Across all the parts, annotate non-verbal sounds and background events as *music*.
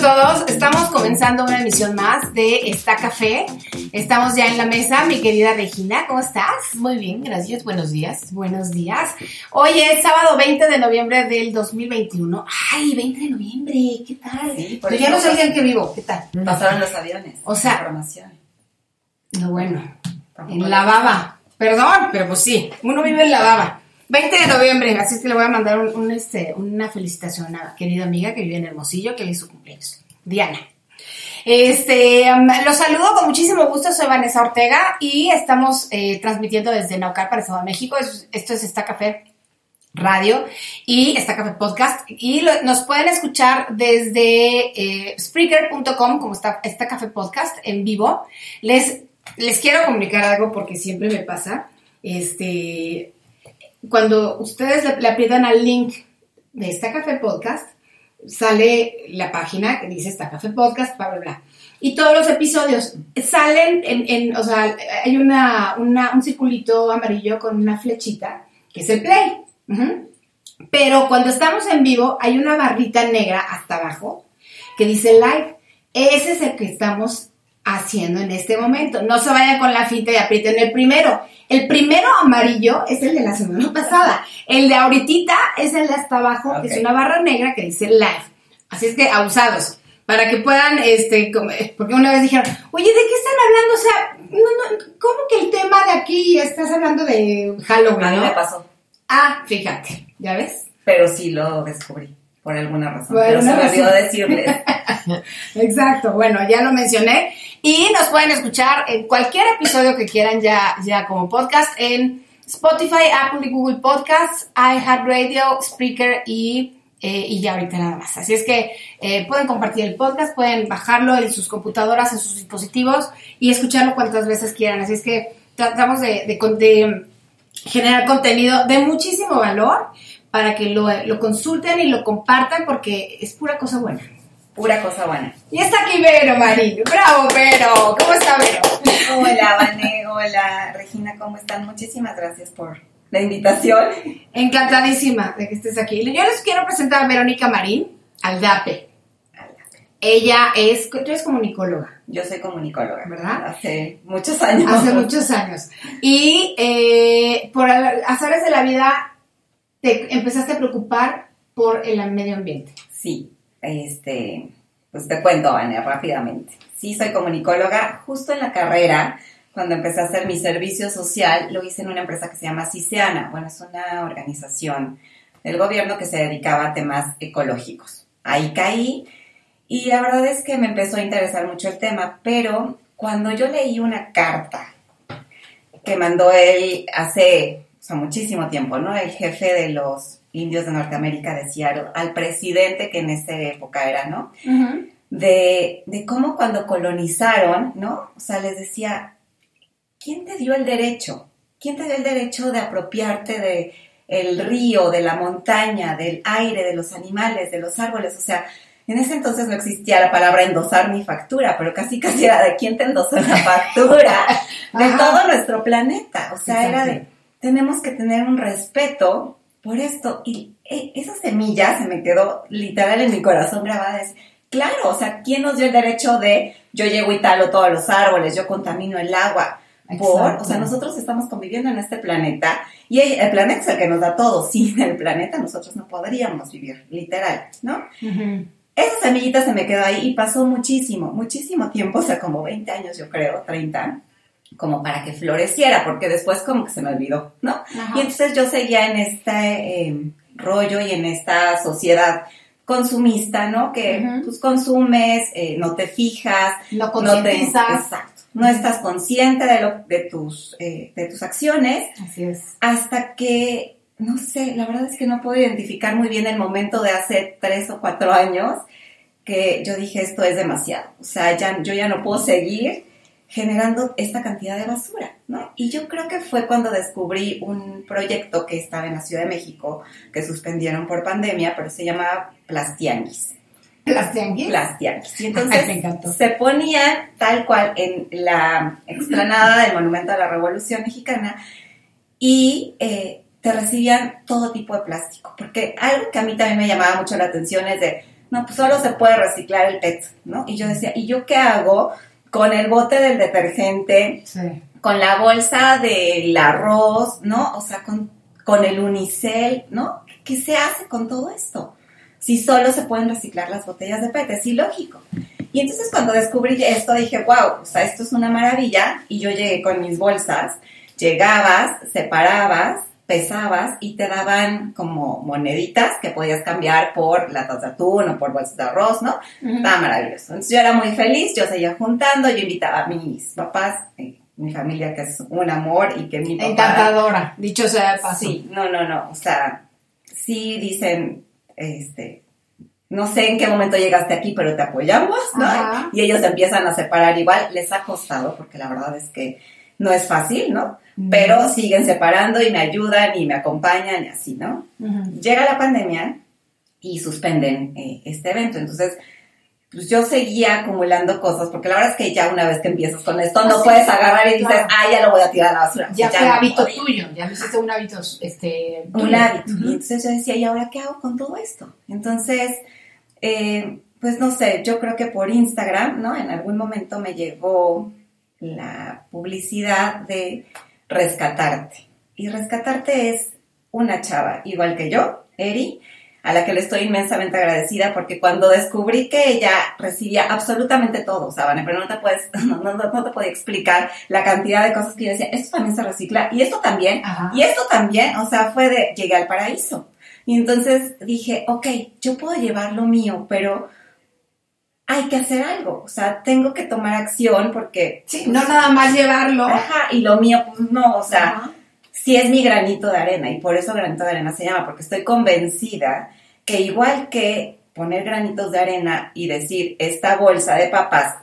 Todos. Estamos comenzando una emisión más de Está Café. Estamos ya en la mesa, mi querida Regina, ¿cómo estás? Muy bien, gracias. Buenos días. Buenos días. Hoy es sábado 20 de noviembre del 2021. Ay, 20 de noviembre, ¿qué tal? Sí, por Pero ya no día en que vivo, ¿qué tal? Pasaron los aviones. O sea-. No, bueno, en la baba. Perdón, pero pues sí, uno vive en la baba. 20 de noviembre, así es que le voy a mandar este, una felicitación a querida amiga que vive en Hermosillo, que le hizo cumpleaños. Diana. Este, um, los saludo con muchísimo gusto, soy Vanessa Ortega y estamos eh, transmitiendo desde Naucar para Estado de México. Es- esto es Está Café Radio y Está Café Podcast. Y nos pueden escuchar desde eh, Spreaker.com, como está, está Café Podcast, en vivo. Les, les quiero comunicar algo porque siempre me pasa. Este, cuando ustedes le, le aprietan al link de Está Café Podcast, sale la página que dice Está Café Podcast, bla, bla, bla. Y todos los episodios salen en, o sea, hay una, un circulito amarillo con una flechita, que es el play. Pero cuando estamos en vivo, hay una barrita negra hasta abajo que dice live. Ese es el que estamos haciendo en este momento. No se vayan con la finta y aprieten el primero. El primero amarillo es el de la semana *laughs* pasada. El de ahorita es el de hasta abajo, que es una barra negra que dice live. Así es que abusados. Para que puedan, este, como- porque una vez dijeron, oye, ¿de qué están hablando? O sea, no, no, ¿cómo que el tema de aquí estás hablando de Halloween? A mí no?" me pasó, Ah, fíjate, ¿ya ves? pero sí lo descubrí por alguna razón. Por pero se alguna me olvidó razón. decirles. *laughs* Exacto, bueno, ya lo mencioné. Y nos pueden escuchar en cualquier episodio que quieran ya, ya como podcast en Spotify, Apple y Google Podcasts, iHeartRadio, Spreaker y, eh, y ya ahorita nada más. Así es que eh, pueden compartir el podcast, pueden bajarlo en sus computadoras, en sus dispositivos y escucharlo cuantas veces quieran. Así es que tratamos de, de generar contenido de muchísimo valor para que lo, lo consulten y lo compartan porque es pura cosa buena. Pura cosa buena. Y está aquí Vero, Marín. Bravo, Vero. ¿Cómo está Vero? Hola, Vane. Hola, Regina. ¿Cómo están? Muchísimas gracias por la invitación. Encantadísima de que estés aquí. Yo les quiero presentar a Verónica Marín, Aldape. Ella es, tú eres comunicóloga. Yo soy comunicóloga. ¿Verdad? Hace muchos años. Hace muchos años. Y eh, por azares de la vida te empezaste a preocupar por el medio ambiente. Sí, este, pues te cuento, Vania, rápidamente. Sí, soy comunicóloga. Justo en la carrera, cuando empecé a hacer mi servicio social, lo hice en una empresa que se llama Ciseana. Bueno, es una organización del gobierno que se dedicaba a temas ecológicos. Ahí caí y la verdad es que me empezó a interesar mucho el tema, pero cuando yo leí una carta que mandó él hace muchísimo tiempo, ¿no? El jefe de los indios de Norteamérica de Seattle, al presidente que en esa época era, ¿no? de, de cómo cuando colonizaron, ¿no? O sea, les decía, ¿quién te dio el derecho? ¿Quién te dio el derecho de apropiarte de el río, de la montaña, del aire, de los animales, de los árboles? O sea, en ese entonces no existía la palabra endosar ni factura, pero casi casi era de quién te endosó la factura de *laughs* todo nuestro planeta. O sea, era de, tenemos que tener un respeto por esto. Y e, esa semilla se me quedó literal en mi corazón grabada. Es, claro, o sea, ¿quién nos dio el derecho de yo llego y talo todos los árboles, yo contamino el agua? Por, o sea, nosotros estamos conviviendo en este planeta y el, planeta es el que nos da todo. *laughs* Sin el planeta nosotros no podríamos vivir, literal, ¿no? Esa semillita se me quedó ahí y pasó muchísimo, muchísimo tiempo, o sea, como 20 años yo creo, 30 como para que floreciera, porque después como que se me olvidó, ¿no? Y entonces yo seguía en este em, rollo y en esta sociedad consumista, ¿no? Que pues consumes, eh, no te fijas, no, no te, exacto, no estás consciente de lo, de tus, eh, de tus acciones. Así es. Hasta que, no sé, la verdad es que no puedo identificar muy bien el momento de hace tres o cuatro años que yo dije esto es demasiado, o sea, ya, yo ya no puedo seguir generando esta cantidad de basura, ¿no? Y yo creo que fue cuando descubrí un proyecto que estaba en la Ciudad de México, que suspendieron por pandemia, pero se llamaba Plastianguis. ¿Plastianguis? Plastianguis. Y entonces se ponían tal cual en la explanada del Monumento a la Revolución Mexicana y eh, te recibían todo tipo de plástico, porque algo que a mí también me llamaba mucho la atención es de, no, pues solo se puede reciclar el PET, ¿no? Y yo decía, ¿y yo qué hago? Con el bote del detergente, con la bolsa del arroz, ¿no? O sea, con, con el unicel, ¿no? ¿Qué se hace con todo esto? Si solo se pueden reciclar las botellas de PET, es ilógico. Y entonces cuando descubrí esto dije, wow, o sea, esto es una maravilla. Y yo llegué con mis bolsas, llegabas, separabas, pesabas y te daban como moneditas que podías cambiar por latas de atún o por bolsas de arroz, ¿no? Estaba maravilloso. Entonces yo era muy feliz, yo seguía juntando, yo invitaba a mis papás, eh, mi familia que es un amor y que mi papá... Encantadora, dicho sea de paso. Sí, no, no, no, o sea, sí dicen, este, no sé en qué momento llegaste aquí, pero te apoyamos, ¿no? Y ellos empiezan a separar igual, les ha costado, porque la verdad es que no es fácil, ¿no? Pero siguen separando y me ayudan y me acompañan y así, ¿no? Llega la pandemia y suspenden eh, este evento, entonces pues yo seguía acumulando cosas, porque la verdad es que ya una vez que empiezas con esto, no puedes agarrar y dices, ah, ya lo voy a tirar a la basura. Ya, fue hábito tuyo, ya me hiciste un hábito, este... Un hábito. Y entonces yo decía, ¿y ahora qué hago con todo esto? Entonces, eh, pues no sé, yo creo que por Instagram, ¿no? En algún momento me llegó la publicidad de rescatarte. Y rescatarte es una chava, igual que yo, Eri, a la que le estoy inmensamente agradecida porque cuando descubrí que ella recibía absolutamente todo, ¿saben? Pero no te puedes, *laughs* no, no, te podía explicar la cantidad de cosas que yo decía, esto también se recicla, y esto también, y esto también, o sea, fue de, llegué al paraíso. Y entonces dije, ok, yo puedo llevar lo mío, pero hay que hacer algo, o sea, tengo que tomar acción porque... Sí, no nada más llevarlo. Ajá, y lo mío, pues no, o sea, sí es mi granito de arena y por eso granito de arena se llama, porque estoy convencida que igual que poner granitos de arena y decir, esta bolsa de papas,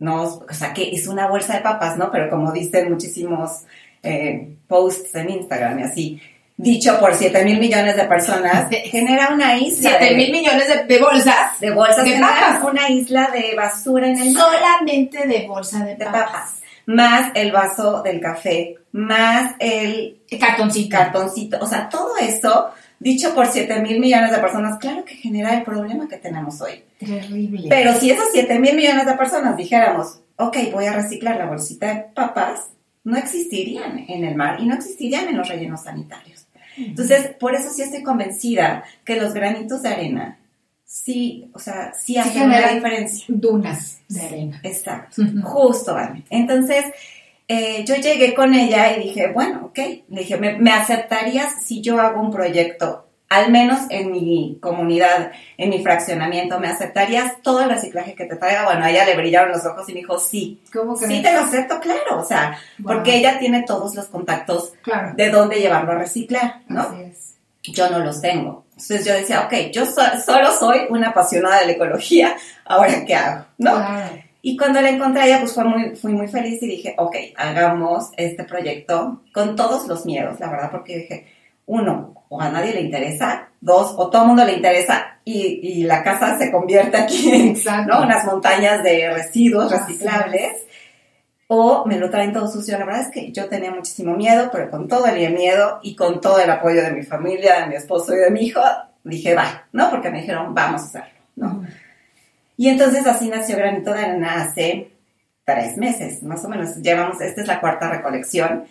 no, o sea, que es una bolsa de papas, ¿no? Pero como dicen muchísimos eh, posts en Instagram y así, dicho por 7 mil millones de personas, genera una isla. 7 de- mil millones de, de bolsas. de bolsas de papas. una isla de basura en el mar. Solamente de bolsa de de papas. papas. Más el vaso del café, más el Cartoncito. cartoncito. O sea, todo eso, dicho por 7 mil millones de personas, claro que genera el problema que tenemos hoy. Terrible. Pero si esos 7 mil millones de personas dijéramos, ok, voy a reciclar la bolsita de papas, no existirían en el mar y no existirían en los rellenos sanitarios. Entonces, por eso sí estoy convencida que los granitos de arena sí, o sea, sí hacen generan diferencia. dunas de arena. Exacto, Ujú. justo, Vane. Entonces, eh, yo llegué con ella y dije, bueno, ok, le dije, ¿me, me aceptarías si yo hago un proyecto, al menos en mi comunidad, en mi fraccionamiento, ¿me aceptarías todo el reciclaje que te traiga? Bueno, a ella le brillaron los ojos y me dijo, sí. ¿Cómo Sí, crees? te lo acepto, claro, o sea, Wow. porque ella tiene todos los contactos Claro. de dónde llevarlo a reciclar, ¿no? Así es. yo no los tengo. Entonces yo decía, ok, yo so- solo soy una apasionada de la ecología, *laughs* ahora qué hago, ¿no? Y cuando la encontré a ella, pues fue muy, fui muy feliz y dije, ok, hagamos este proyecto con todos los miedos, la verdad, porque dije, uno, o a nadie le interesa, dos, o todo el mundo le interesa y, y la casa se convierte aquí en. *laughs* ¿no? unas montañas de residuos reciclables. O me lo traen todo sucio. La verdad es que yo tenía muchísimo miedo, pero con todo el miedo y con todo el apoyo de mi familia, de mi esposo y de mi hijo, dije, va, ¿no? Porque me dijeron, vamos a hacerlo, ¿no? Y entonces así nació Granito de Arena hace tres meses, más o menos. Llevamos, esta es la cuarta recolección.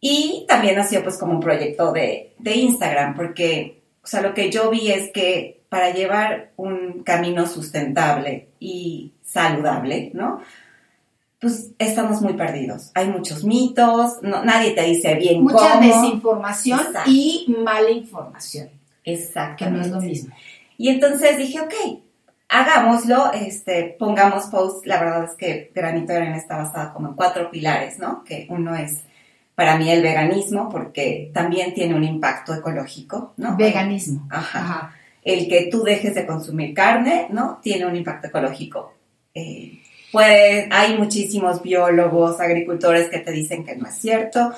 Y también nació pues como un proyecto de, de Instagram, porque, o sea, lo que yo vi es que para llevar un camino sustentable y saludable, ¿no? Pues estamos muy perdidos. Hay muchos mitos, no- nadie te dice bien Mucha cómo. desinformación Exacto. y mala información, Exacto. que no es lo mismo. Y entonces dije, ok, hagámoslo, este, pongamos post. La verdad es que Granito de Arena está basada como en cuatro pilares, ¿no? Que uno es, para mí, el veganismo, porque también tiene un impacto ecológico, ¿no? Veganismo. Ajá. El que tú dejes de consumir carne, ¿no? Tiene un impacto ecológico. Eh, puede, hay muchísimos biólogos, agricultores que te dicen que no es cierto.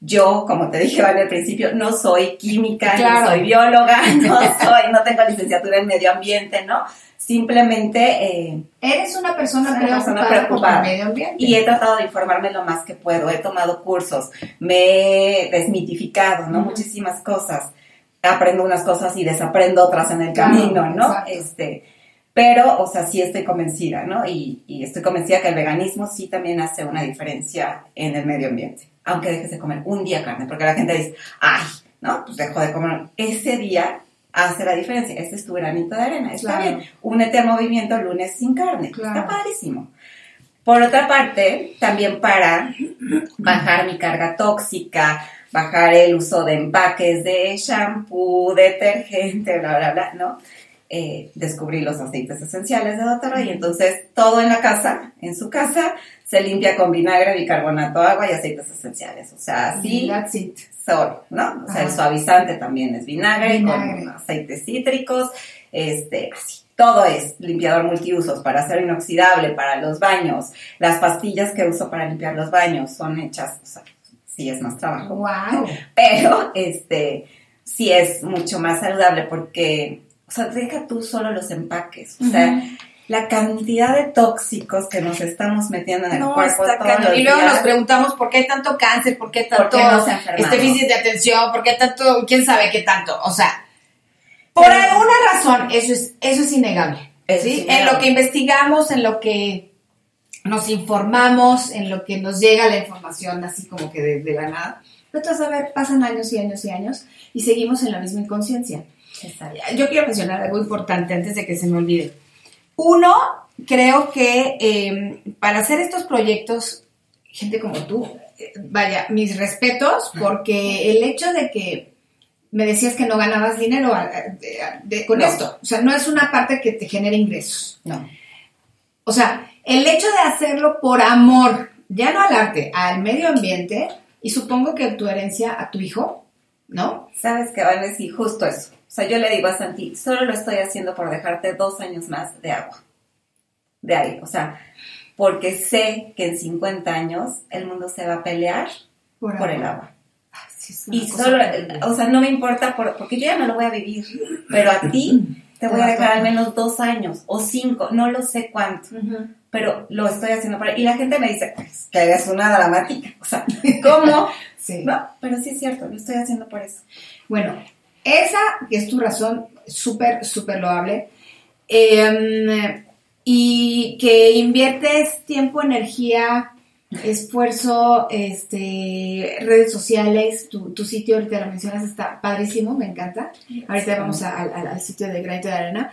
Yo, como te dije Vane, al principio, no soy química, Claro. no soy bióloga, *laughs* no *laughs* soy, no tengo licenciatura en medio ambiente, ¿no? Simplemente eh, Eres una persona una preocupada, por el medio ambiente. y he tratado de informarme lo más que puedo, he tomado cursos, me he desmitificado, ¿no? Muchísimas cosas. Aprendo unas cosas y desaprendo otras en el Claro, camino, ¿no? exacto. Este, pero, o sea, sí estoy convencida, ¿no? Y, y estoy convencida que el veganismo sí también hace una diferencia en el medio ambiente. Aunque dejes de comer un día carne, porque la gente dice, ay, ¿no? Pues dejo de comer. Ese día hace la diferencia. Este es tu granito de arena. Está Claro. bien. Únete al movimiento lunes sin carne. Claro. Está padrísimo. Por otra parte, también para bajar mi carga tóxica, bajar el uso de empaques de shampoo, detergente, bla, bla, bla, ¿no? Eh, descubrí los aceites esenciales de doTERRA y entonces todo en la casa, en su casa, se limpia con vinagre, bicarbonato, agua y aceites esenciales. O sea, así solo, ¿no? O sea, el suavizante también es vinagre, Vinagre. con aceites cítricos, este, así. Todo es limpiador multiusos para acero inoxidable, para los baños. Las pastillas que uso para limpiar los baños son hechas, o sea, sí es más trabajo, Wow. pero este, sí es mucho más saludable porque, o sea, deja tú solo los empaques, o sea, la cantidad de tóxicos que nos estamos metiendo en el No, cuerpo todos los Y luego días. nos preguntamos por qué hay tanto cáncer, por qué tanto este déficit de atención, por qué tanto, quién sabe qué tanto. O sea, por Pero- alguna razón, eso es, eso es innegable. Eso ¿sí? es innegable. En lo que investigamos, en lo que nos informamos, en lo que nos llega la información así como que de, de la nada. Pero tú vas a ver, pasan años y años y años y seguimos en la misma inconsciencia. Yo quiero mencionar algo importante antes de que se me olvide. Uno, creo que eh, para hacer estos proyectos, gente como tú, eh, vaya, mis respetos, porque el hecho de que me decías que no ganabas dinero a- a- de- de- con No. esto, o sea, no es una parte que te genere ingresos. No. O sea, el hecho de hacerlo por amor, ya no al arte, al medio ambiente, y supongo que tu herencia a tu hijo, ¿no? Sabes que van a decir justo eso. O sea, yo le digo a Santi, solo lo estoy haciendo por dejarte dos años más de agua. De aire. O sea, porque sé que en 50 años el mundo se va a pelear por el agua. y solo, o sea, no me importa por, porque yo ya no lo voy a vivir, pero a ti *laughs* te voy a dejar al menos dos años o cinco, no lo sé cuánto, pero lo estoy haciendo para... Y la gente me dice, pues, que eres una dramática, o sea, *laughs* ¿cómo? sí. No, pero sí es cierto, lo estoy haciendo por eso. Bueno, esa que es tu razón, súper, súper loable, em, y que inviertes tiempo, energía, esfuerzo, este, redes sociales, tu, tu, sitio, ahorita lo mencionas, está padrísimo, me encanta. Ahorita vamos al, al sitio de Granito de Arena.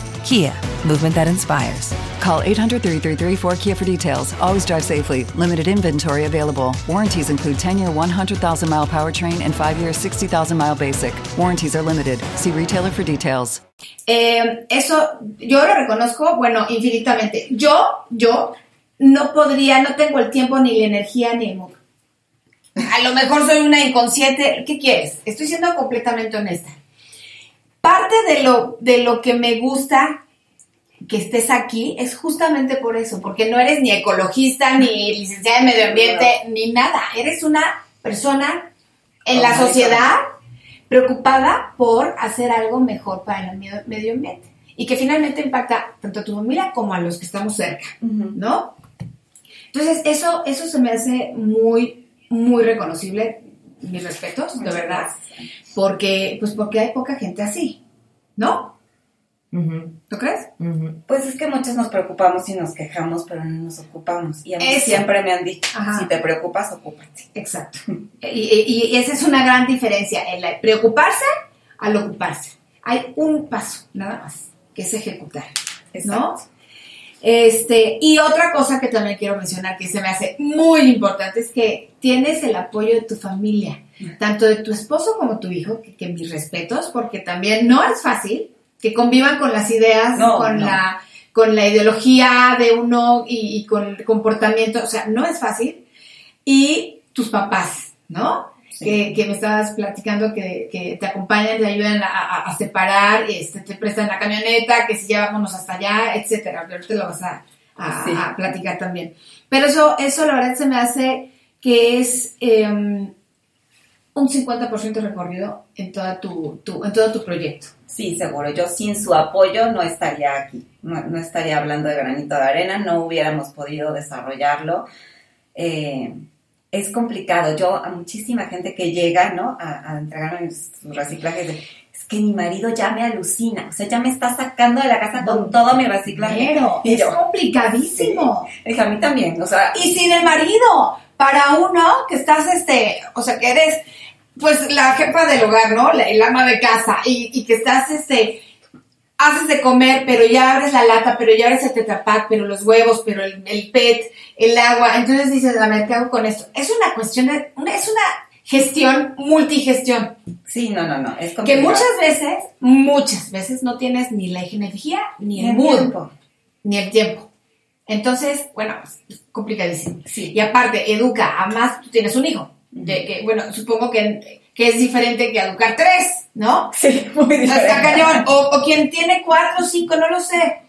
Kia, movement that inspires. Call 800 333 4KIA for details. Always drive safely. Limited inventory available. Warranties include 10 year 100,000 mile powertrain and 5 year 60,000 mile basic. Warranties are limited. See retailer for details. Eh, eso yo lo reconozco, bueno, infinitamente. Yo, yo no podría, no tengo el tiempo ni la energía ni el. A lo mejor soy una inconsciente. ¿Qué quieres? Estoy siendo completamente honesta. Parte de lo, de lo que me gusta que estés aquí es justamente por eso, porque no eres ni ecologista, ni *laughs* licenciada en medio ambiente, ni nada. Eres una persona en la sociedad preocupada por hacer algo mejor para el medio ambiente y que finalmente impacta tanto a tu familia como a los que estamos cerca, ¿no? Entonces, eso, eso se me hace muy, muy reconocible, mis respetos, de verdad, porque, pues porque hay poca gente así, ¿no? ¿Tú crees? Pues es que muchos nos preocupamos y nos quejamos, pero no nos ocupamos. Y a mí siempre me han dicho, si te preocupas, ocúpate. Exacto. *laughs* y, y, esa es una gran diferencia, el preocuparse al ocuparse. Hay un paso, nada más, que es ejecutar, ¿no? Este, y otra cosa que también quiero mencionar que se me hace muy importante es que tienes el apoyo de tu familia, tanto de tu esposo como tu hijo, que, mis respetos, porque también no es fácil que convivan con las ideas, con la con la ideología de uno y, con el comportamiento, o sea, no es fácil. Y tus papás, ¿no? Que, me estabas platicando que, te acompañan, te ayudan a, separar, este, te prestan la camioneta, que si llevámonos hasta allá, etcétera. Pero te lo vas a, platicar también. Pero eso, eso la verdad se me hace que es em, un 50% recorrido en, toda tu, en todo tu proyecto. Sí, seguro. Yo sin su apoyo no estaría aquí, no, estaría hablando de granito de arena, no hubiéramos podido desarrollarlo. Eh, es complicado. Yo, a muchísima gente que llega, ¿no? A, a entregarme sus reciclajes, es que mi marido ya me alucina, o sea, ya me está sacando de la casa con todo mi reciclaje. Pero, es complicadísimo. Sí. a mí también, o sea. Y sin el marido, para uno que estás, este, o sea, que eres, pues, la jefa del hogar, ¿no? el ama de casa, y, y que estás, este, haces de comer, pero ya abres la lata, pero ya abres el tetrapack, pero los huevos, pero el, PET, el agua. Entonces dices, a ver, ¿qué hago con esto? Es una cuestión de, una, es una gestión, multigestión. Sí, no, no, no. Es que muchas veces, muchas veces no tienes ni la energía, ni el, tiempo. Ni el tiempo. Entonces, bueno, es complicadísimo. Sí. Y aparte, educa, a más tú tienes un hijo. De que, bueno, supongo que que es diferente que educar tres, ¿no? Sí, muy diferente. O, o, quien tiene cuatro o cinco, no lo sé.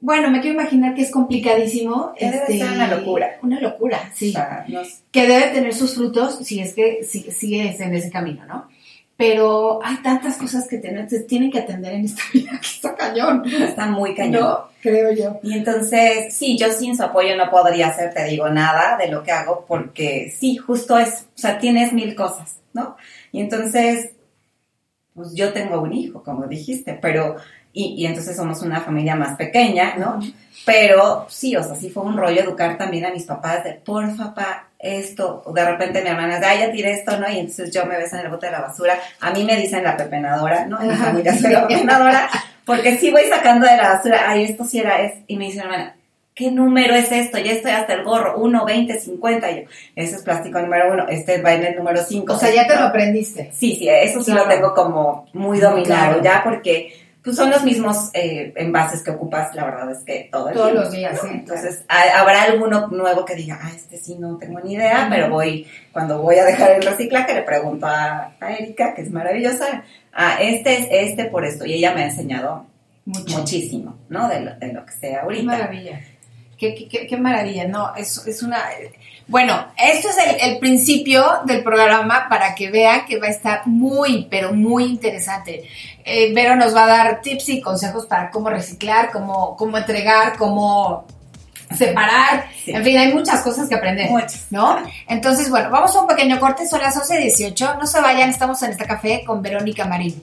bueno, me quiero imaginar que es complicadísimo. Que debe ser una locura. Una locura, sí. O sea, no sé. Que debe tener sus frutos si es que si- sigues en ese camino, ¿no? Pero hay tantas cosas que tener- se tienen que atender en esta *laughs* vida que está cañón. está muy cañón. ¿No? Creo yo. Y entonces, sí, yo sin su apoyo no podría hacer, te digo, nada de lo que hago porque sí, justo es, o sea, tienes mil cosas, ¿no? Y entonces, pues yo tengo un hijo, como dijiste, pero, y, y entonces somos una familia más pequeña, ¿no? Pero sí, o sea, sí fue un rollo educar también a mis papás de, porfa, papá, esto, o de repente mi hermana de, ay, ya tiré esto, ¿no? Y entonces yo me beso en el bote de la basura, a mí me dicen la pepenadora, ¿no? En mi familia soy la *laughs* pepenadora, porque sí voy sacando de la basura, ay, esto sí era, es, y me dice mi hermana, ¿qué número es esto? Ya estoy hasta el gorro, 1, 20, 50, y yo, ese es plástico número uno, este va en el número 5. O sea, ya te lo aprendiste. Sí, sí, eso sí Claro. lo tengo como muy dominado Claro. ya porque pues son los mismos eh, envases que ocupas, la verdad es que todo el Todos tiempo, los días, ¿no? sí, Entonces, ha- habrá alguno nuevo que diga, ah, este sí no tengo ni idea, pero voy, cuando voy a dejar el reciclaje, le pregunto a, a Erika, que es maravillosa, ah, este es este por esto, y ella me ha enseñado Mucho. muchísimo, ¿no? De lo, de lo que Qué ahorita. maravilla. Qué, qué- qué- qué maravilla. No, es, es una. Bueno, esto es el, el principio del programa para que vean que va a estar muy, pero muy interesante. Eh, Vero nos va a dar tips y consejos para cómo reciclar, cómo, cómo entregar, cómo separar. Sí. En fin, hay muchas cosas que aprender. Muchas. ¿No? Entonces, bueno, vamos a un pequeño corte. Son las 11.18. No se vayan, estamos en este café con Verónica Marín.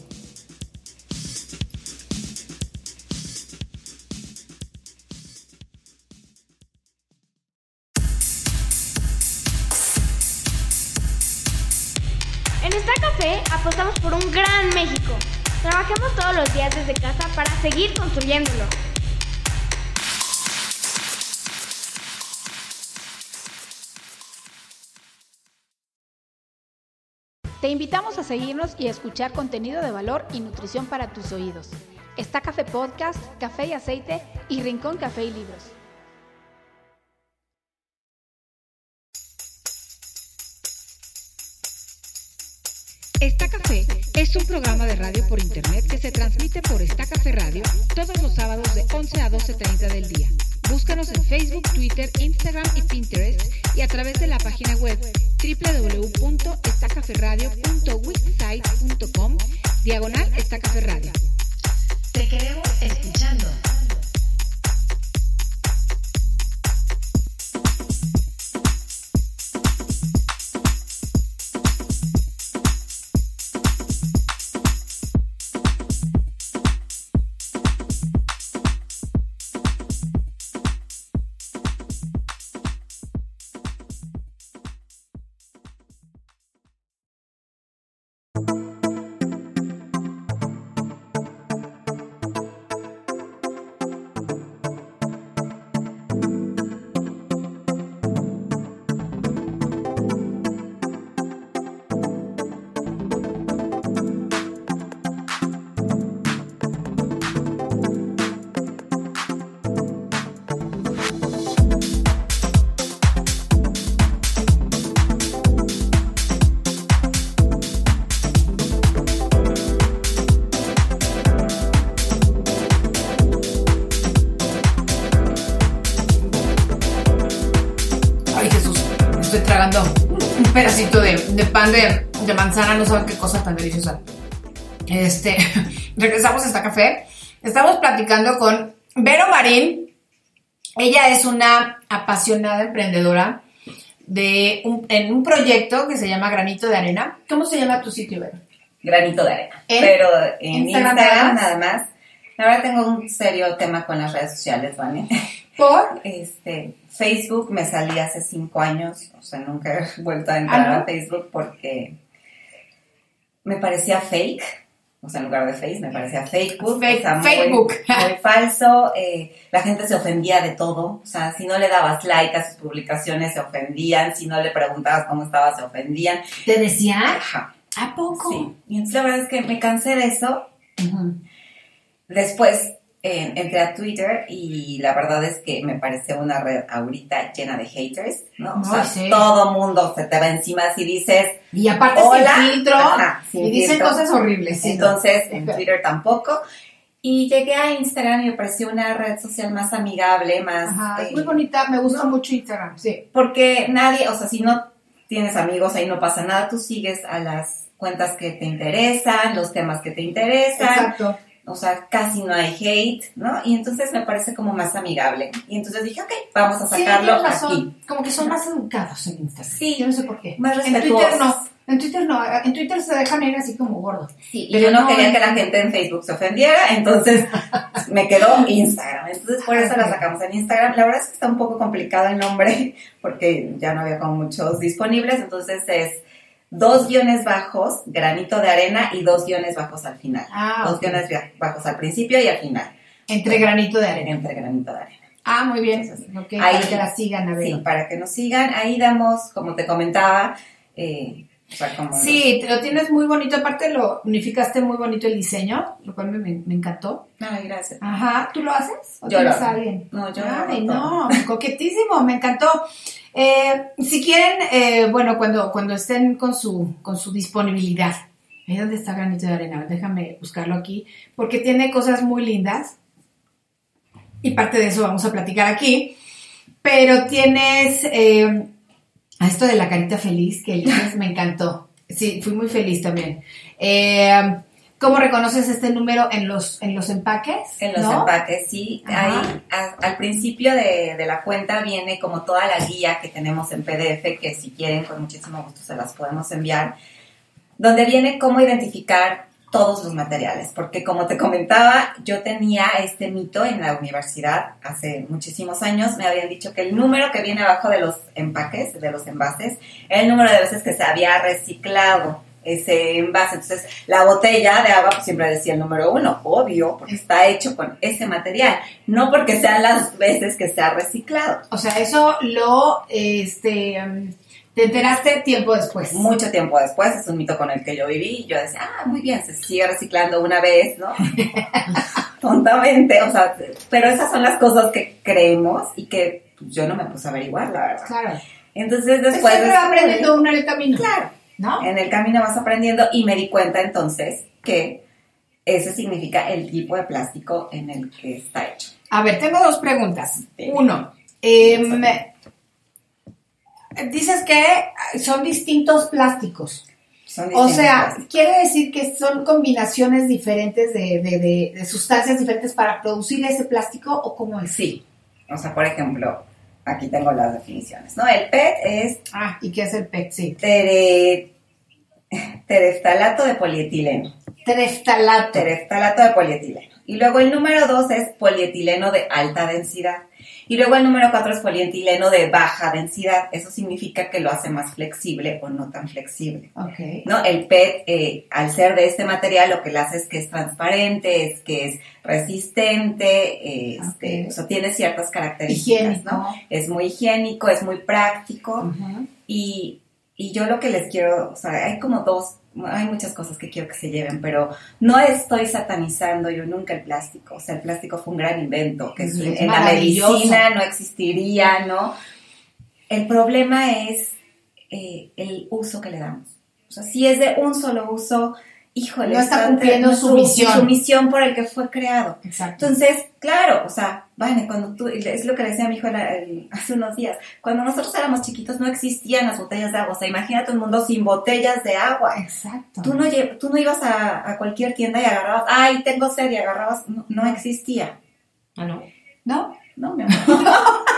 Para seguir construyéndolo. Te invitamos a seguirnos y a escuchar contenido de valor y nutrición para tus oídos. Está Café Podcast, Café y Aceite y Rincón Café y Libros. Está Café es un programa de radio por internet que se transmite por Está Café Radio todos los sábados de 11 a 12.30 del día. Búscanos en Facebook, Twitter, Instagram y Pinterest y a través de la página web www.estacaferradio.wixsite.com diagonal Está Café Radio. Te queremos escuchando. Pan de, de manzana, no saben qué cosa tan deliciosa. Este, *laughs* regresamos a esta café. Estamos platicando con Vero Marín. Ella es una apasionada emprendedora de un, en un proyecto que se llama Granito de Arena. ¿Cómo se llama tu sitio, Vero? granito de arena. ¿En Pero en Instagram Instagram, nada más. La verdad tengo un serio tema con las redes sociales, ¿vale? Por Este, Facebook me salí hace cinco años, o sea, nunca he *laughs* vuelto a entrar Ah, ¿no? a Facebook porque me parecía fake, o sea, en lugar de Face me parecía Facebook, Fake- o sea, muy- Facebook. *laughs* muy, falso, eh, la gente se ofendía de todo, o sea, si no le dabas like a sus publicaciones se ofendían, si no le preguntabas cómo estaba se ofendían, ¿Te decía? Ajá, ¿A poco? sí, y entonces la verdad es que me cansé de eso. Después eh, entré a Twitter y la verdad es que me parece una red ahorita llena de haters, ¿no? O sea, sí. todo mundo se te va encima si dices, Y aparte Hola. sin filtro. Ajá, sin y dicen filtro. cosas horribles. sí, no. entonces en. Twitter tampoco. Y llegué a Instagram y me pareció una red social más amigable, más... Ajá, eh, muy bonita, me gusta ¿no? mucho Instagram, sí. porque nadie, o sea, si no tienes amigos, ahí no pasa nada, tú sigues a las cuentas que te interesan, los temas que te interesan, Exacto. O sea, casi no hay hate, ¿no? Y entonces me parece como más amigable. Y entonces dije, ok, vamos a Sí, sacarlo tienes razón. aquí. Como que son más educados en Instagram. Sí. Yo no sé por qué. Más en Twitter no. En Twitter no. En Twitter se dejan ir así como gordo. Sí, y Pero yo no, no, quería que la gente en Facebook se ofendiera, entonces *laughs* me quedó Instagram. Entonces por eso la sacamos en Instagram. La verdad es que está un poco complicado el nombre, porque ya no había como muchos disponibles, entonces es dos guiones bajos, granito de arena y dos guiones bajos al final. Ah, dos guiones bajos al principio y al final. Entre granito de arena. Entre granito de arena. Ah, muy bien. Entonces, Ok, ahí- para que la sigan a ver. Sí, para que nos sigan. Ahí damos, como te comentaba, eh, o sea, como los- Sí, lo tienes muy bonito. Aparte, lo unificaste muy bonito el diseño, lo cual me, me encantó. Ay, gracias. Ajá, ¿tú lo haces? ¿O Yo lo hago. a alguien? No, yo lo Ay, hago no, coquetísimo, me encantó. Eh, si quieren, eh, bueno, cuando, cuando estén con su, con su disponibilidad, ahí donde está Granito de Arena, déjame buscarlo aquí, porque tiene cosas muy lindas y parte de eso vamos a platicar aquí, pero tienes eh, a esto de la carita feliz que eliges, me encantó. Sí, fui muy feliz también. Eh, ¿Cómo reconoces este número en los, en los empaques? En los ¿no? empaques, sí. Ajá. Ahí, a- al principio de, de la cuenta viene como toda la guía que tenemos en PDF, que si quieren, con muchísimo gusto se las podemos enviar, donde viene cómo identificar todos los materiales. Porque como te comentaba, yo tenía este mito en la universidad hace muchísimos años. Me habían dicho que el número que viene abajo de los empaques, de los envases, era el número de veces que se había reciclado ese envase. Entonces, la botella de agua pues, siempre decía el número uno, obvio, porque está hecho con ese material, no porque sean las veces que se ha reciclado. O sea, eso lo, este, te enteraste tiempo después. Mucho tiempo después, es un mito con el que yo viví, yo decía, ah, muy bien, se sigue reciclando una vez, ¿no? *laughs* Tontamente, o sea, pero esas son las cosas que creemos y que yo no me puse a averiguar, la verdad. Claro. Entonces, Pues después... siempre va aprendiendo uno en el camino. Claro. ¿No? En el camino vas aprendiendo y me di cuenta entonces que ese significa el tipo de plástico en el que está hecho. A ver, tengo dos preguntas. Uno, em, dices que son distintos plásticos. Son O distintos sea, plásticos. quiere decir que son combinaciones diferentes de, de- de- de sustancias diferentes para producir ese plástico o cómo es? sí. O sea, por ejemplo, aquí tengo las definiciones, ¿no? El PET es Ah, ¿y qué es el PET? Sí. tere- tereftalato de polietileno. Tereftalato. Tereftalato de polietileno. Y luego el número dos es polietileno de alta densidad. Y luego el número cuatro es polietileno de baja densidad. Eso significa que lo hace más flexible o no tan flexible. Ok. ¿no? El PET, eh, al ser de este material, lo que le hace es que es transparente, es que es resistente, eh, este, o sea, tiene ciertas características, Higiénico. ¿no? Es muy higiénico, es muy práctico y, y yo lo que les quiero, o sea, hay como dos, hay muchas cosas que quiero que se lleven, pero no estoy satanizando yo nunca el plástico, o sea, el plástico fue un gran invento, que Sí, en la medicina no existiría, ¿no? El problema es eh, el uso que le damos. O sea, si es de un solo uso, híjole, No está cumpliendo no su misión. Su misión por el que fue creado. Exacto. Entonces, claro, o sea, vale, cuando tú, es lo que le decía a mi hijo el- *laughs* hace unos días, cuando nosotros éramos chiquitos no existían las botellas de agua, o sea, imagínate un mundo sin botellas de agua. Exacto. Tú no, tú no ibas a, a cualquier tienda y agarrabas, ay, tengo sed y agarrabas, no, no existía. Ah, no. ¿No? No, mi amor. *laughs*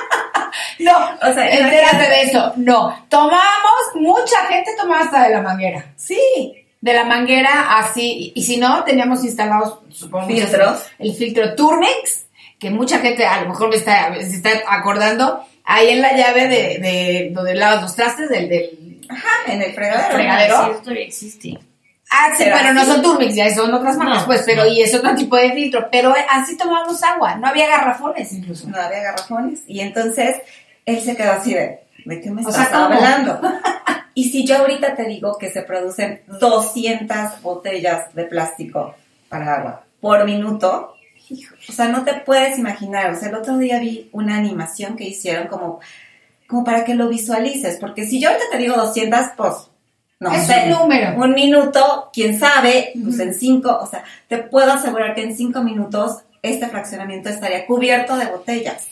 No, O sea, entérate de esto. No, tomamos, mucha gente tomaba hasta de la manguera. Sí, De la manguera así, y, y si no, teníamos instalados, supongo, Filtros. el filtro Turmex, que mucha gente a lo mejor me está, se está acordando, ahí en la llave de, de donde lavas los trastes, del, del... ajá, en el fregadero. Fregadero. Sí, esto ya existe. Ah, sí, Pero pero no son Turmex, ya son otras marcas, No, pues, pero no. y es otro tipo de filtro, pero así tomábamos agua, no había garrafones incluso. No había garrafones. Y entonces él se quedó así de, ¿de qué me O estás sea, ¿cómo? hablando? *laughs* y si yo ahorita te digo que se producen 200 botellas de plástico para agua por minuto, o sea, no te puedes imaginar. O sea, el otro día vi una animación que hicieron como, como para que lo visualices. Porque si yo ahorita te digo 200, pues no Es sé, un número. un minuto, quién sabe, pues en cinco, o sea, te puedo asegurar que en cinco minutos este fraccionamiento estaría cubierto de botellas.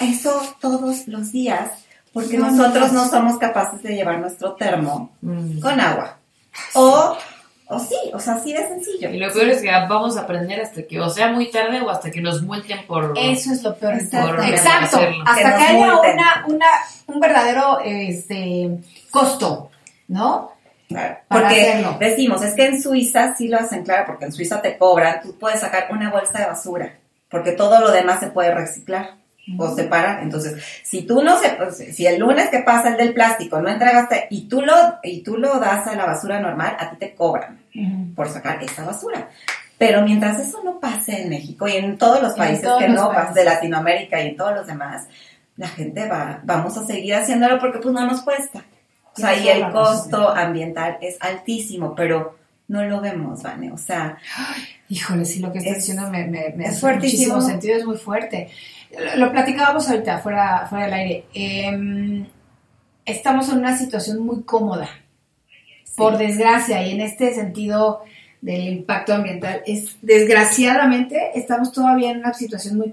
Eso todos los días, porque No, nosotros no. no somos capaces de llevar nuestro termo Mm. con agua. O, o sí, o sea, así de sencillo. Y lo peor es que vamos a aprender hasta que o sea muy tarde o hasta que nos multen por... Eso es lo peor. Exacto. Hasta Que haya una, una, un verdadero este, costo, ¿no? Claro, Para porque hacerlo. decimos, es que en Suiza sí lo hacen claro, porque en Suiza te cobran, tú puedes sacar una bolsa de basura, porque todo lo demás se puede reciclar o separar. Entonces, si tú no se, pues, si el lunes que pasa el del plástico no entregaste y tú lo, y tú lo das a la basura normal, a ti te cobran por sacar esa basura. Pero mientras eso no pase en México y en todos los países todos que los no pasan, de Latinoamérica y en todos los demás, la gente va, vamos a seguir haciéndolo porque pues no nos cuesta. O sea, y el costo ambiental es altísimo, pero no lo vemos, Vane. O sea, Híjole, sí, lo que estás Es- diciendo me, me, me es hace fuertísimo. muchísimo sentido, es muy fuerte. Lo, lo platicábamos ahorita, fuera, fuera del aire. Em, estamos en una situación muy cómoda, por desgracia, y en este sentido del impacto ambiental, es desgraciadamente estamos todavía en una situación muy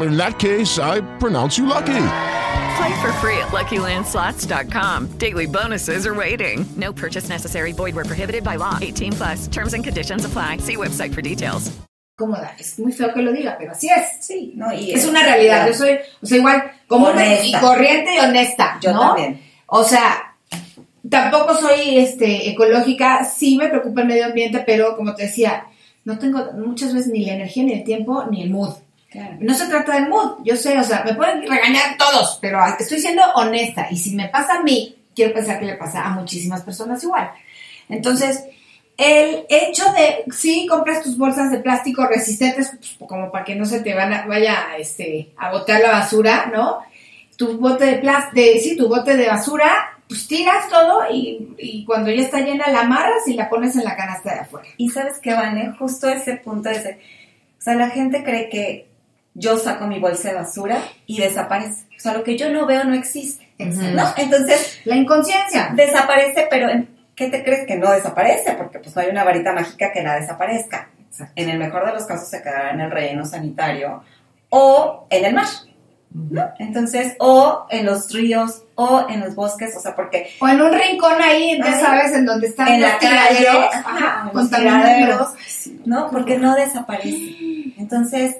In that case, I pronounce you lucky. Play for free at LuckyLandSlots.com. Daily bonuses are waiting. No purchase necessary. Void where prohibited by law. 18 plus. Terms and conditions apply. See website for details. cómoda. Es muy feo que lo diga, pero así es. sí, ¿no? Y Es una realidad. Yo soy, o sea, igual, común y corriente y honesta, Yo ¿no? también. O sea, tampoco soy este, ecológica, sí me preocupa el medio ambiente, pero como te decía, no tengo muchas veces ni la energía, ni el tiempo, ni el mood. Claro. No se trata del mood, yo sé, o sea, me pueden regañar todos, pero estoy siendo honesta. Y si me pasa a mí, quiero pensar que le pasa a muchísimas personas igual. Entonces, el hecho de, sí, compras tus bolsas de plástico resistentes, pues, como para que no se te van a- vaya este, a botar la basura, ¿no? Tu bote de plástico, sí, tu bote de basura, pues tiras todo y, y cuando ya está llena la amarras y la pones en la canasta de afuera. Y sabes qué, Vane, justo ese punto es, de- o sea, la gente cree que yo saco mi bolsa de basura y desaparece. O sea, lo que yo no veo no existe, ¿no? Entonces, La inconsciencia. desaparece, pero ¿en ¿qué te crees que no desaparece? Porque pues no hay una varita mágica que la desaparezca. En el mejor de los casos se quedará en el relleno sanitario o en el mar, ¿no? Entonces, o en los ríos o en los bosques, o sea, porque O en un rincón ahí, ya sabes, en donde están en los la tiraderos, ajá, los tiraderos, ¿no? Porque no desaparece. Entonces,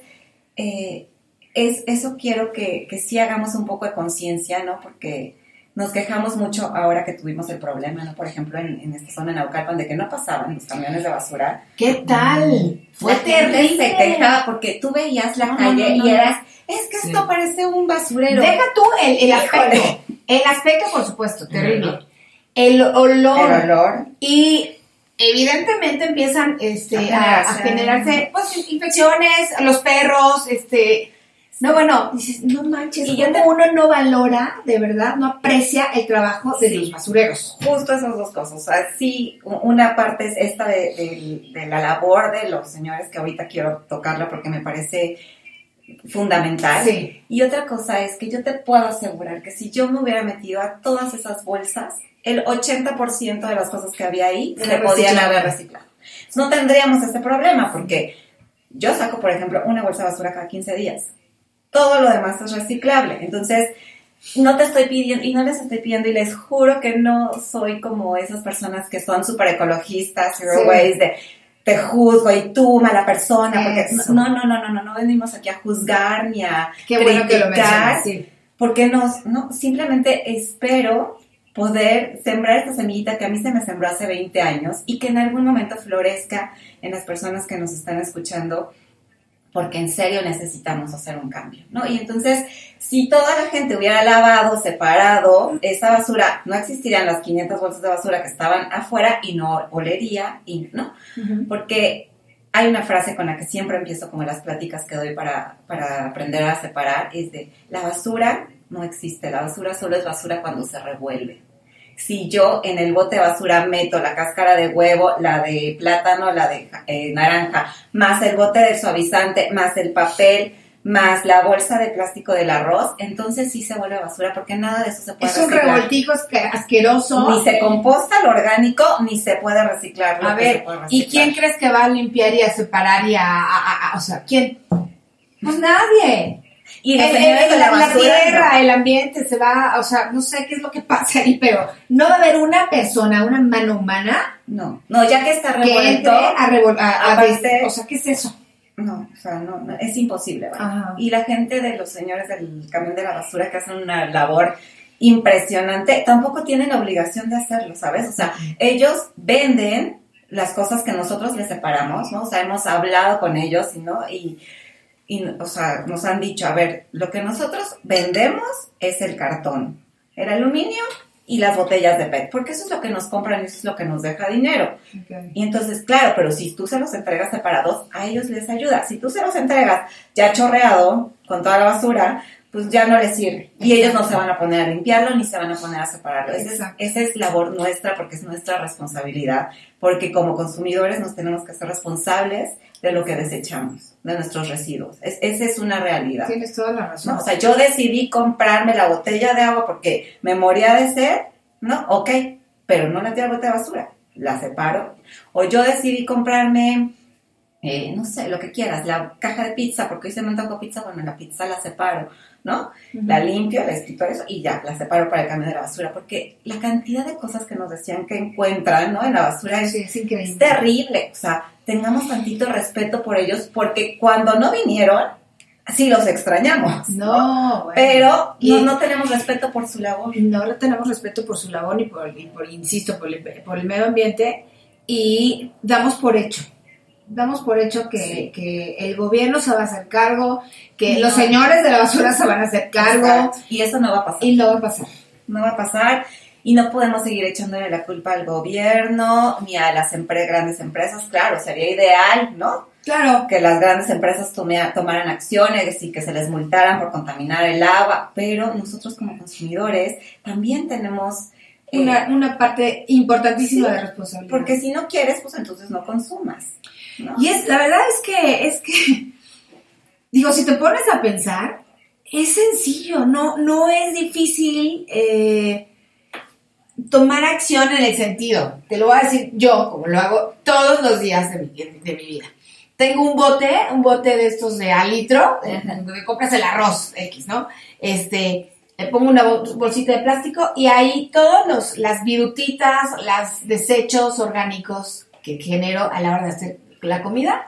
eh, es, eso quiero que, que sí hagamos un poco de conciencia, ¿no? Porque nos quejamos mucho ahora que tuvimos el problema, ¿no? Por ejemplo, en, en esta zona de Naucalpan, de que no pasaban los camiones de basura. ¿Qué tal? Fue La gente terrible. se quejaba porque tú veías la No, calle no, no, y eras, es que Sí. esto parece un basurero. Deja tú el, el aspecto. El aspecto, por supuesto, terrible. El olor. El olor. Y evidentemente empiezan este, A a, a generarse. generarse pues, infecciones, los perros, este... No, bueno, dices, no manches, Y yo uno no valora, de verdad, no aprecia el trabajo de Sí. los basureros. Justo esas dos cosas. O sea, sí, una parte es esta de, de- de la labor de los señores, que ahorita quiero tocarla porque me parece fundamental. Sí. Y otra cosa es que yo te puedo asegurar que si yo me hubiera metido a todas esas bolsas, el 80% de las cosas que había ahí se podían reciclable. haber reciclado. No tendríamos ese problema porque yo saco, por ejemplo, una bolsa de basura cada 15 días. Todo lo demás es reciclable. Entonces, no te estoy pidiendo, y no les estoy pidiendo, y les juro que no soy como esas personas que son súper ecologistas, zero Sí. waste, de te juzgo y tú, mala persona, porque Eso. no, no, no, no, no, no venimos aquí a juzgar ni a Qué bueno que lo criticar, mencionas, sí. porque nos, no, simplemente espero poder sembrar esta semillita que a mí se me sembró hace 20 años y que en algún momento florezca en las personas que nos están escuchando, porque en serio necesitamos hacer un cambio, ¿no? Y entonces, si toda la gente hubiera lavado, separado esa basura, no existirían las 500 bolsas de basura que estaban afuera y no olería, y, ¿no? Porque hay una frase con la que siempre empiezo como las pláticas que doy para, para aprender a separar, es de la basura no existe, la basura solo es basura cuando se revuelve. Si yo en el bote de basura meto la cáscara de huevo, la de plátano, la de eh, naranja, más el bote de suavizante, más el papel, más la bolsa de plástico del arroz, entonces sí se vuelve basura porque nada de eso se puede Es un reciclar. revoltijo asque- asqueroso. Ni se composta lo orgánico, ni se puede reciclar. lo A que se ver, ¿y quién crees que va a limpiar y a separar y a, a- a- a- o sea, quién? Pues nadie. Y los El- señores el- de la tierra, no. el ambiente se va, o sea, no sé qué es lo que pasa ahí, pero no va a haber una persona, una mano humana No, no, ya que está revuelto, a revolver, aparte- o sea, ¿qué es eso? No, o sea, no, no, es imposible. Y la gente de los señores del camión de la basura que hacen una labor impresionante, tampoco tienen la obligación de hacerlo, ¿sabes? O sea, ellos venden las cosas que nosotros les separamos, ¿no? O sea, hemos hablado con ellos, y ¿no? Y, y, o sea, nos han dicho, a ver, lo que nosotros vendemos es el cartón, el aluminio y las botellas de PET, porque eso es lo que nos compran y eso es lo que nos deja dinero. Y entonces, claro, pero si tú se los entregas separados, a ellos les ayuda. Si tú se los entregas ya chorreado, con toda la basura, pues ya no les sirve. Y ellos no se van a poner a limpiarlo ni se van a poner a separarlo. Esa es, esa es labor nuestra porque es nuestra responsabilidad. Porque como consumidores nos tenemos que ser responsables de lo que desechamos, de nuestros residuos. Es- esa es una realidad. Tienes toda la razón. ¿no? O sea, yo decidí comprarme la botella de agua porque me moría de sed, ¿no? Ok, pero no la tiro al bote de basura, la separo. O yo decidí comprarme, eh, no sé, lo que quieras, la caja de pizza, porque hoy se me antojó pizza, bueno, la pizza la separo, ¿no? La limpio, la escrito eso y ya, la separo para el camión de la basura, porque la cantidad de cosas que nos decían que encuentran, ¿no? En la basura es, Sí, es increíble. es terrible. O sea, tengamos tantito respeto por ellos, porque cuando no vinieron, sí los extrañamos. No, bueno. Pero Y- no, no tenemos respeto por su labor. no le tenemos respeto por su labor y por, y por insisto, por el, por el medio ambiente y damos por hecho. Damos por hecho que, que el gobierno se va a hacer cargo, que No. los señores de la basura se van a hacer cargo Exacto. Y eso no va a pasar. y no va a pasar. No va a pasar. Y no podemos seguir echándole la culpa al gobierno ni a las empre- grandes empresas. Claro, sería ideal, ¿no? Claro. Que las grandes empresas tome- tomaran acciones y que se les multaran por contaminar el agua. Pero nosotros como consumidores también tenemos... eh, Una, una parte importantísima sí, de responsabilidad. Porque si no quieres, pues entonces no consumas. ¿No? Y es, la verdad es que, es que, *laughs* digo, si te pones a pensar, es sencillo, no, no es difícil eh, tomar acción en el sentido. Te lo voy a decir yo, como lo hago todos los días de mi, de mi vida. Tengo un bote, un bote de estos de al litro, de- donde compras el arroz X, ¿no? Este, le pongo una bol- bolsita de plástico y ahí todos los, las virutitas, los desechos orgánicos que genero a la hora de hacer la comida,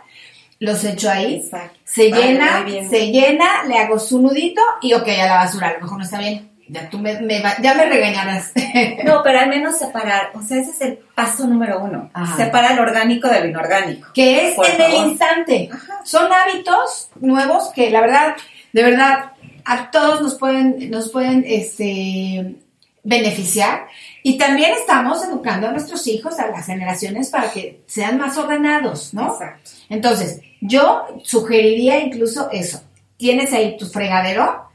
los echo ahí. Exacto. Se Vale, llena, se llena, le hago su nudito y ok, a la basura, a lo mejor no está bien. Ya tú me, me va- ya me regañarás. *laughs* No, pero al menos separar. O sea, ese es el paso número uno. Ajá. Separa lo orgánico de lo inorgánico. que es Por en el instante. Son hábitos nuevos que la verdad, de verdad, a todos nos pueden, nos pueden este, beneficiar. Y también estamos educando a nuestros hijos, a las generaciones, para que sean más ordenados, ¿no? Exacto. Entonces, yo sugeriría incluso eso. Tienes ahí tu fregadero.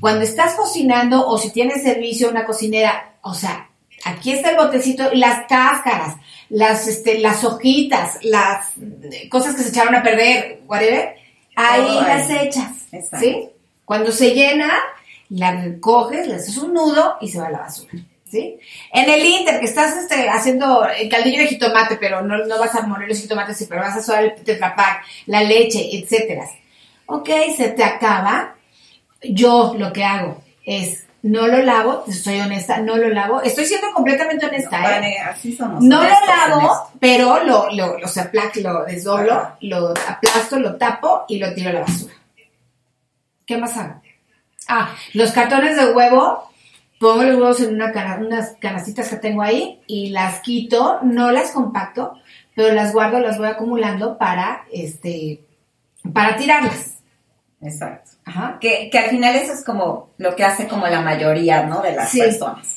Cuando estás cocinando o si tienes servicio, una cocinera, o sea, aquí está el botecito las cáscaras, las, este, las hojitas, las eh, cosas que se echaron a perder, whatever, ahí las ahí. echas, Exacto. ¿sí? Cuando se llena, la coges, le haces un nudo y se va a la basura, ¿sí? En el inter que estás este, haciendo el caldillo de jitomate, pero no, no vas a moler los jitomates, sí, pero vas a usar el tetrapack, la leche, etcétera. Ok, se te acaba. Yo lo que hago es, no lo lavo, soy honesta, no lo lavo. Estoy siendo completamente honesta, ¿eh? Así somos. No lo honestos lavo, pero lo, lo, lo, zapla- lo desdoblo, lo aplasto, lo tapo y lo tiro a la basura. ¿Qué más hago? Ah, los cartones de huevo, pongo los huevos en una cana- unas canastitas que tengo ahí y las quito, no las compacto, pero las guardo, las voy acumulando para, este, para tirarlas. Exacto. Ajá. Que, que al final eso es como lo que hace como la mayoría, ¿no? De las Sí. personas.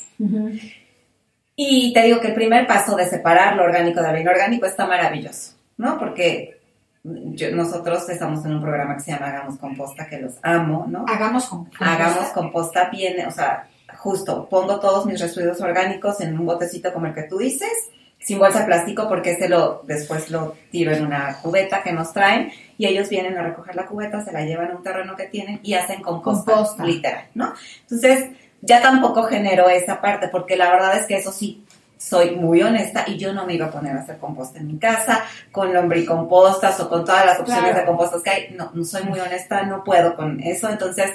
Y te digo que el primer paso de separar lo orgánico de lo inorgánico está maravilloso, ¿no? Porque yo- nosotros estamos en un programa que se llama Hagamos Composta, que los amo, ¿no? Hagamos con Hagamos composta viene, o sea, justo, pongo todos mis residuos orgánicos en un botecito como el que tú dices, sin bolsa de plástico, porque ese lo, después lo tiro en una cubeta que nos traen, y ellos vienen a recoger la cubeta, se la llevan a un terreno que tienen y hacen composta, Composta. literal, ¿no? Entonces, ya tampoco genero esa parte, porque la verdad es que eso sí, soy muy honesta y yo no me iba a poner a hacer composta en mi casa con lombricompostas o con todas las opciones Claro. de compostas que hay. No, no soy muy honesta, no puedo con eso. Entonces,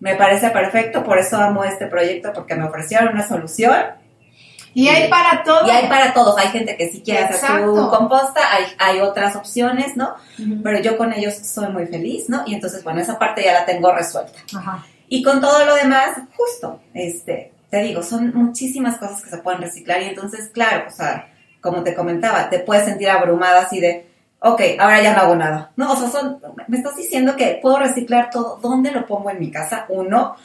me parece perfecto, por eso amo este proyecto, porque me ofrecieron una solución. Y hay para todo. Y hay para todos. Hay gente que sí quiere hacer su composta, hay, hay otras opciones, ¿no? Pero yo con ellos soy muy feliz, ¿no? Y entonces, bueno, esa parte ya la tengo resuelta. Ajá. Y con todo lo demás, justo, este, te digo, son muchísimas cosas que se pueden reciclar y entonces, claro, o sea, como te comentaba, te puedes sentir abrumada así de, ok, ahora ya no hago nada. No, o sea, son, me estás diciendo que puedo reciclar todo, ¿dónde lo pongo en mi casa? Uno,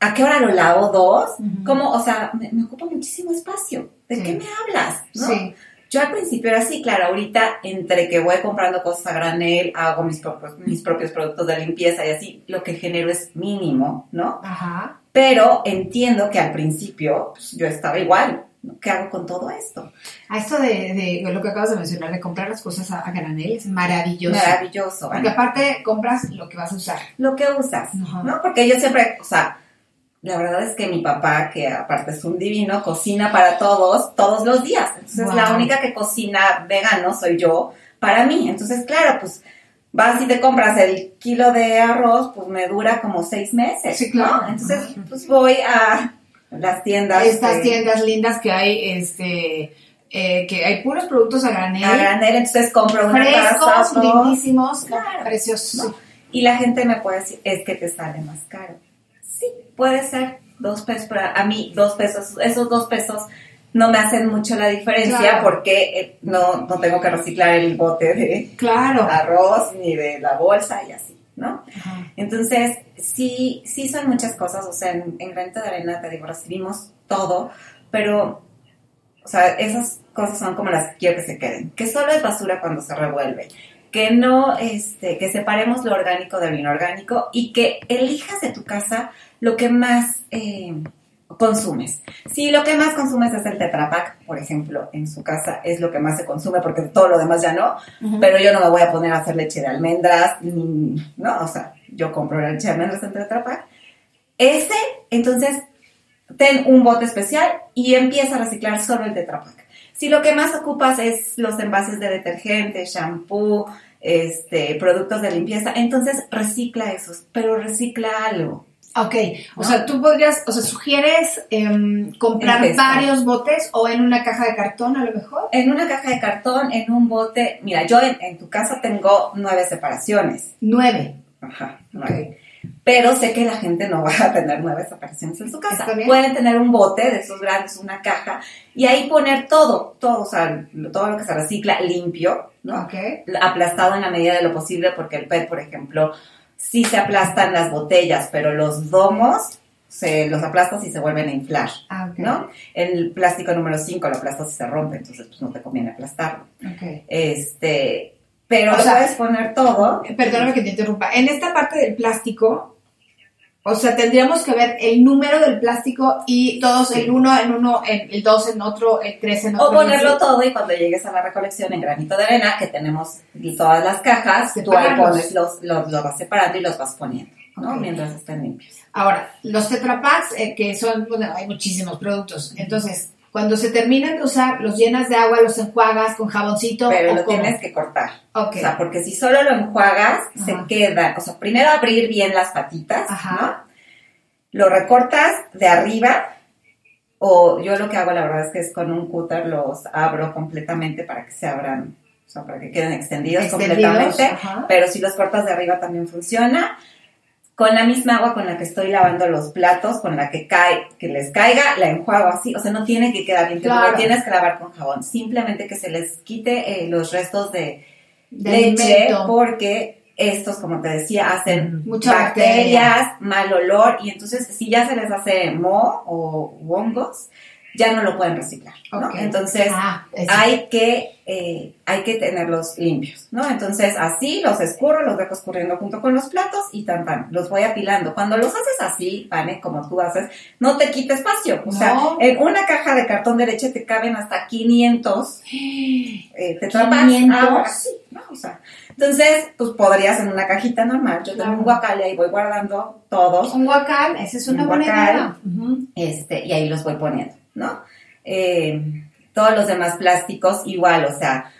¿a qué hora lo lavo? Dos, ¿cómo? O sea, me, me ocupa muchísimo espacio. ¿De Sí. qué me hablas? ¿no? Sí. Yo al principio era así, claro, ahorita entre que voy comprando cosas a granel, hago mis propios, mis propios productos de limpieza y así, lo que genero es mínimo, ¿no? Ajá. Pero entiendo que al principio pues, yo estaba igual. ¿Qué hago con todo esto? A esto de, de lo que acabas de mencionar, de comprar las cosas a, a granel, es maravilloso. Maravilloso. Porque aparte compras lo que vas a usar. Lo que usas, ¿no? Porque yo siempre, o sea, la verdad es que mi papá, que aparte es un divino, cocina para todos, todos los días. Entonces Wow. la única que cocina vegano soy yo para mí. Entonces, claro, pues vas y te compras el kilo de arroz, pues me dura como seis meses. Sí, claro. ¿no? Entonces, pues voy a las tiendas. Estas de- tiendas lindas que hay, este, eh, que hay puros productos a granel. a granel, entonces compro una Frescos, lindísimos, Claro. preciosos. ¿no? Y la gente me puede decir, es que te sale más caro. Sí, puede ser dos pesos, pero a mí dos pesos, esos dos pesos no me hacen mucho la diferencia Claro. porque eh, no, no tengo que reciclar el bote de Claro. arroz ni de la bolsa y así, ¿no? Entonces, sí, sí son muchas cosas, o sea, en, en Granito de Arena, te digo, recibimos todo, pero, o sea, esas cosas son como las que quiero que se queden, que solo es basura cuando se revuelve, que no, este, que separemos lo orgánico de lo inorgánico y que elijas de tu casa lo que más eh, consumes. Si lo que más consumes es el Tetra Pak, por ejemplo, en su casa es lo que más se consume porque todo lo demás ya no, pero yo no me voy a poner a hacer leche de almendras, ni, ¿no? O sea, yo compro la leche de almendras en Tetra Pak. Ese, entonces, ten un bote especial y empieza a reciclar solo el Tetra Pak. Si lo que más ocupas es los envases de detergente, shampoo, este, productos de limpieza, entonces recicla esos, pero recicla algo. Ok, o sea, tú podrías, o sea, sugieres em, comprar varios botes o en una caja de cartón a lo mejor. En una caja de cartón, en un bote, mira, yo en, en tu casa tengo nueve separaciones. Nueve. Ajá, nueve. Pero sé que la gente no va a tener nueve separaciones en su casa. Pueden tener un bote de esos grandes, una caja, y ahí poner todo, todo, o sea, todo lo que se recicla limpio, ¿no? Ok. Aplastado en la medida de lo posible, porque el PET, por ejemplo, sí se aplastan las botellas, pero los domos se los aplastas y se vuelven a inflar, Ah. ¿no? El plástico número 5 lo aplastas y se rompe, entonces pues no te conviene aplastarlo. Este, pero O sea, puedes poner todo. Perdóname que te interrumpa. En esta parte del plástico, O sea, tendríamos que ver el número del plástico y todos el uno en uno, en- el dos en otro, el tres en otro. O ponerlo todo y cuando llegues a la recolección en granito de arena, que tenemos todas las cajas, tú ahí pones los, los, los vas separando y los vas poniendo, ¿no? Mientras estén limpios. Ahora, los Tetra Paks, eh, que son, bueno, hay muchísimos productos. Entonces, cuando se terminan de usar, los llenas de agua, los enjuagas con jaboncito. Pero o lo tienes que cortar. Ok. O sea, porque si solo lo enjuagas, se Ajá. queda. O sea, primero abrir bien las patitas. Ajá. ¿no? Lo recortas de arriba. O yo lo que hago, la verdad es que es con un cúter los abro completamente para que se abran. O sea, para que queden extendidos, Extendidos, completamente. ajá. Pero si los cortas de arriba también funciona. Con la misma agua con la que estoy lavando los platos, con la que cae, que les caiga, la enjuago así. O sea, no tiene que quedar bien, Claro. no tienes que lavar con jabón. Simplemente que se les quite eh, los restos de, De leche porque estos, como te decía, hacen Mucha bacterias, mal olor y entonces si ya se les hace moho o hongos, ya no lo pueden reciclar, ¿no? Entonces Ah, hay que eh, hay que tenerlos limpios, ¿no? Entonces así los escurro, los dejo escurriendo junto con los platos y tan tan, los voy apilando. Cuando los haces así, Vane, como tú haces, no te quita espacio. O sea, No. en una caja de cartón de leche te caben hasta 500 *gasps* eh, Paks. 500. Ah, bueno, sí, ¿no? O sea, entonces, pues podrías en una cajita normal. Yo tengo un guacal y ahí voy guardando todos. Un guacal, esa es una Un buena guacal. idea. Este, y ahí los voy poniendo, ¿no? Eh, todos los demás plásticos igual, o sea,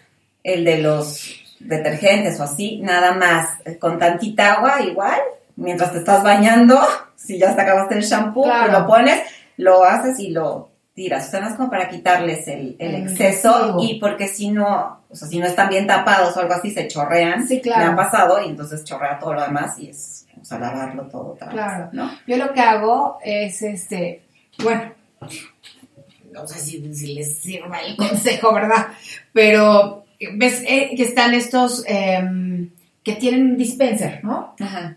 el de los detergentes o así, nada más, eh, con tantita agua igual, mientras te estás bañando, *laughs* si ya te acabaste el shampoo, Claro. lo pones, lo haces y lo tiras, o sea, no es como para quitarles el, exceso y porque si no, o sea, si no están bien tapados o algo así, se chorrean, Sí, claro. me ha pasado y entonces chorrea todo lo demás y es, o sea, lavarlo todo otra vez, Claro. ¿no? Yo lo que hago es este, bueno, no sé si, si les sirva el *laughs* consejo, ¿verdad? Pero ves eh, que están estos em, que tienen dispenser, ¿no? Ajá.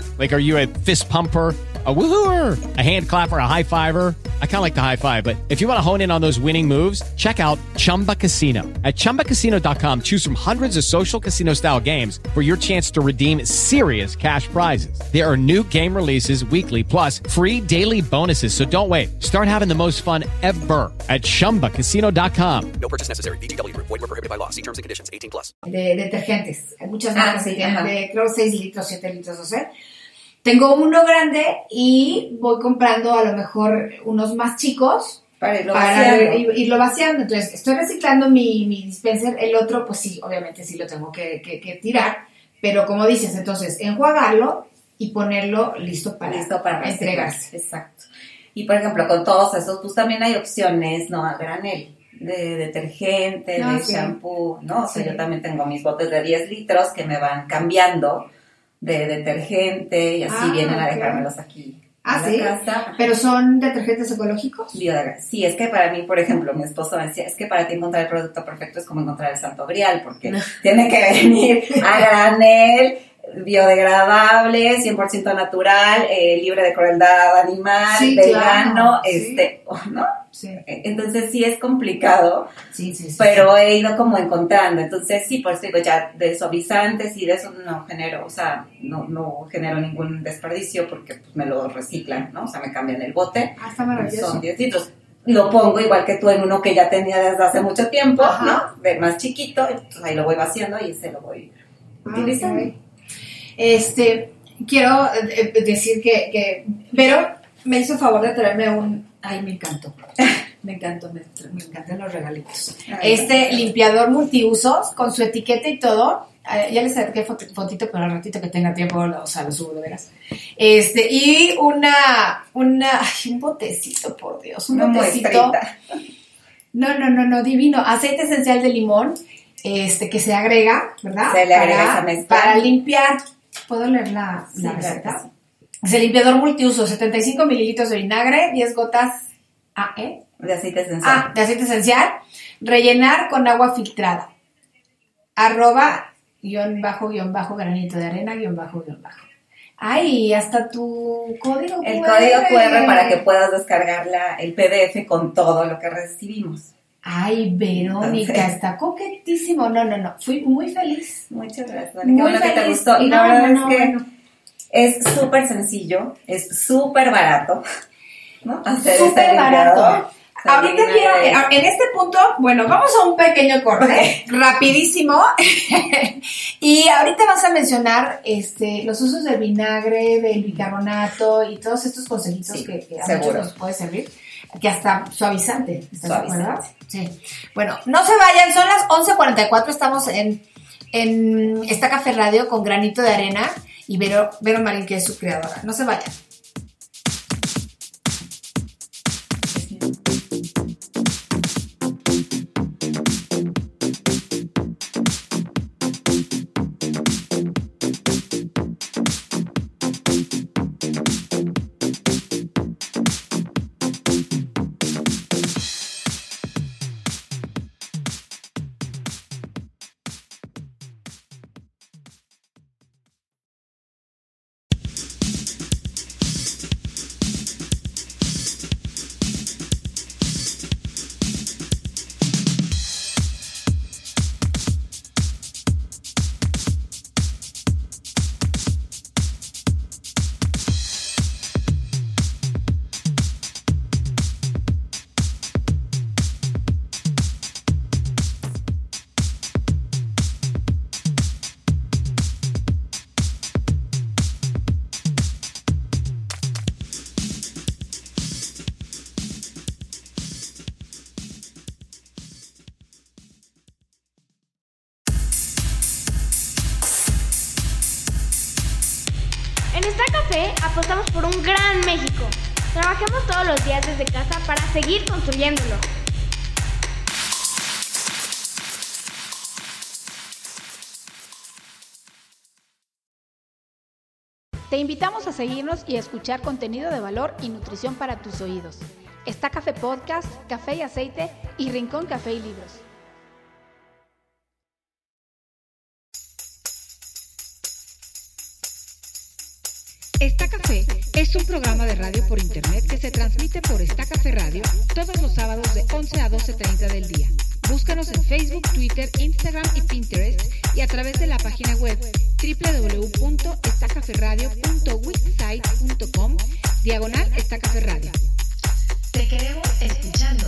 Like, are you a fist pumper? A woohooer, a hand clapper, a high fiver. I kind of like the high five, but if you want to hone in on those winning moves, check out Chumba Casino. At chumbacasino.com, choose from hundreds of social casino style games for your chance to redeem serious cash prizes. There are new game releases weekly, plus free daily bonuses. So don't wait. Start having the most fun ever at chumbacasino.com. No purchase necessary. VGW Group. Void were prohibited by law. See terms and conditions. 18 plus. de detergentes. Hay muchas Ah, marcas sí, que tienen ajá. de, creo, 6 litros, 7 litros, o sea. Tengo uno grande y voy comprando a lo mejor unos más chicos Para irlo para vaciando. ir- irlo vaciando. Entonces, estoy reciclando mi, mi dispenser. El otro, pues sí, obviamente sí lo tengo que, que- que tirar. Pero como dices, entonces, enjuagarlo y ponerlo listo para, listo para entregarse. Exacto. Y por ejemplo, con todos esos, pues también hay opciones, ¿no? A granel, de detergente, Ah, de sí. shampoo, ¿no? O sea, Sí. yo también tengo mis botes de 10 litros que me van cambiando de detergente y así Ah, vienen a dejármelos aquí. Ah, sí. casa. Pero son detergentes ecológicos. Sí, es que para mí, por ejemplo, mi esposo me decía, es que para ti encontrar el producto perfecto es como encontrar el santo grial, porque tiene que venir a granel, biodegradable, 100% natural, eh, libre de crueldad animal, Sí, vegano, claro, sí. este, ¿no? Sí. Entonces sí es complicado, Sí, sí, sí. pero he ido como encontrando. Entonces sí, por eso digo, ya de suavizantes y de eso no genero, o sea, no, no genero ningún desperdicio porque pues, me lo reciclan, ¿no? O sea, me cambian el bote. Ah, está maravilloso. Son 10 litros. Lo pongo igual que tú en uno que ya tenía desde hace mucho tiempo, Ajá. ¿no? De más chiquito, entonces ahí lo voy vaciando y ese lo voy utilizando. ok. Este, quiero eh, eh, decir que, que Vero me hizo favor de traerme un... Ay, me encantó. *laughs* Me encantó, me, me encantan los regalitos. Ay, Este limpiador multiusos con su etiqueta y todo. Eh, ya les saqué fot- fotito, pero al ratito que tenga tiempo, o sea, lo subo de veras. Este, y una, una, ay, un botecito, por Dios, un Una botecito. muestrita. No, no, no, no, divino. Aceite esencial de limón, este, que se agrega, ¿verdad? Se le agrega Para- esa mezcla. Para limpiar. ¿Puedo leer la, Sí, la receta? Es el limpiador multiuso, 75 mililitros de vinagre, 10 gotas AE. De aceite esencial. Ah, de aceite esencial. Rellenar con agua filtrada. Arroba, guion bajo, guion bajo, granito de arena, guion bajo, guion bajo. Ay, hasta tu código El QR. código QR para que puedas descargar la, el PDF con todo lo que recibimos. Ay, Verónica, Entonces- está coquetísimo. No, no, no. Fui muy feliz. Muchas gracias. Muy Qué bueno que te gustó. Y la verdad no, es que es súper sencillo, es súper barato. ¿no? Hacer este Súper barato. Ahorita quiero, en este punto, bueno, vamos a un pequeño corte, rapidísimo. *laughs* y ahorita vas a mencionar este, los usos del vinagre, del bicarbonato y todos estos consejitos Sí, que, que a muchos nos puede servir. Que hasta suavizante, ¿estás de Suavizante. acuerdo? Sí. Bueno, no se vayan, son las 11.44, estamos en, en esta Café Radio con Granito de Arena y Vero, Vero Marín, que es su creadora. No se vayan. Te invitamos a seguirnos y escuchar contenido de valor y nutrición para tus oídos. Está Café Podcast, Café y Aceite y Rincón Café y Libros. Está Café es un programa de radio por internet que se transmite por Está Café Radio todos los sábados de 11 a 12.30 del día. Búscanos en Facebook, Twitter, Instagram y Pinterest y a través de la página web www.estacaferradio.wixsite.com diagonal Está Café Radio. Te queremos escuchando.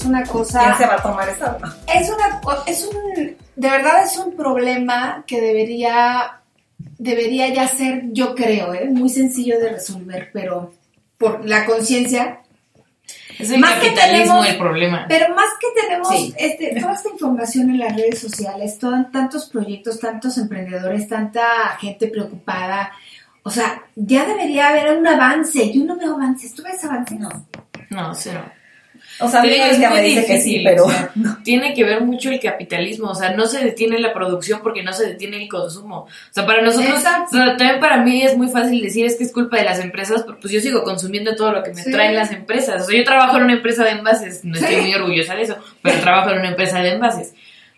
Es, una cosa... ¿Quién se va a tomar eso? Es una, es un, de verdad es un problema que debería, debería ya ser, yo creo, ¿eh? muy sencillo de resolver, pero por la conciencia Es el Más que capitalismo tenemos- el problema. Pero más que tenemos Sí. este, toda esta información en las redes sociales, todo- tantos proyectos, tantos emprendedores, tanta gente preocupada, o sea, ya debería haber un avance. Yo no veo avances. ¿Tú ves avances? No. No, cero. O sea, Mónica es me que sí, difícil, pero o sea, *laughs* tiene que ver mucho el capitalismo, o sea, no se detiene la producción porque no se detiene el consumo. O sea, para nosotros, Exacto. o sea, también para mí es muy fácil decir es que es culpa de las empresas, pero pues yo sigo consumiendo todo lo que me Sí. traen las empresas. O sea, yo trabajo en una empresa de envases, no estoy Sí. muy orgullosa de eso, pero trabajo en una empresa de envases.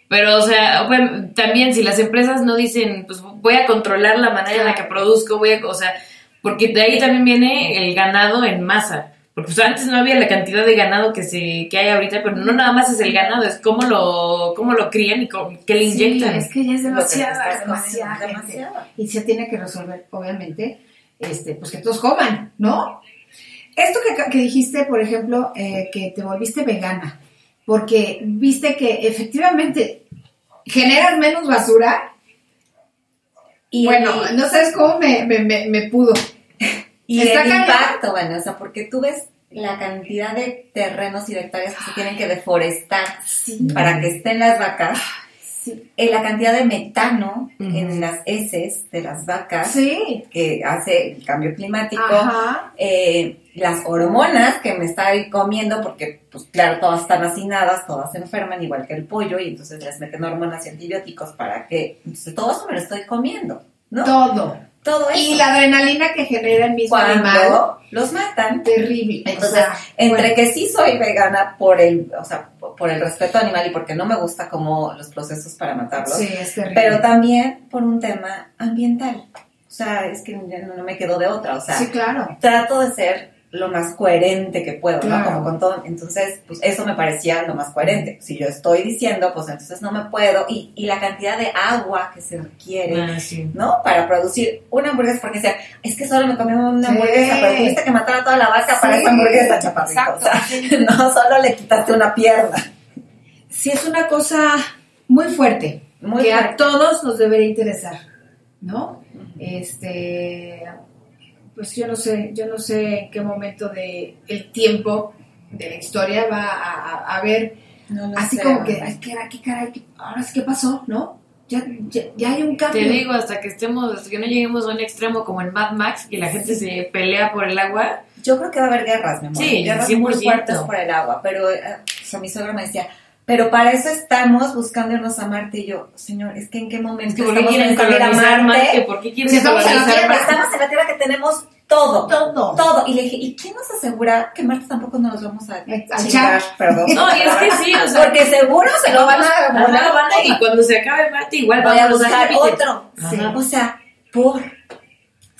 Pero, o sea, bueno, también si las empresas no dicen, pues voy a controlar la manera en la que produzco, voy a, o sea, porque de ahí también viene el ganado en masa. Pues, antes no había la cantidad de ganado que se que hay ahorita, pero no nada más es el ganado, es cómo lo, cómo lo crían y cómo- qué le Sí, inyectan. es que ya es demasiada, estás demasiada gente. demasiada. Y se tiene que resolver, obviamente, este, pues que todos coman, ¿no? Esto que, que dijiste, por ejemplo, eh, que te volviste vegana, porque viste que efectivamente generas menos basura. Y bueno, el- no sabes cómo me, me, me, me pudo. Y Está el cañón. impacto, Vanessa, porque tú ves la cantidad de terrenos y de hectáreas que se tienen que deforestar para que estén las vacas, eh, la cantidad de metano en las heces de las vacas Sí. que hace el cambio climático, eh, las hormonas que me estoy comiendo, porque pues claro, todas están hacinadas, todas se enferman igual que el pollo y entonces les meten hormonas y antibióticos para que, entonces todo eso me lo estoy comiendo, ¿no? Todo. Todo eso. Y la adrenalina que genera el mismo Cuando animal. los matan. Terrible. Entonces, O sea, entre bueno. que sí soy vegana por el, o sea, por el respeto animal y porque no me gusta como los procesos para matarlos, Sí, es terrible. pero también por un tema ambiental. O sea, es que no me quedo de otra, o sea, Sí, claro. trato de ser lo más coherente que puedo, Claro. ¿no? Como con todo. Entonces, pues eso me parecía lo más coherente. Si yo estoy diciendo, pues entonces no me puedo. Y, y la cantidad de agua que se requiere, Ah, sí. ¿no? Para producir una hamburguesa, porque sea, es que solo me comí una Sí. hamburguesa, pero tuviste que matar a toda la vaca para esa hamburguesa, chaparrito. Exacto. O sea, *laughs* no solo le quitaste una pierna. sí es una cosa muy fuerte, Muy que a todos nos debería interesar, ¿no? Este, pues yo no sé, yo no sé en qué momento de el tiempo de la historia va a, a- a ver No lo así sé, como que, ay, qué, qué caray, qué- ahora sí qué pasó, ¿no? Ya, ya, ya hay un Te cambio. digo, hasta que estemos, hasta que no lleguemos a un extremo como en Mad Max y la gente se pelea por el agua. Yo creo que va a haber guerras, mi amor. Sí, guerras 100%. muy fuertes por el agua. Pero eh, o sea, mi suegro me decía, pero para eso estamos buscando irnos a Marte. Y yo, señor, es que en qué momento Es que ¿por qué estamos quieren pensando ir a Marte? Marte? ¿Por qué quieren Si estamos en la Tierra, Marte? estamos en la Tierra que tenemos todo. Todo. Todo. Y le dije, ¿y quién nos asegura que Marte tampoco nos vamos a A chingar? Perdón. No, y es que sí, o sea. Porque seguro se lo van a volar. van a- y cuando se acabe Marte, igual Voy a buscar otro. O sea, por.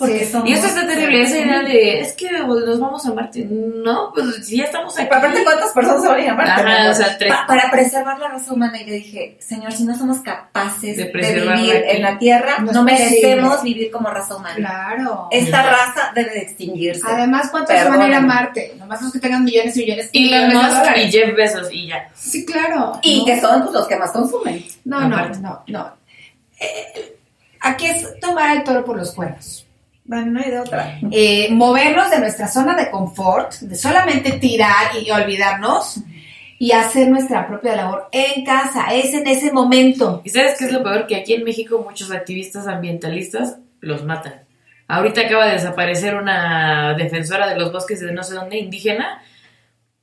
Porque Sí. somos. Y eso está terrible, esa idea de, es que nos vamos a Marte. No, pues si ya estamos aquí. Aparte, ¿cuántas personas se van a ir a Marte? Ajá, mi amor? o sea, tres. Pa- para preservar la raza humana. Y le dije, señor, si no somos capaces De vivir aquí. en la Tierra, No merecemos posible. vivir como raza humana. Claro. Esta raza debe de extinguirse. Además, ¿cuántos se van a ir a Perdóname. Marte? Nomás los que tengan millones y millones Y millones dólares. y Jeff Bezos y ya. Sí, claro. Y No. que son pues, los que más consumen. No, no, no, no. Eh, aquí es tomar el toro por los cuernos. Bueno, no hay de otra. Eh, movernos de nuestra zona de confort, de solamente tirar y olvidarnos y hacer nuestra propia labor en casa. Es en ese momento. ¿Y sabes qué es lo peor? Que aquí en México muchos activistas ambientalistas los matan. Ahorita acaba de desaparecer una defensora de los bosques de no sé dónde, indígena,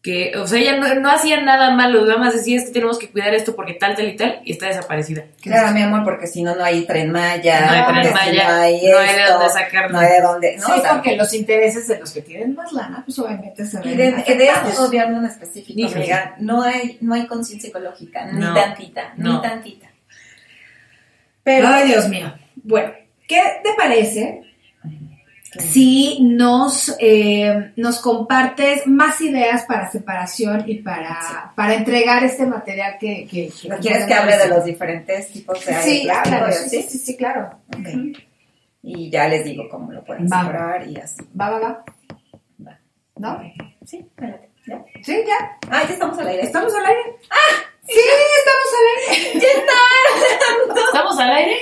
que, o sea, ella no, no hacía nada malo, nada más decía es que tenemos que cuidar esto porque tal, tal y tal, y está desaparecida. Claro, mi amor, porque si no, no hay tren Maya. No hay Tren si Maya, no hay no hay de dónde sacarlo. No hay de dónde. No, sí, O sea, porque los intereses de los que tienen más lana, pues obviamente se Y ven de, de este en específico, Híjole. amiga, no hay, no hay conciencia ecológica, ni No. tantita, No. ni tantita. Pero, Ay, Dios mío. Bueno, ¿qué te parece si nos, eh, nos compartes más ideas para separación y para, para entregar este material que... que, que ¿no quieres que hable de los diferentes tipos de Sí, y sí, sí, sí, sí, claro. Y ya les digo cómo lo pueden Va. separar y así. Va, va, va. Va. ¿No? Sí, espérate. ¿Ya? Sí, ya. Ah, ya estamos al aire. ¿Estamos al aire? ¡Ah! Sí, estamos al aire. *laughs* ¡Ya está! ¿Estamos al aire?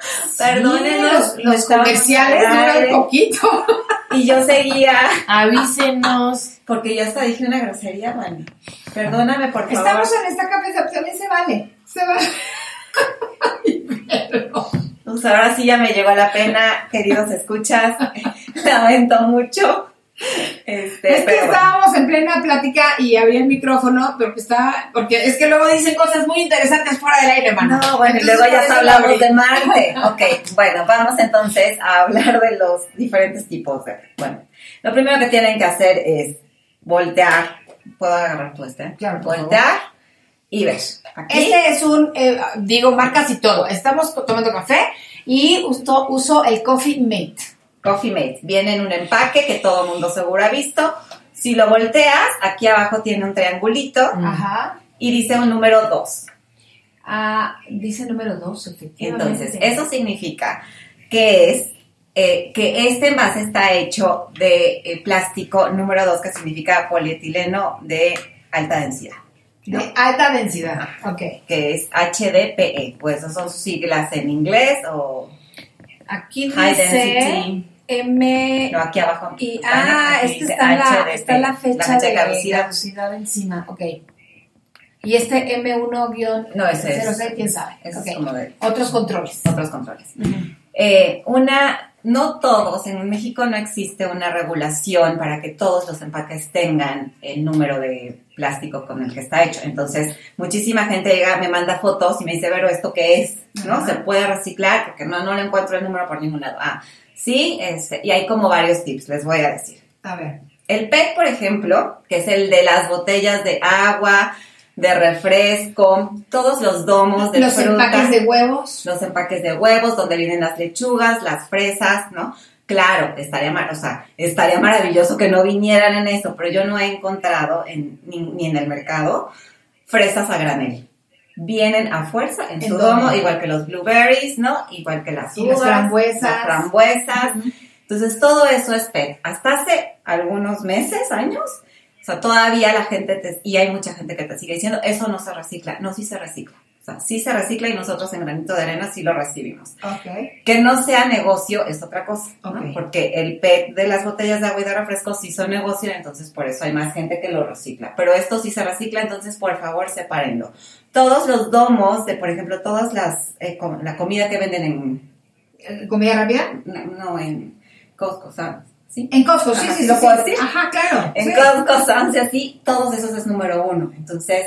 *laughs* Perdónenos, los, los comerciales al duran poquito. *laughs* Y yo seguía. Avísenos. Porque yo hasta dije una grosería, Vani. Perdóname, por favor. Estamos en esta café, también se vale. Se vale. Pues ahora sí ya me llegó la pena, queridos escuchas. *laughs* Lamento mucho. Este, es que pero estábamos en plena plática y había el micrófono, pero que estaba, porque es que luego dicen cosas muy interesantes fuera del aire, mano. No, bueno, y Entonces, luego por ya hablamos de Marte. Ok, bueno, vamos entonces a hablar de los diferentes tipos de... Bueno, lo primero que tienen que hacer es voltear. ¿Puedo agarrar tú este? Claro, Voltear y ver. Aquí. Este es un, eh, digo, marcas y todo. Estamos tomando café y uso, uso el Coffee Mate. Coffee Mate. Viene en un empaque que todo el mundo seguro ha visto. Si lo volteas, aquí abajo tiene un triangulito Ajá. y dice un número 2. Ah, dice número 2, efectivamente. Entonces, eso significa que es eh, que este envase está hecho de eh, plástico número 2, que significa polietileno de alta densidad. De alta densidad. Ok. Que es HDPE. Pues esas son sus siglas en inglés o Aquí High dice Density. M. No, aquí abajo. Y, ah, este dice está, la, está la fecha, la de caducidad. encima. Ok. Y este M1 No, ese es- 06, quién sabe. ese es como de- Otros controles. otros controles. Eh, una, no todos, en México no existe una regulación para que todos los empaques tengan el número de plástico con el que está hecho. Entonces, muchísima gente llega, me manda fotos y me dice, pero ¿esto qué es? ¿No? ¿Se puede reciclar? Porque no, no le encuentro el número por ningún lado. Ah, sí, este, y hay como varios tips, les voy a decir. A ver. El PET, por ejemplo, que es el de las botellas de agua, de refresco, todos los domos de Los fruta, empaques de huevos. los empaques de huevos, donde vienen las lechugas, las fresas, ¿no? Claro, estaría o sea, estaría maravilloso que no vinieran en eso, pero yo no he encontrado en, ni, ni en el mercado fresas a granel. Vienen a fuerza en ¿En su domo, igual que los blueberries, ¿no? Igual que las uvas, frambuesas. las frambuesas. Entonces, todo eso es PET. Hasta hace algunos meses, años, o sea, todavía la gente, te- y hay mucha gente que te sigue diciendo, eso no se recicla. No, sí se recicla. Sea, sí se recicla y nosotros en Granito de Arena sí lo recibimos. Ok. Que no sea negocio es otra cosa, ¿no? Ok. Porque el PET de las botellas de agua y de refresco sí son negocio, entonces por eso hay más gente que lo recicla. Pero esto sí se recicla, entonces por favor sepárenlo. Todos los domos de, por ejemplo, todas las, eh, com- la comida que venden en... Eh, ¿Comida rápida? No, no, en Costco, sea, ¿sí? En Costco, sí, Ajá, sí, ¿lo sí, puedo sí. decir? Ajá, claro. En sí. Costco, Sam's y así, todos esos es número uno. Entonces,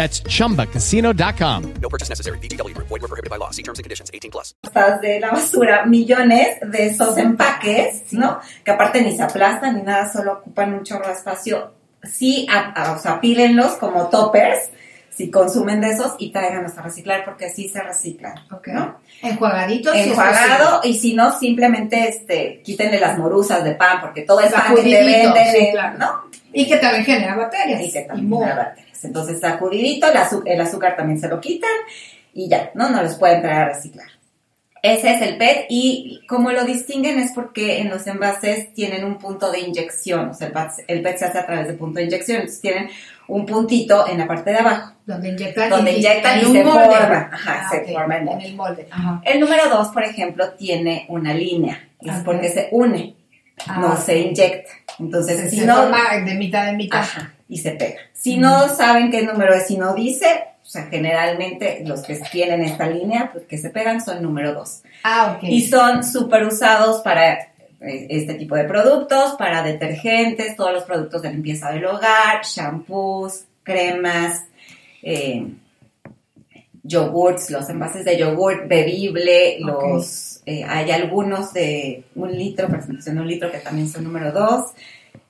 That's chumbacasino.com. No purchase necessary. VGW Group. Void were prohibited by law. See terms and conditions. 18 plus. de la basura, millones de esos empaques, ¿no? Que aparte ni se aplastan ni nada, solo ocupan un chorro de espacio. Sí, a- a- o sea, pílenlos como toppers, si consumen de esos, y tráiganlos a reciclar, porque sí se reciclan, ¿no? Enjuagaditos. enjuagado y si no simplemente este quítenle las morusas de pan porque todo el pan que te venden sí, claro. ¿no? Y que también genera bacterias. y que Y también genera bacterias. entonces sacudidito el, el azúcar también se lo quitan y ya no no los pueden traer a reciclar ese es el PET y como lo distinguen es porque en los envases tienen un punto de inyección, o sea, el PET, el PET se hace a través de punto de inyección, entonces tienen un puntito en la parte de abajo. Donde inyectan, donde inyectan y, un se molde. forma. Ajá, Ah, se ok, forma el molde. En el molde. Ajá. El número 2, por ejemplo, tiene una línea. Es Ok. porque se une, Ah, no se inyecta. Entonces, Se, si se no, forma de mitad en mitad. Ajá, y se pega. Si no saben qué número es, si no dice, o sea, generalmente los que tienen esta línea, pues que se pegan son número 2. Ah, ok. Y son súper usados para eh, este tipo de productos, para detergentes, todos los productos de limpieza del hogar, shampoos, cremas, eh, yogurts, los envases de yogurt bebible, los eh, hay algunos de un litro, presentación de un litro que también son número 2,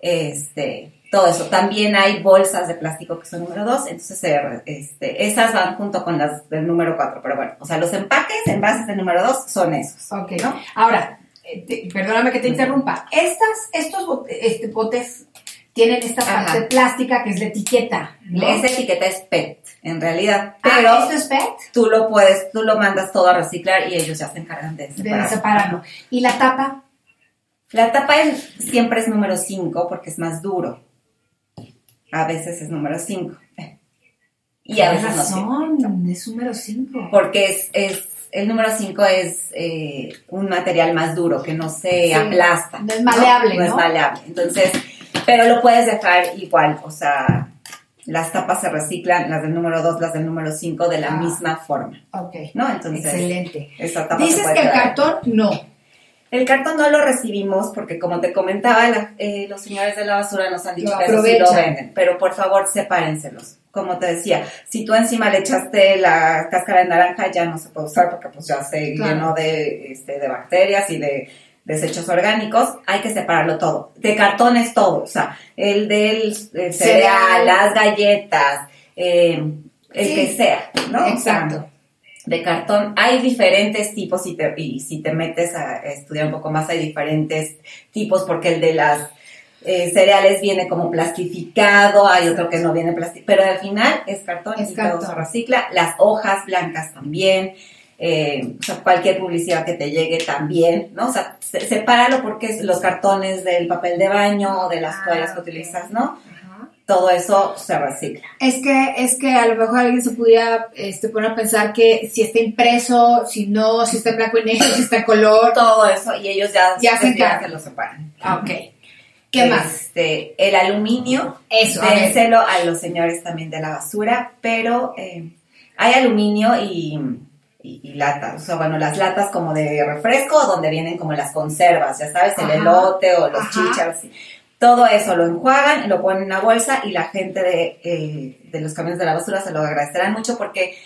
este, todo eso. También hay bolsas de plástico que son número 2, entonces este, esas van junto con las del número 4, pero bueno, o sea, los empaques, envases del número 2 son esos. Ok, Ahora, eh, te- perdóname que te interrumpa. Estas, estos bot- este, botes tienen esta Ajá. parte plástica que es la etiqueta. ¿no? Esa etiqueta es PET, en realidad. Ah, Pero ¿esto es PET? tú lo puedes, tú lo mandas todo a reciclar y ellos ya se encargan de De separar. separarlo. ¿Y la tapa? La tapa es- siempre es número 5 porque es más duro. A veces es número 5. Y a veces no. razón, es número 5. Porque es, es el número 5 es eh, un material más duro que no se Sí. aplasta. No es maleable, No, ¿no? es maleable. Entonces, pero lo puedes dejar igual. O sea, las tapas se reciclan, las del número 2, las del número 5, de la Ah. misma forma. Ok. ¿No? Entonces, Excelente. esa tapa Dices que el cartón no. El cartón no lo recibimos porque, como te comentaba, la- eh, los señores de la basura nos han dicho Lo que eso sí lo venden. Pero por favor, sepárenselos. Como te decía, si tú encima le echaste la cáscara de naranja, ya no se puede usar porque pues ya se Claro. llenó de, este, de bacterias y de desechos orgánicos. Hay que separarlo todo. De cartón es todo. O sea, el del el cereal, las galletas, eh, el Sí. que sea, ¿no? O sea, Exacto. de cartón. Hay diferentes tipos y, te- y si te metes a estudiar un poco más hay diferentes tipos porque el de las eh, cereales viene como plastificado, hay otro que no viene plastificado, pero al final es cartón Es y todo cartón. se recicla. Las hojas blancas también. Eh, o sea, cualquier publicidad que te llegue también, ¿no? O sea, se- sepáralo porque es los cartones del papel de baño o de las Ah, toallas que utilizas, ¿no? Todo eso se recicla. Es que, es que a lo mejor alguien se pudiera este, poner a pensar que si está impreso, si no, si está en blanco y negro, si está en color. Todo eso y ellos ya, Ya se se lo separan. Ah, ok. ¿Qué más? Este, el aluminio. Eso, a. Dénselo a los señores también de la basura, pero eh, hay aluminio y, y, y latas. O sea, bueno, las latas como de refresco, donde vienen como las conservas, ya sabes, el Ajá. elote o los chícharos. Todo eso lo enjuagan, lo ponen en una bolsa y la gente de, eh, de los camiones de la basura se lo agradecerán mucho porque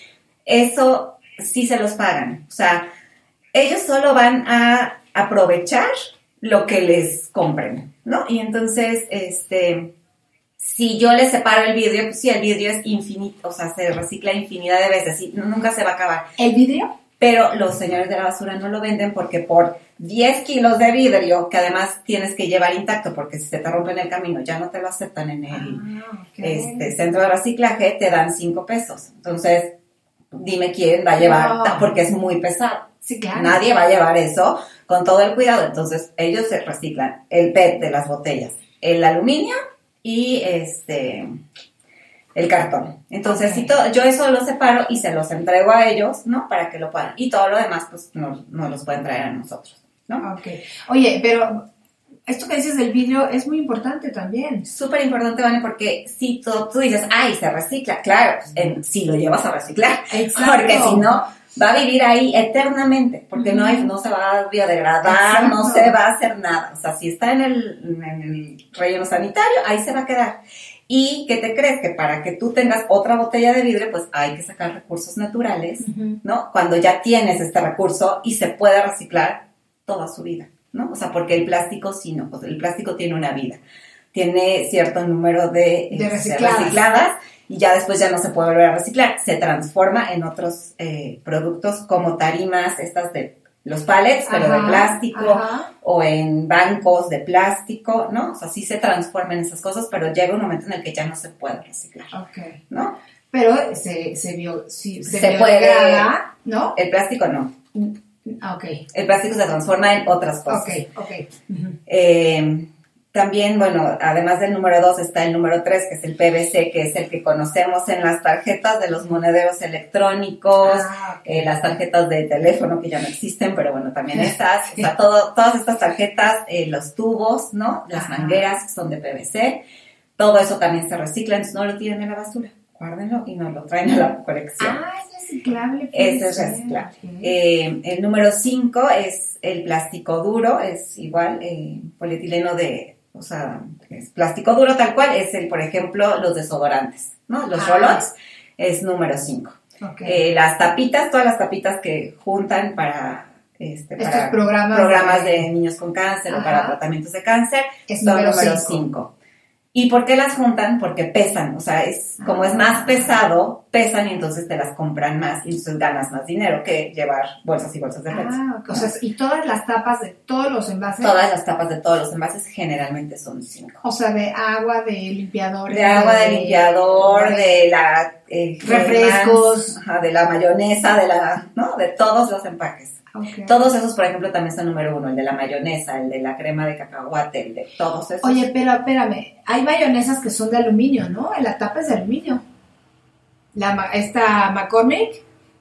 eso sí se los pagan. O sea, ellos solo van a aprovechar lo que les compren, ¿no? Y entonces, este, si yo les separo el vidrio, pues sí, el vidrio es infinito, o sea, se recicla infinidad de veces y nunca se va a acabar. ¿El vidrio? Pero los señores de la basura no lo venden porque por 10 kilos de vidrio, que además tienes que llevar intacto, porque si se te rompe en el camino ya no te lo aceptan en el este, centro de reciclaje, te dan 5 pesos. Entonces, dime quién va a llevar, porque es muy pesado. Sí, claro. Nadie va a llevar eso con todo el cuidado. Entonces, ellos se reciclan el PET de las botellas, el aluminio y este el cartón. Entonces, si to- yo eso lo separo y se los entrego a ellos, ¿no? Para que lo puedan. Y todo lo demás, pues, no, no los pueden traer a nosotros, ¿no? Ok. Oye, pero esto que dices del vidrio es muy importante también. Súper importante, Vane, porque si tú, tú dices, ay, se recicla, claro, pues, en- si lo llevas a reciclar. *laughs* Exacto. Porque si no, va a vivir ahí eternamente, porque no, hay, no se va a biodegradar, no se va a hacer nada. O sea, si está en el, en el relleno sanitario, ahí se va a quedar. ¿Y qué te crees? Que para que tú tengas otra botella de vidrio, pues hay que sacar recursos naturales, ¿no? Cuando ya tienes este recurso y se puede reciclar toda su vida, ¿no? O sea, porque el plástico sí no, pues el plástico tiene una vida. Tiene cierto número de, De este, recicladas. recicladas y ya después ya no se puede volver a reciclar. Se transforma en otros eh, productos como tarimas, estas de los pallets, pero de plástico, ajá. o en bancos de plástico, ¿no? O sea, sí se transforman esas cosas, pero llega un momento en el que ya no se puede reciclar, Ok. ¿no? Pero se, se, bio, sí, se, Se puede- biodegrada, ¿no? El plástico no. Ok. El plástico se transforma en otras cosas. Ok, ok. Eh, también, bueno, además del número 2 está el número 3, que es el PVC, que es el que conocemos en las tarjetas de los monederos electrónicos, Ah, eh, las tarjetas de teléfono que ya no existen, pero bueno, también *laughs* estas, o sea, todo, todas estas tarjetas, eh, los tubos, ¿no? Las mangueras son de PVC, todo eso también se recicla, entonces no lo tiren en la basura, guárdenlo y no lo traen a la colección. Ah, es reciclable. Es reciclable. Eh, el número 5 es el plástico duro, es igual eh, polietileno de, o sea, es plástico duro tal cual, es el, por ejemplo, los desodorantes, ¿no? Los Ah. roll es número 5. Ok. Eh, las tapitas, todas las tapitas que juntan para, este, para programas programas de- de, niños con cáncer o para tratamientos de cáncer, Es son número número cinco. 5. ¿Y por qué las juntan? Porque pesan, o sea, es como es más pesado, pesan y entonces te las compran más y entonces ganas más dinero que llevar bolsas y bolsas de PET. Ah, o sea, y todas las tapas de todos los envases. Todas las tapas de todos los envases generalmente son 5. O sea, de agua, de limpiadores. De agua, de limpiador, de la... eh, Refrescos. ajá, de la mayonesa, de la... ¿no? De todos los empaques. Todos esos, por ejemplo, también son número uno. El de la mayonesa, el de la crema de cacahuate, el de todos esos. Oye, pero espérame, hay mayonesas que son de aluminio, ¿no? La tapa es de aluminio. La, esta McCormick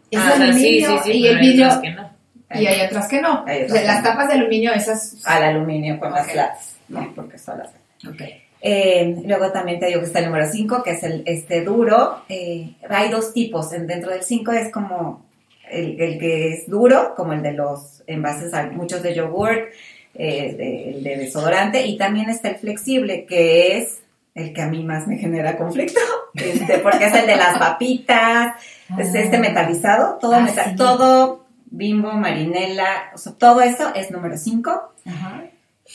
es Ah, de o sea, sí, aluminio sí, sí, y el hay vidrio otras que no. y hay otras que no. Hay O otras sea, que las no. tapas de aluminio esas al aluminio con las Ok. latas, ¿no? Porque son las Ok. Eh, luego también te digo que está el número 5, que es el este duro. Eh, hay dos tipos. En- dentro del 5 es como el, el que es duro, como el de los envases, muchos de yogurt, eh, de- el de desodorante, y también está el flexible, que es el que a mí más me genera conflicto, *laughs* este, porque es el de las papitas, es este metalizado, todo, Ah, meta- sí. todo bimbo, marinela, o sea, todo eso es número 5. Ajá.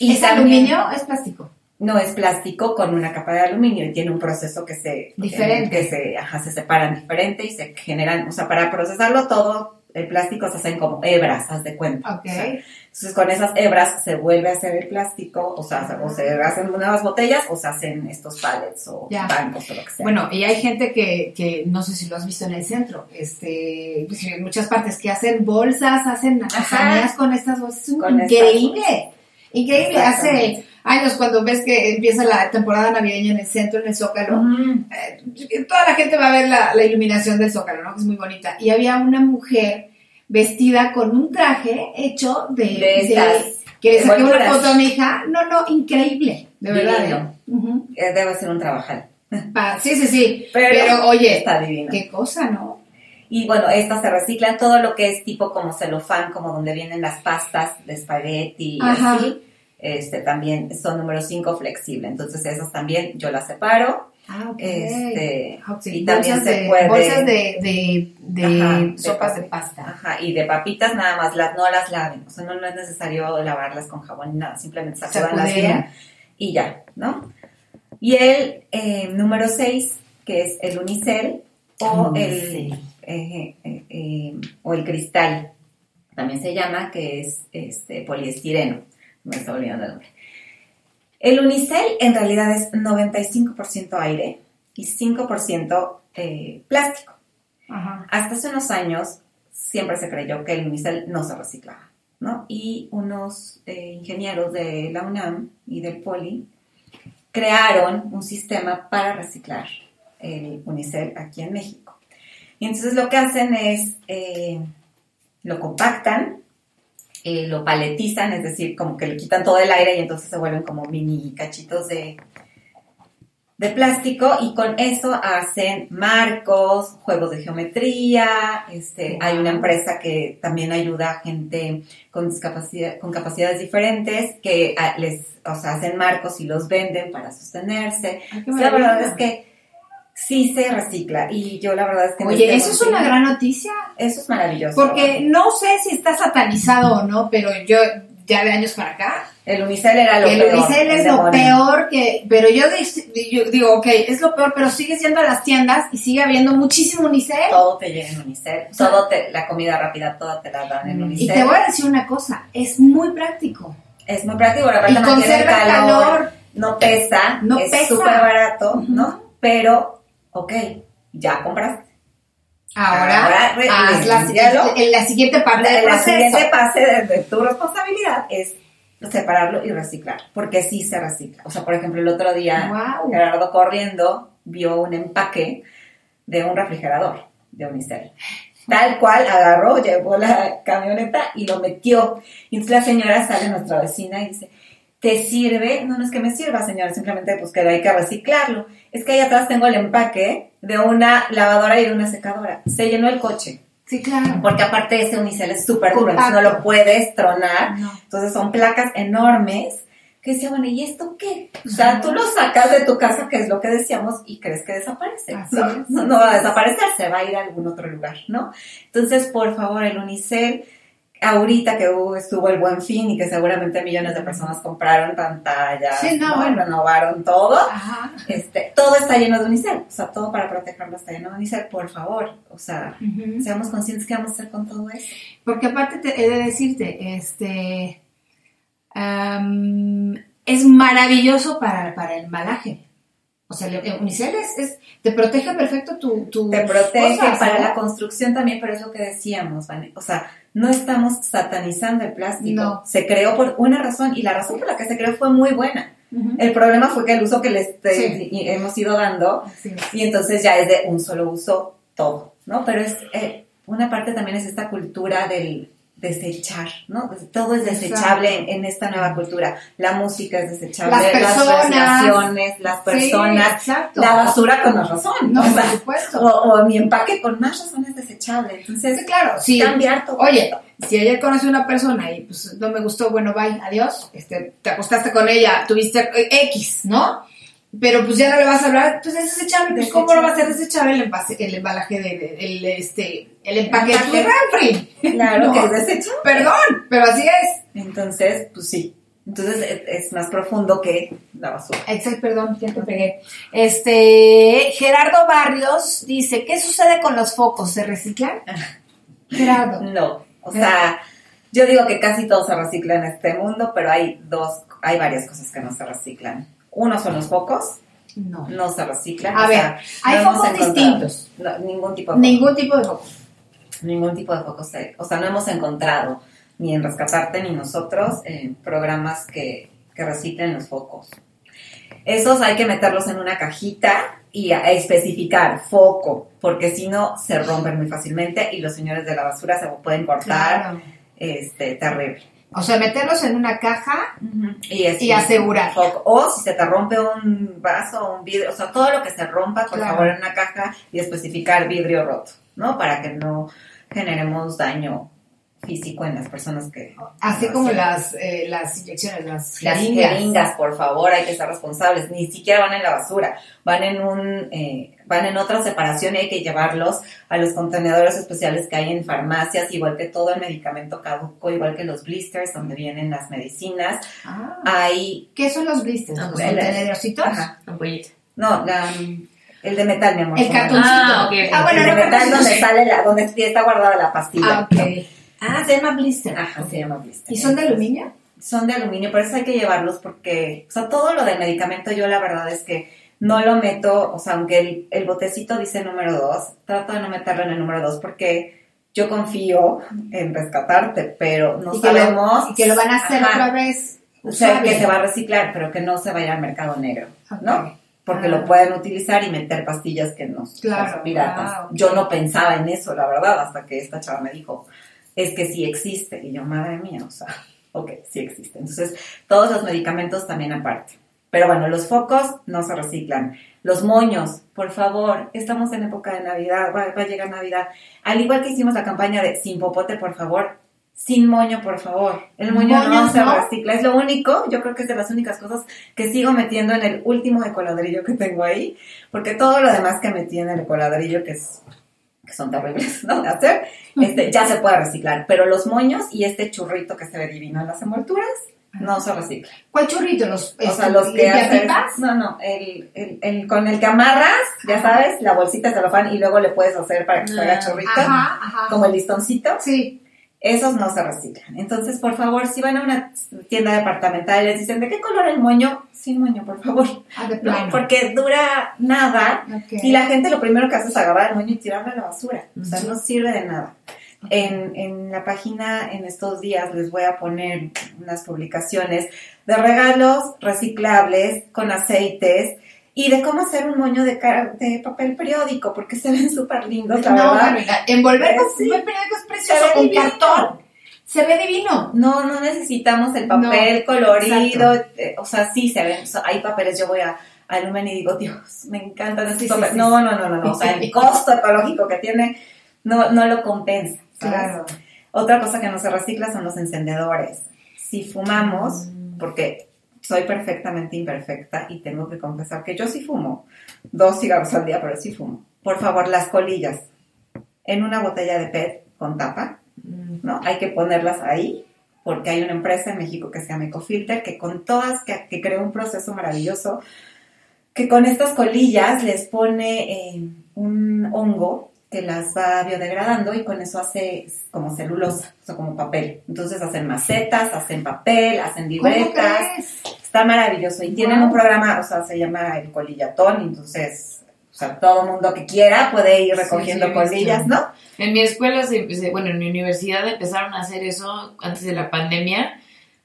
Y ¿Es también- aluminio es plástico? No es plástico con una capa de aluminio y tiene un proceso que se Diferente. que se, ajá, se separan diferente y se generan, o sea, para procesarlo todo el plástico se hacen como hebras, haz de cuenta. Ok. O sea, entonces con esas hebras se vuelve a hacer el plástico, o sea, o se hacen nuevas botellas o se hacen estos pallets o Ya. bancos o lo que sea. Bueno, y hay gente que, que no sé si lo has visto en el centro, este, pues, en muchas partes que hacen bolsas, hacen artesanías con estas bolsas, es estas increíble, increíble. Hace años cuando ves que empieza la temporada navideña en el centro, en el Zócalo, eh, toda la gente va a ver la, la iluminación del Zócalo, ¿no? Que es muy bonita. Y había una mujer vestida con un traje hecho de, De estas que le saqué una foto a mi hija, no, no, increíble, de verdad. ¿eh? Eh, Debe ser un trabajal. Pa- sí, sí, sí. Pero Pero, oye, está qué cosa, ¿no? Y bueno, estas se reciclan todo lo que es tipo como celofán, como donde vienen las pastas de espagueti y Ajá. así. Este también son número 5 flexible. Entonces esas también yo las separo. Ah, ok. Este, Ah, y también bolsas se de, puede. Bolsas de, de, de Ajá, sopas de pasta. Ajá, y de papitas nada más, las, no las laven. O sea, no, no es necesario lavarlas con jabón ni nada. Simplemente sacudanlas bien y ya, ¿no? Y el eh, número 6, que es el unicel o el, eh, eh, eh, o el cristal, también se llama, que es este poliestireno. Me está olvidando el nombre. El unicel en realidad es 95% aire y 5% eh, plástico. Ajá. Hasta hace unos años siempre se creyó que el unicel no se reciclaba, ¿no? Y unos eh, ingenieros de la UNAM y del Poli crearon un sistema para reciclar el unicel aquí en México. Y entonces lo que hacen es, eh, lo compactan, eh, lo paletizan, es decir, como que le quitan todo el aire y entonces se vuelven como mini cachitos de, de plástico y con eso hacen marcos, juegos de geometría, este, hay una empresa que también ayuda a gente con discapacidad, con capacidades diferentes que ah, les, o sea, hacen marcos y los venden para sostenerse. Ay, la verdad es que sí se recicla y yo la verdad es que Oye, eso es una gran noticia. Eso es maravilloso. Porque no sé si está satanizado o no, pero yo ya de años para acá. El unicel era lo el peor. unicel es el lo peor que. Pero yo, di- yo digo, ok, es lo peor, pero sigues yendo a las tiendas y sigue habiendo muchísimo unicel. Todo te llega en unicel, todo te, la comida rápida, toda te la dan en unicel. Y te voy a decir una cosa, es muy práctico. Es muy práctico, la Y verdad el conserva calor, calor. no pesa, No es súper barato, ¿no? Pero, ok, ya compraste. Ahora, Ahora, re- haz la, en la siguiente parte La, del la proceso. siguiente fase de, de tu responsabilidad es separarlo y reciclar, porque sí se recicla. O sea, por ejemplo, el otro día Guau. Gerardo corriendo vio un empaque de un refrigerador de Unicel. Tal cual agarró, llevó la camioneta y lo metió. Y entonces la señora sale, nuestra vecina, y dice, ¿te sirve? No, no es que me sirva, señora, simplemente pues que hay que reciclarlo. Es que ahí atrás tengo el empaque de una lavadora y de una secadora. Se llenó el coche. Sí, claro. Porque aparte ese unicel es súper duro, no lo puedes tronar. Entonces son placas enormes que decía, bueno, ¿y esto qué? O sea, tú lo sacas de tu casa, que es lo que decíamos, y crees que desaparece. No, no va a desaparecer, se va a ir a algún otro lugar, ¿no? Entonces, por favor, el unicel, ahorita que hubo- estuvo el buen fin y que seguramente millones de personas compraron pantallas, Sí, no, ¿no? bueno. renovaron todo, Ajá. este, todo está lleno de unicel, o sea, todo para protegerlo está lleno de unicel, por favor, o sea, seamos conscientes que vamos a hacer con todo eso. Porque aparte te he de decirte, este es maravilloso para, para el embalaje. O sea, el, el unicel es, es- te protege perfecto tu, tu te protege cosas, para ¿no? la construcción también, pero es lo que decíamos, Vane. O sea, no estamos satanizando el plástico. No. Se creó por una razón y la razón por la que se creó fue muy buena. El problema fue que el uso que le este, Sí. hemos ido dando y entonces ya es de un solo uso todo, ¿no? Pero es eh, una parte también es esta cultura del desechar, ¿no? Todo es desechable en, en esta nueva cultura. La música es desechable, Las personas. relaciones, las Sí, personas, exacto. la basura con más razón. No, o, por supuesto. o, o mi empaque con más razón es desechable. Entonces, Sí, claro, sí. cambiar todo. Oye, si ayer conocí a una persona y pues no me gustó, bueno, bye, adiós. Este, te acostaste con ella, tuviste eh, X, ¿no? Pero pues ya no le vas a hablar, pues es desechable. Pues ¿cómo no va a ser desechable el, envase- el embalaje de, el, este, el empaque de refri? Claro No. que es desechable. Perdón, pero así es. Entonces, pues sí. Entonces es, es más profundo que la basura. Exacto, perdón, ya te pegué. Este, Gerardo Barrios dice, ¿qué sucede con los focos? ¿Se reciclan? Gerardo. No, o sea, yo digo que casi todo se recicla en este mundo, pero hay dos, hay varias cosas que no se reciclan. Uno son los focos, No. no se reciclan. A ver, sea, hay no focos distintos. no, ningún tipo de foco. Ningún tipo de foco. ningún tipo de o sea, no hemos encontrado ni en Rescatarte ni nosotros eh, programas que, que reciclen los focos. Esos hay que meterlos en una cajita y a- a especificar foco, porque si no se rompen muy fácilmente y los señores de la basura se pueden cortar, Claro. este, terrible. O sea, meterlos en una caja Y, es- Y asegurar. O si se te rompe un vaso o un vidrio, o sea, todo lo que se rompa, por Claro. favor, en una caja y especificar vidrio roto, ¿no? Para que no generemos daño físico en las personas que... Así como las, eh, las inyecciones, las Las jeringas. jeringas, por favor, hay que ser responsables. Ni siquiera van en la basura, van en un, eh, van en otra separación y hay que llevarlos a los contenedores especiales que hay en farmacias, igual que todo el medicamento caduco, igual que los blisters donde vienen las medicinas. Ah. Hay ¿Qué son los blisters? ¿Los El- contenedorcitos? Ajá. Ampollita. No, la, el de metal, mi amor. El cartoncito. Ah, ok, ok. Ah, bueno, el no, de metal pero- donde sale la, donde está guardada la pastilla. Ah, ok. Ah, se llama blister. Ajá, se llama blister. ¿Y son de aluminio? Son de aluminio, por eso hay que llevarlos porque, o sea, todo lo del medicamento yo la verdad es que no lo meto, o sea, aunque el, el botecito dice número 2, trato de no meterlo en el número 2 porque yo confío en rescatarte, pero no y, que lo, sabemos. y que lo van a hacer Ajá. otra vez. O sea, que se va a reciclar, pero que no se vaya al mercado negro, ¿no? Porque Ah. lo pueden utilizar y meter pastillas que no Claro, son piratas. ah. Yo no pensaba en eso, la verdad, hasta que esta chava me dijo, es que sí existe. Y yo, madre mía, o sea, *laughs* ok, sí existe. Entonces, todos los medicamentos también aparte. Pero bueno, los focos no se reciclan. Los moños, por favor, estamos en época de Navidad, va, va a llegar Navidad. Al igual que hicimos la campaña de sin popote, por favor, sin moño, por favor. El moño no se recicla. Es lo único, yo creo que es de las únicas cosas que sigo metiendo en el último ecoladrillo que tengo ahí, porque todo lo demás que metí en el ecoladrillo, que es que son terribles, *laughs* ¿no? De hacer, este, ya se puede reciclar. Pero los moños y este churrito que se ve divino en las envolturas, no se recicla. ¿Cuál churrito? ¿Los, O sea, este, los que haces, no, no, el, el, el- con el que amarras, ya sabes, la bolsita de celofán y luego le puedes hacer para que se haga Ah, churrito, Ajá, ajá. como el listoncito. Sí. Esos no se reciclan. Entonces, por favor, si van a una tienda departamental y les dicen, ¿de qué color el moño? Sin moño, por favor. Ah, de No, plano. *laughs* porque dura nada y la gente lo primero que hace es agarrar el moño y tirarlo a la basura. O sea, no sirve de nada. En, en la página en estos días les voy a poner unas publicaciones de regalos reciclables con aceites y de cómo hacer un moño de, de papel periódico, porque se ven súper lindos, la No, verdad. ya, envolver Sí. papel periódico es precioso, con divino. cartón. Se ve divino. No, no necesitamos el papel No, colorido, exacto. eh, o sea, sí se ven, hay papeles, yo voy a, a Lumen y digo, Dios, me encantan estos Sí, papeles. sí, no, no, no, no, no, o *laughs* sea, el costo ecológico que tiene no, no lo compensa. ¿Sabes? Claro. Otra cosa que no se recicla son los encendedores. Si fumamos, Mm. porque soy perfectamente imperfecta y tengo que confesar que yo sí fumo, dos cigarros al día, pero sí fumo. Por favor, las colillas en una botella de PET con tapa, ¿no? Hay que ponerlas ahí porque hay una empresa en México que se llama Ecofilter que con todas, que, que creó un proceso maravilloso, que con estas colillas les pone eh, un hongo que las va biodegradando y con eso hace como celulosa, o sea, como papel. Entonces hacen macetas, hacen papel, hacen libretas. Está maravilloso. Y tienen Wow. un programa, o sea, se llama el colillatón, entonces, o sea, todo mundo que quiera puede ir recogiendo Sí, sí, colillas, ¿no? En mi escuela, se empecé- bueno, en mi universidad empezaron a hacer eso antes de la pandemia.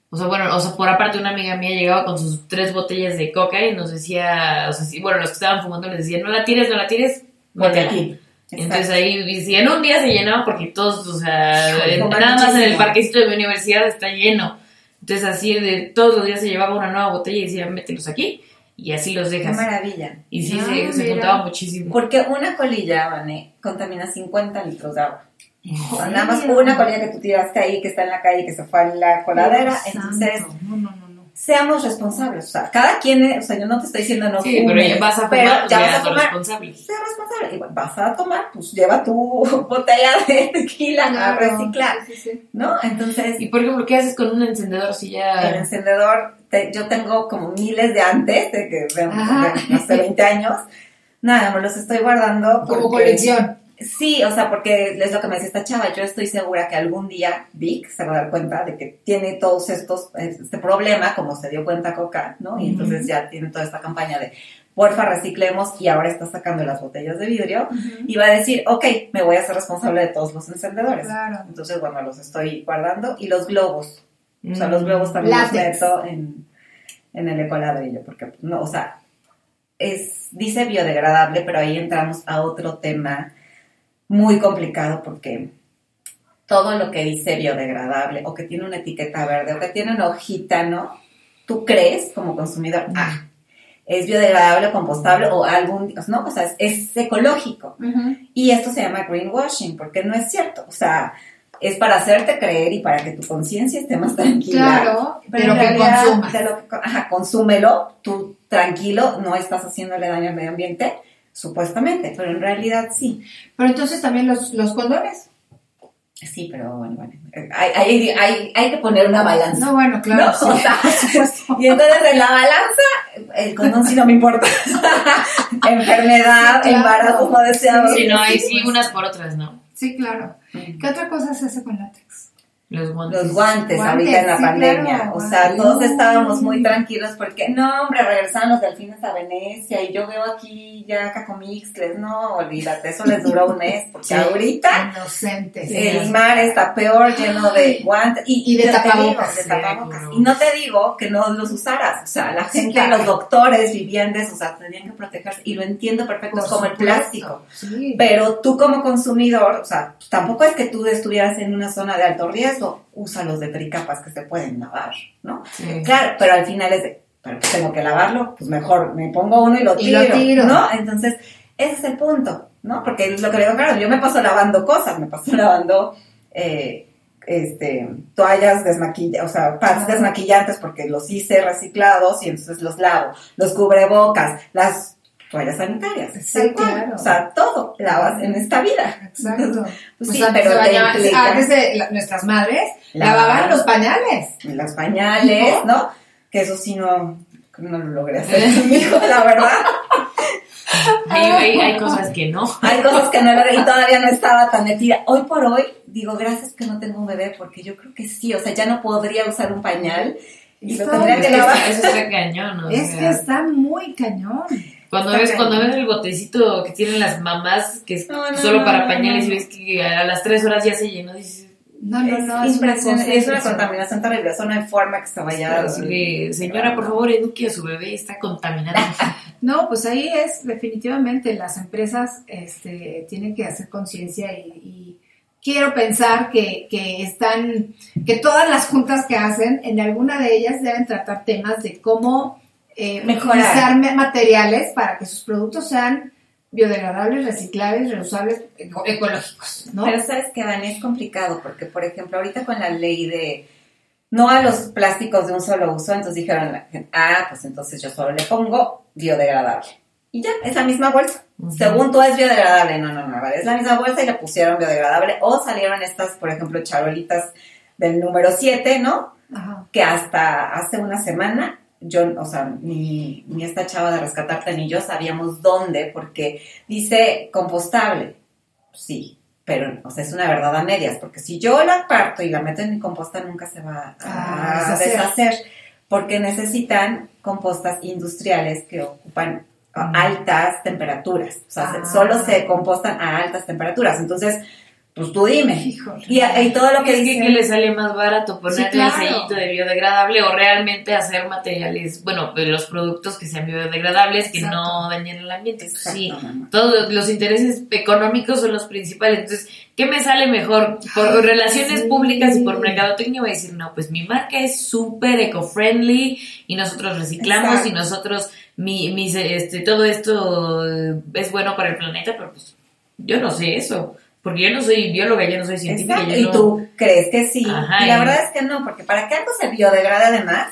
O sea, bueno, o sea, por aparte una amiga mía llegaba con sus tres botellas de coca y nos decía, o sea, sí, bueno, los que estaban fumando les decían, no la tires, no la tires, Porque métela". aquí. Entonces ahí, si en un día se llenaba porque todos, o sea, nada más en el parquecito de mi universidad está lleno. Entonces así de todos los días se llevaba una nueva botella y decía, mételos aquí y así los Qué dejas. maravilla. Y sí, Ah, se, se juntaba muchísimo. Porque una colilla, Vane, contamina 50 litros de agua. Nada más una colilla que tú tiraste ahí, que está en la calle, que se fue a la coladera. Entonces. No, no, no, no. Seamos responsables. O sea, cada quien, eh, o sea, yo no te estoy diciendo no Sí, pero fumes, ya vas a pero fumar, pues ya vas a fumar. responsable. Sea responsable. Igual, vas a tomar, pues lleva tu *laughs* botella de tequila a Claro. reciclar, Sí, sí, sí. ¿no? Entonces, Y por ejemplo, ¿qué haces con un encendedor si ya... el encendedor, te- yo tengo como miles de antes, de que de, hace 20 años. Nada, me los estoy guardando. Como porque- colección. Sí, o sea, porque es lo que me decía esta chava. Yo estoy segura que algún día Vic se va a dar cuenta de que tiene todos estos, este problema, como se dio cuenta Coca, ¿no? Y entonces ya tiene toda esta campaña de porfa reciclemos y ahora está sacando las botellas de vidrio y va a decir, ok, me voy a hacer responsable de todos los encendedores. Claro. Entonces, bueno, los estoy guardando y los globos. O sea, los globos también Látex. los meto en, en el ecoladrillo, porque no, o sea, es, dice biodegradable, pero ahí entramos a otro tema muy complicado porque todo lo que dice biodegradable o que tiene una etiqueta verde o que tiene una hojita, ¿no? Tú crees como consumidor, ah, es biodegradable, compostable o algún, ¿no? O sea, es, es ecológico. Y esto se llama greenwashing porque no es cierto. O sea, es para hacerte creer y para que tu conciencia esté más tranquila. Claro, Pero que consumas. de lo que- ajá, consúmelo, tú tranquilo, no estás haciéndole daño al medio ambiente, supuestamente, pero en realidad sí. Pero entonces también los, los condones. Sí, pero bueno, bueno. Hay, hay, hay, hay que poner una balanza. No, bueno, claro. ¿no? sí, O sea, *laughs* por supuesto. y entonces en la balanza, el condón sí no me importa. *laughs* Enfermedad, Sí, claro. embarazo no deseado. Sí, no, hay sí pues. unas por otras, ¿no? Sí, claro. ¿Qué otra cosa se hace con látex? Los guantes. Los guantes, Guantes, ahorita en la sí, pandemia. claro. O sea, todos estábamos muy tranquilos porque, no, hombre, regresaron los delfines a Venecia y yo veo aquí ya cacomixles. No, olvídate, eso les duró un mes porque Sí. ahorita Inocentes. el mar está peor, lleno de guantes y, Y de digo, tapabocas. de tapabocas. Y no te digo que no los usaras. O sea, la Sí, gente, claro. los doctores vivían de eso, o sea, tenían que protegerse. Y lo entiendo perfecto, Por es como el plástico. Sí. Pero tú como consumidor, o sea, tampoco es que tú estuvieras en una zona de alto riesgo, usa los de tricapas que se pueden lavar, ¿no? Sí. Claro, pero al final es de, pero pues tengo que lavarlo, pues mejor me pongo uno y lo Y tiro, lo tiro. ¿no? Entonces, ese es el punto, ¿no? Porque es lo que le digo, claro, yo me paso lavando cosas, me paso *laughs* lavando eh, este, toallas desmaquilladas, o sea, pads desmaquillantes porque los hice reciclados y entonces los lavo, los cubrebocas, las toallas sanitarias, Sí, tal cual. claro. o sea, todo lavas en esta vida. Exacto. *laughs* Pues sí, pero se te bañaban- implica- antes de la- nuestras madres Lavaban. lavaban los pañales. los pañales, ¿no? Que eso sí no, no lo logré hacer *laughs* conmigo, la verdad. Hay, hay, hay cosas que no. Hay cosas que no logré y todavía no estaba tan metida. Hoy por hoy, digo, gracias que no tengo un bebé, porque yo creo que sí, o sea, ya no podría usar un pañal y lo tendría Es que que lavar. eso está cañón, o Es sea. que está muy cañón. Cuando Está ves, cuando ves el botecito que tienen las mamás, que es No, no, solo no, para pañales, y ves que a las tres horas ya se llenó, dices, No, no, no, es, impresionante, es una contaminación terrible, eso no hay forma que se vaya señora, por favor, eduque a su bebé, está contaminado. *laughs* No, pues ahí es definitivamente las empresas este, tienen que hacer conciencia y, y quiero pensar que, que están, que todas las juntas que hacen, en alguna de ellas deben tratar temas de cómo eh, Mejorar. materiales para que sus productos sean biodegradables, reciclables, reusables, eco- ecológicos, ¿no? Pero sabes que Van es complicado porque, por ejemplo, ahorita con la ley de no a los plásticos de un solo uso, entonces dijeron, la gente, ah, pues entonces yo solo le pongo biodegradable. Y ya, es la misma bolsa. Según tú es biodegradable. No, no, no, vale, es la misma bolsa y le pusieron biodegradable. O salieron estas, por ejemplo, charolitas del número 7, ¿no? Ajá. que hasta hace una semana yo, o sea, ni, ni esta chava de rescatarte ni yo sabíamos dónde, porque dice compostable. Sí, pero, o sea, es una verdad a medias, porque si yo la parto y la meto en mi composta nunca se va a, Ah, deshacer. porque necesitan compostas industriales que ocupan altas temperaturas, o sea, se- Ah. solo se compostan a altas temperaturas, entonces, pues tú dime. Híjole. Y, y todo lo que es que, dice... que le sale más barato ponerle Sí, claro. el sellito de biodegradable o realmente hacer materiales, bueno, los productos que sean biodegradables, que Exacto. no dañen el ambiente. Exacto, sí, mamá. todos los intereses económicos son los principales. Entonces, ¿qué me sale mejor? Por relaciones sí. públicas y por mercadotecnia voy a decir, no, pues mi marca es súper eco-friendly y nosotros reciclamos Exacto. y nosotros, mi, mis, este, todo esto eh, es bueno para el planeta, pero pues yo no sé eso. Porque yo no soy bióloga, yo no soy científica. Exacto, yo y no- tú crees que sí. Ajá, y la y- verdad es que no, porque para que algo se biodegrade además,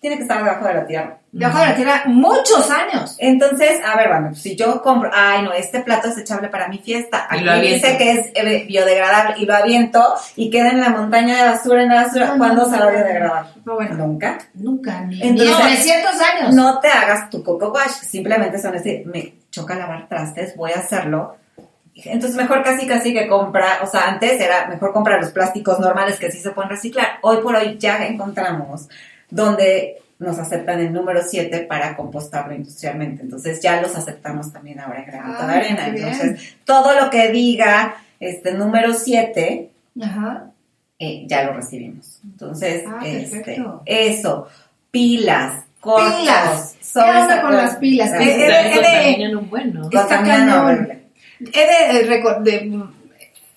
tiene que estar debajo de la tierra. Debajo de la tierra muchos años. Entonces, a ver, bueno, si yo compro, ay no, este plato es echable para mi fiesta, Y aquí lo aviento. dice que es eh, biodegradable y lo aviento y queda en la montaña de basura, en la basura, No, ¿cuándo no, se va a biodegradar? No, bueno, Nunca. nunca, ni, Entonces, ni en 300 años. No te hagas tu coco wash, simplemente son decir, me choca lavar trastes, voy a hacerlo. Entonces mejor casi casi que compra, o sea, antes era mejor comprar los plásticos normales que sí se pueden reciclar. Hoy por hoy ya encontramos donde nos aceptan el número 7 para compostarlo industrialmente. Entonces ya los aceptamos también ahora en granito Ah, de arena. qué bien. Entonces, todo lo que diga este número 7 Ajá. eh, ya lo recibimos. Entonces, Ah, este, eso, pilas, cortos, Pilas. ¿Qué esa con las pilas? Está cañón. He de, eh, de, mm,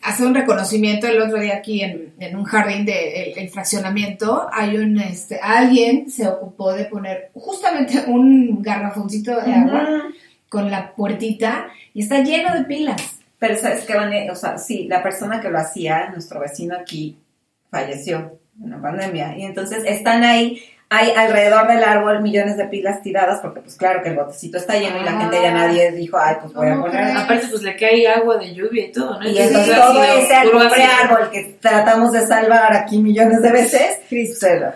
hacer un reconocimiento el otro día aquí en, en un jardín de el, el fraccionamiento. Hay un, este, alguien se ocupó de poner justamente *laughs* un garrafoncito de agua con la puertita y está lleno de pilas. Pero sabes que van, o sea, sí, la persona que lo hacía, nuestro vecino aquí, falleció en la pandemia. Y entonces están ahí, hay alrededor del árbol millones de pilas tiradas, porque pues claro que el botecito está lleno y la gente ya nadie dijo, ay, pues voy a ¿Cómo poner. Aparte, pues le cae agua de lluvia y todo, ¿no? Y entonces todo ese árbol que tratamos de salvar aquí millones de veces,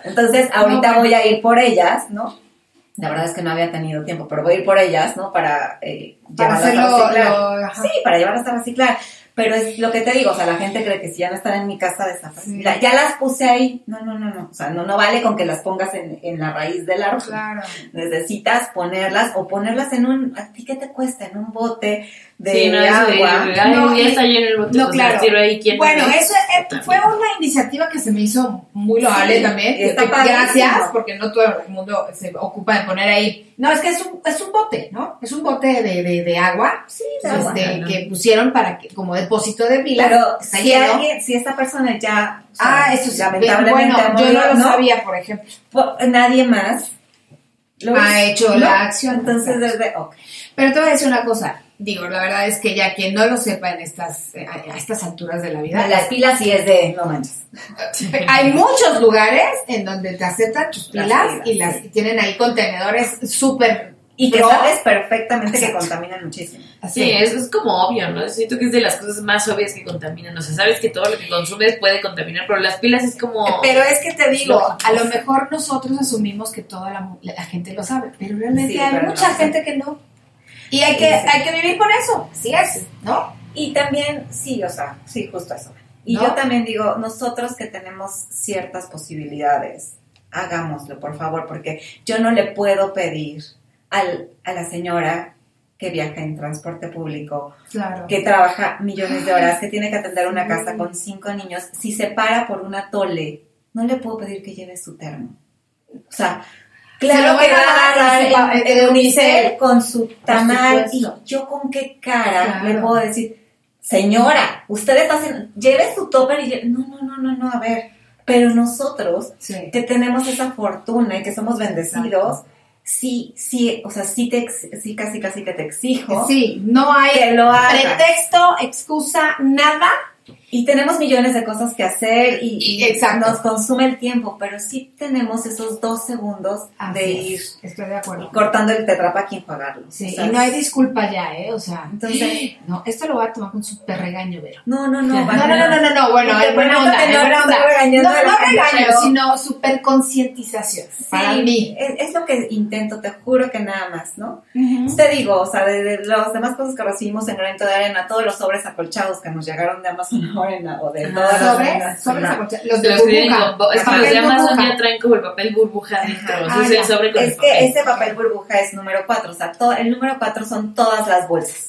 Entonces, ahorita voy a ir por ellas, ¿no? La verdad es que no había tenido tiempo, pero voy a ir por ellas, ¿no? Para, eh, Para llevarlas a reciclar. lo-. Sí, para llevarlas a reciclar. Pero es lo que te digo, o sea, la gente cree que si ya no están en mi casa desaparecidas. Ya las puse ahí. No, no, no, no. O sea, no, no vale con que las pongas en, en la raíz del árbol. Claro. Necesitas ponerlas o ponerlas en un, ¿a ti qué te cuesta? En un bote de Sí, no, de- agua. No, ya está lleno el bote, No, pues, claro. las tiro ahí, ¿quién Bueno, me eso eh, fue una iniciativa que se me hizo muy loable Sí, también. está Que- Gracias, porque no todo el mundo se ocupa de poner ahí. No, es que es un, es un bote, ¿no? Es un bote de, de, de agua. Sí, de este, agua, ¿no? que pusieron para que, como depósito de pilas. Pero si alguien, si esta persona ya, o sea, Ah, eso sí. lamentablemente Bueno, yo no lo sabía, por ejemplo. Nadie más lo Ha hecho la acción. Entonces, desde, ok. Pero te voy a decir una cosa. Digo, la verdad es que ya quien no lo sepa en estas, eh, a a estas alturas de la vida, Las pilas sí es de, no manches. *laughs* hay muchos lugares en donde te aceptan tus Las pilas, pilas, y las sí. tienen ahí contenedores súper Y que pro. sabes perfectamente que contaminan muchísimo. Sí, es, es como obvio, ¿no? Siento que es de las cosas más obvias que contaminan. O sea, sabes que todo lo que consumes puede contaminar, pero las pilas es como... Pero es que te digo, Lógico. a lo mejor nosotros asumimos que toda la, la gente lo sabe, pero realmente Sí, hay pero mucha no. gente que no. Y hay que, Sí, sí. hay que vivir con eso. Así es, ¿no? Y también, sí, o sea, sí, justo eso. Y ¿No? yo también digo, nosotros que tenemos ciertas posibilidades, hagámoslo, por favor, porque yo no le puedo pedir al, a la señora que viaja en transporte público, Claro. que trabaja millones de horas, que tiene que atender una casa con cinco niños, si se para por una tole, no le puedo pedir que lleve su termo. O sea, claro que va a dar el, el el unicel. con su tamal y yo con qué cara Claro. le puedo decir, señora, usted está haciendo, lleve su topper y lle-". no, no, no, no, no, a ver, pero nosotros que tenemos esa fortuna y que somos bendecidos, sí, sí, o sea, sí, te, sí casi, casi que te exijo. Sí, no hay que lo hagas. pretexto, excusa, nada. Y tenemos millones de cosas que hacer y, y Exacto. nos consume el tiempo, pero sí tenemos esos dos segundos Así de es, ir Estoy de acuerdo. cortando el tetrapa y enjuagarlo. Sí, O sea, y no hay disculpa ya, ¿eh? O sea, Entonces- *gasps* no, esto lo voy a tomar con súper regaño, Vero. No, no, No, no. no, no, no, no, no, bueno, en buena onda, no buena onda. No, no regaño, sino súper concientización. Para Sí, mí. Es, es lo que intento, te juro que nada más, ¿no? Te digo, o sea, de, de las demás cosas que recibimos en Granito de Arena, todos los sobres acolchados que nos llegaron de Amazon *laughs* Arena o de todas las Sobres no. Los de Los burbuja. es que los de Amazon burbuja. ya traen como el papel burbuja adentro. o sea, Ah, es sobre con es el que papel. ese papel burbuja es número 4, o sea, todo, el número 4 son todas las bolsas.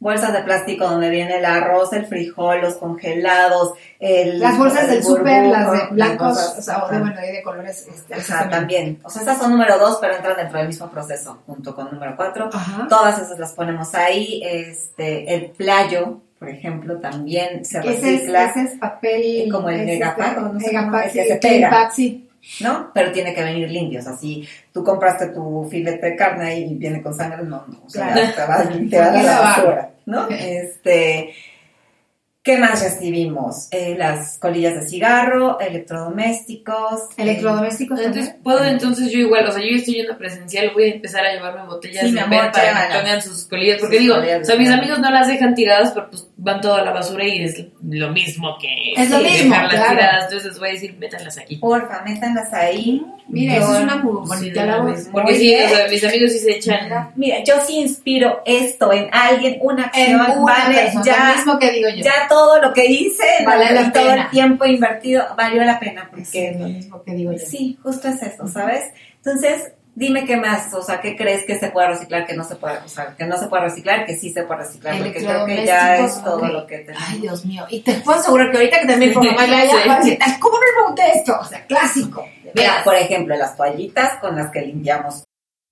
Bolsas de plástico donde viene el arroz, el frijol, los congelados, el, Las bolsas del el súper, las de blancos, cosas, o sea, o de, bueno, y de colores. Este, esas Ajá, también. O sea, esas son número 2, pero entran dentro del mismo proceso, junto con número 4. Ajá. Todas esas las ponemos ahí. Este, el playo, por ejemplo, también se Ese es, recicla. ese es papel. como el es megapack, este, o no sé megapack, cómo es, que sí. ¿no? Pero tiene que venir limpio, o sea, si tú compraste tu filete de carne y viene con sangre, no, no, o sea, Claro. te va, te va a que la basura, ¿no? *laughs* Este, ¿qué más recibimos? Eh, las colillas de cigarro, electrodomésticos. Electrodomésticos Entonces, también. puedo entonces yo igual, o sea, yo estoy yendo presencial, voy a empezar a llevarme botellas Sí, de amor, para que pongan sus colillas, porque Sus digo, colillas o sea, mis cigarro. amigos no las dejan tiradas, pero pues van toda a la basura y es lo mismo que Es lo mismo, dejarlas claro. tiradas, entonces les voy a decir, métanlas aquí. Porfa, métanlas ahí. Mira, Yo- eso es una bonita labor. Porque sí, o sea, mis amigos sí se echan. Mira, yo sí inspiro esto en alguien, una En acción, una vale, persona, ya, lo mismo que digo yo. ya todo lo que hice, Vale la todo el tiempo invertido, valió la pena, Sí, porque lo mismo que digo yo. sí, justo es eso, ¿sabes? Entonces, dime qué más, o sea, qué crees que se puede reciclar, que no se puede, o sea, que no se puede reciclar, que sí se puede reciclar, porque creo que ya es todo lo que tenemos. Ay, Dios mío. Y te puedo asegurar que ahorita que también Sí. decir, "Ay, ¿cómo no pregunté esto? O sea, clásico. Mira, por ejemplo, las toallitas con las que limpiamos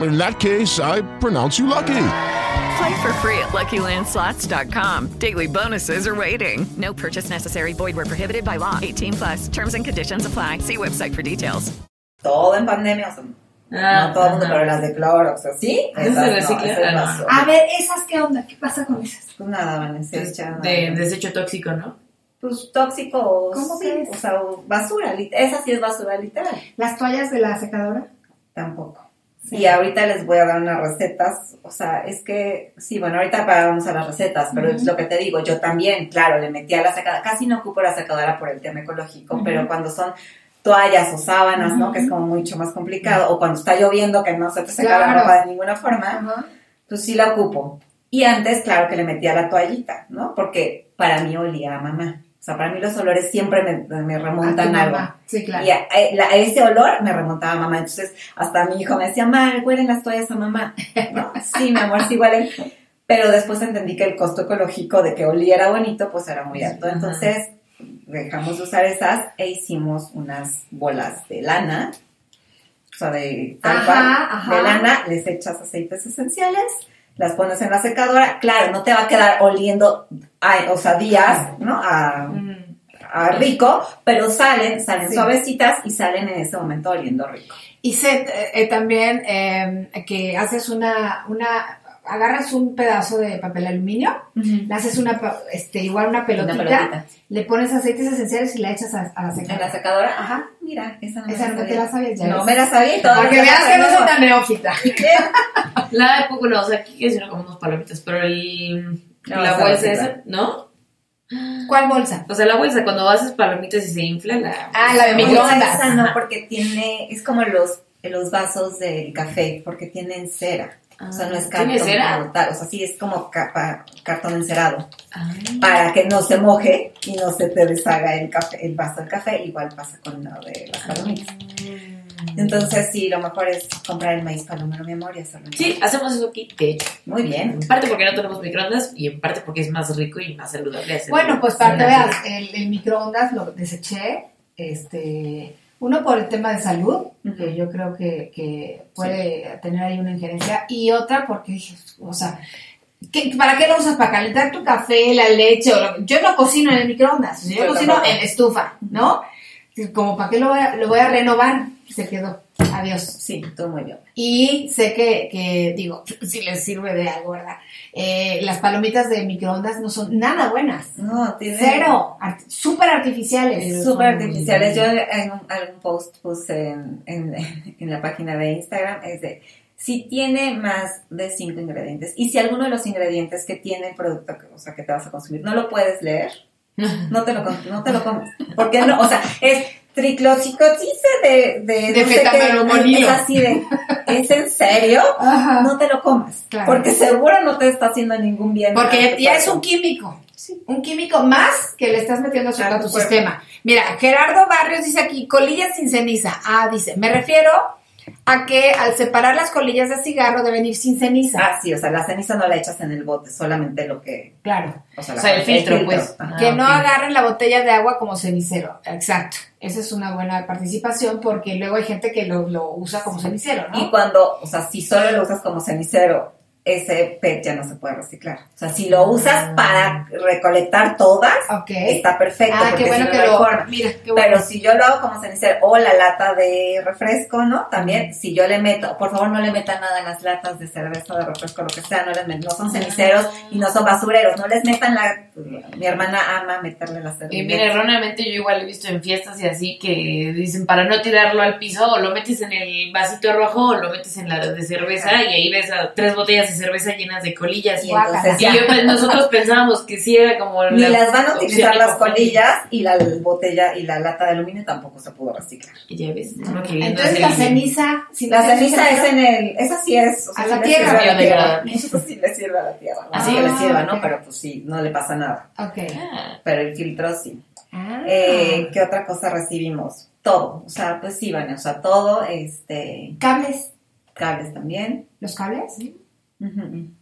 In that case, I pronounce you lucky. Play for free at LuckyLandSlots.com. Daily bonuses are waiting. No purchase necessary. Void where prohibited by law. 18 plus. Terms and conditions apply. See website for details. todo en pandemia, o sea, Ah, no todo el mundo, pero las de Clorox, ¿sí? ¿Eso se recicla? esas no. basura. A ver, ¿esas qué onda? ¿Qué pasa con esas? Pues nada, Vanessa, echan De desecho tóxico, ¿no? pues tóxico, ¿Cómo sí, que es? o sea, basura, esa sí es basura literal, ¿Las toallas de la secadora? tampoco. Y ahorita les voy a dar unas recetas, o sea, es que, sí, bueno, ahorita vamos a las recetas, pero es lo que te digo, yo también, claro, le metí a la secadora, casi no ocupo la secadora por el tema ecológico, pero cuando son toallas o sábanas, ¿no? Que es como mucho más complicado, o cuando está lloviendo que no se te seca la Claro. ropa de ninguna forma, pues sí la ocupo. Y antes, claro que le metía la toallita, ¿no? Porque para mí olía a mamá. O sea, para mí los olores siempre me, me remontan A algo. Sí, claro. Y a, ese olor me remontaba a mamá. Entonces, hasta mi hijo me decía, mamá, huelen las toallas a mamá. *laughs* ¿No? Sí, mi amor, sí huelen. Pero después entendí que el costo ecológico de que oliera bonito, pues era muy alto. Entonces, dejamos de usar esas e hicimos unas bolas de lana. O sea, de tal Ajá, cual, ajá. de lana, les echas aceites esenciales, las pones en la secadora. Claro, no te va a quedar oliendo, ay, o sea, días, ¿no? A, a rico, pero salen, salen Sí. suavecitas y salen en ese momento oliendo rico. Y sé eh, eh, también eh, que haces una, una, agarras un pedazo de papel aluminio, le haces una, este, igual una pelotita, pelotita. le pones aceites esenciales y la echas a, a la secadora. En la secadora, ajá, mira, esa no me Esa no te sabía. la sabías ya. No ves. me la sabía y todo. Para que veas que no soy tan neófita. *laughs* La de poco no, o sea, aquí hicieron como unos palomitas, pero el, No, la esa bolsa no, esa, ¿no? ¿Cuál bolsa? O sea, la bolsa, cuando haces palomitas y se infla, la... Ah, la de microondas. Microondas. Esa no, porque tiene, es como los, los vasos del café, porque tienen cera. O sea, no es Ah, ¿tiene cartón como tal, o sea, sí es como capa- cartón encerado. Para que no se moje y no se te deshaga el café, el vaso del café, igual pasa con lo de las palomitas. Entonces, sí, lo mejor es comprar el maíz palomero, mi amor, y hacerlo. Sí, hacemos eso aquí, de hecho. Muy bien. En parte porque no tenemos microondas y en parte porque es más rico y más saludable hacerlo. Bueno, pues para que veas, el, el microondas lo deseché, este, uno por el tema de salud, que yo creo que, que puede tener ahí una injerencia, y otra porque dije, o sea, ¿qué- ¿para qué lo usas? ¿Para calentar tu café, la leche? O lo- yo no cocino en el microondas, yo cocino tampoco. en estufa, ¿no? Como para qué lo voy a, lo voy a renovar, se quedó, adiós. Sí, todo muy bien. Y sé que, que, digo, *laughs* si les sirve de algo, ¿verdad? Eh, las palomitas de microondas no son nada buenas. No, tiene... Cero. Art- súper artificiales. Súper artificiales. Yo en un, algún post puse en, en, *laughs* en la página de Instagram, es de, si tiene más de cinco ingredientes y si alguno de los ingredientes que tiene el producto, que- o sea, que te vas a consumir, no lo puedes leer, *laughs* no te lo, com- no te lo comes. Porque no, o sea, es triclocicotice de, de, De no sé qué, fetamelomonilo. Es así de, ¿es en serio? Ajá. No te lo comas. Claro. Porque seguro no te está haciendo ningún bien. Porque ya, es un químico. Un químico más que le estás metiendo a tu, A tu tu cuerpo. sistema. Mira, Gerardo Barrios dice aquí, colillas sin ceniza. Ah, dice, me refiero a que al separar las colillas de cigarro deben ir sin ceniza. Ah, sí, o sea, la ceniza no la echas en el bote, solamente lo que... Claro. O sea, O sea, el filtro, pues. Que Ah, no agarren la botella de agua como cenicero. Exacto. Esa es una buena participación porque luego hay gente que lo, lo usa como cenicero, ¿no? Y cuando, o sea, si solo lo usas como cenicero, ese PET ya no se puede reciclar. O sea, si lo usas para recolectar todas, está perfecto. Ah, porque qué bueno si no, que lo... Mira, qué bueno. Pero si yo lo hago como cenicero o la lata de refresco, ¿no? También, si yo le meto, por favor no le metan nada en las latas de cerveza, de refresco, lo que sea, no les met- no son ceniceros y no son basureros, no les metan la... Mi hermana ama meterle la cerveza. Y mira, erróneamente yo igual he visto en fiestas y así que dicen para no tirarlo al piso o lo metes en el vasito rojo o lo metes en la de cerveza y ahí ves a tres botellas de cerveza llenas de colillas. Y entonces Y ya. yo, pues, nosotros pensábamos que sí era como Ni la las van a utilizar las colillas y la botella y la lata de aluminio tampoco se pudo reciclar. Y ya ves, Entonces la ceniza... si La ceniza es en el, esa sí es, o sea, A sí la tierra. sirve a la tierra. Biodegradable. *laughs* Eso sí le sirve a la tierra. No Ah, le sirva, ¿no? Pero pues sí, no le pasa nada. Ok. Pero el filtro sí. Ah. Eh, ¿Qué otra cosa recibimos? Todo, o sea, pues sí, Vane, o sea, todo, este, ¿Cables? cables también, ¿Los cables? Ujú,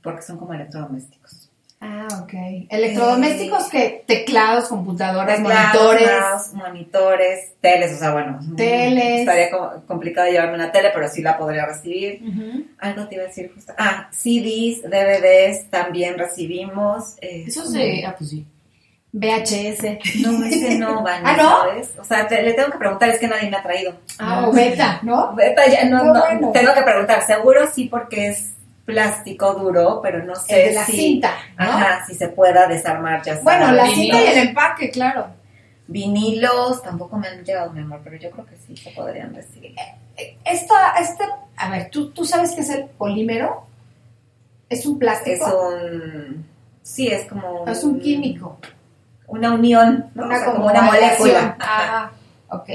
porque son como electrodomésticos. Ah, ok. Electrodomésticos que teclados, computadoras, Teclados, monitores. mouse, monitores, teles, o sea, bueno, mm, Teles. estaría como complicado llevarme una tele, pero sí la podría recibir. Ujú. Algo te iba a decir justo. Ah, CDs, DVDs también recibimos. eh, Eso se... Ah, pues sí. VHS. *laughs* No, ese no, *laughs* Vane, ¿Ah, no? ¿sabes? O sea, te- le tengo que preguntar, es que nadie me ha traído. Ah, o beta, ¿no? *laughs* Beta ya, no, no, bueno. tengo que preguntar, seguro sí porque es plástico duro, pero no sé El de la si... cinta, ¿no? Ajá, si se pueda desarmar ya Bueno, la Vinilos. cinta y el empaque, claro. Vinilos tampoco me han llegado, mi amor, pero yo creo que sí se podrían recibir. Esto, este, a ver, ¿tú, ¿tú sabes qué es el polímero? ¿Es un Es plástico? un... Sí, es como... ¿O es un químico? Una unión, ¿no? Una, O sea, como, una molécula. Ajá. Ah, ok.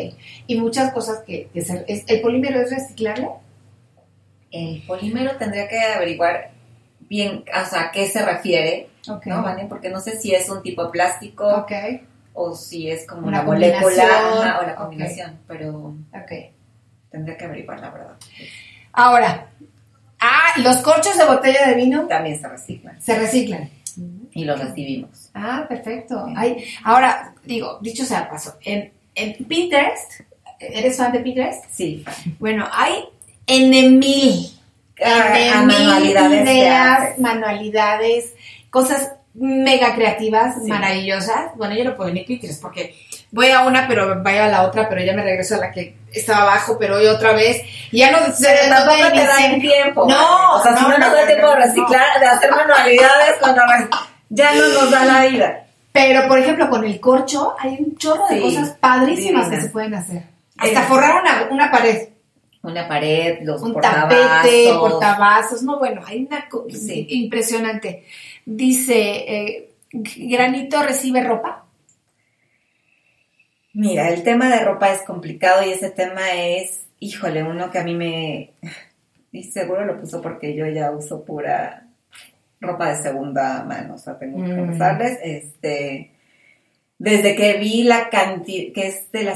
Y muchas cosas que, que se- es- ¿El polímero es reciclable? El polímero tendría que averiguar bien, o sea, a qué se refiere. ¿no, Vane? Porque no sé si es un tipo de plástico, o si es como Una una molécula ajá, o la combinación, pero tendría que averiguar la verdad. Ahora, ah, los corchos de botella de vino También se reciclan se reciclan. y los recibimos. Ah, perfecto. Ay, ahora, digo, dicho sea paso, en, en Pinterest, ¿eres fan de Pinterest? Sí. Bueno, hay N mil, Ah, ah, mil ideas, manualidades, cosas mega creativas, Sí. maravillosas. Bueno, yo no puedo ni Pinterest porque voy a una, pero vaya a la otra, pero ya me regreso a la que estaba abajo, pero hoy otra vez. Y ya no no tampoco te ni da cien- el tiempo. No, o sea, si no nos da tiempo de reciclar, de hacer manualidades, cuando ya no nos da la vida. Pero, por ejemplo, con el corcho hay un chorro de cosas padrísimas que se pueden hacer. Hasta Eh, forrar una, una pared, Una pared, los un portavasos. tapete, portavasos. No, bueno, hay una Sí. impresionante. Dice, eh, Granito recibe ropa. Mira, el tema de ropa es complicado y ese tema es, híjole, uno que a mí me... Y seguro lo puso porque yo ya uso pura ropa de segunda mano, o sea, tengo que Mm. confesarles, este... Desde que vi la cantidad, que es de la,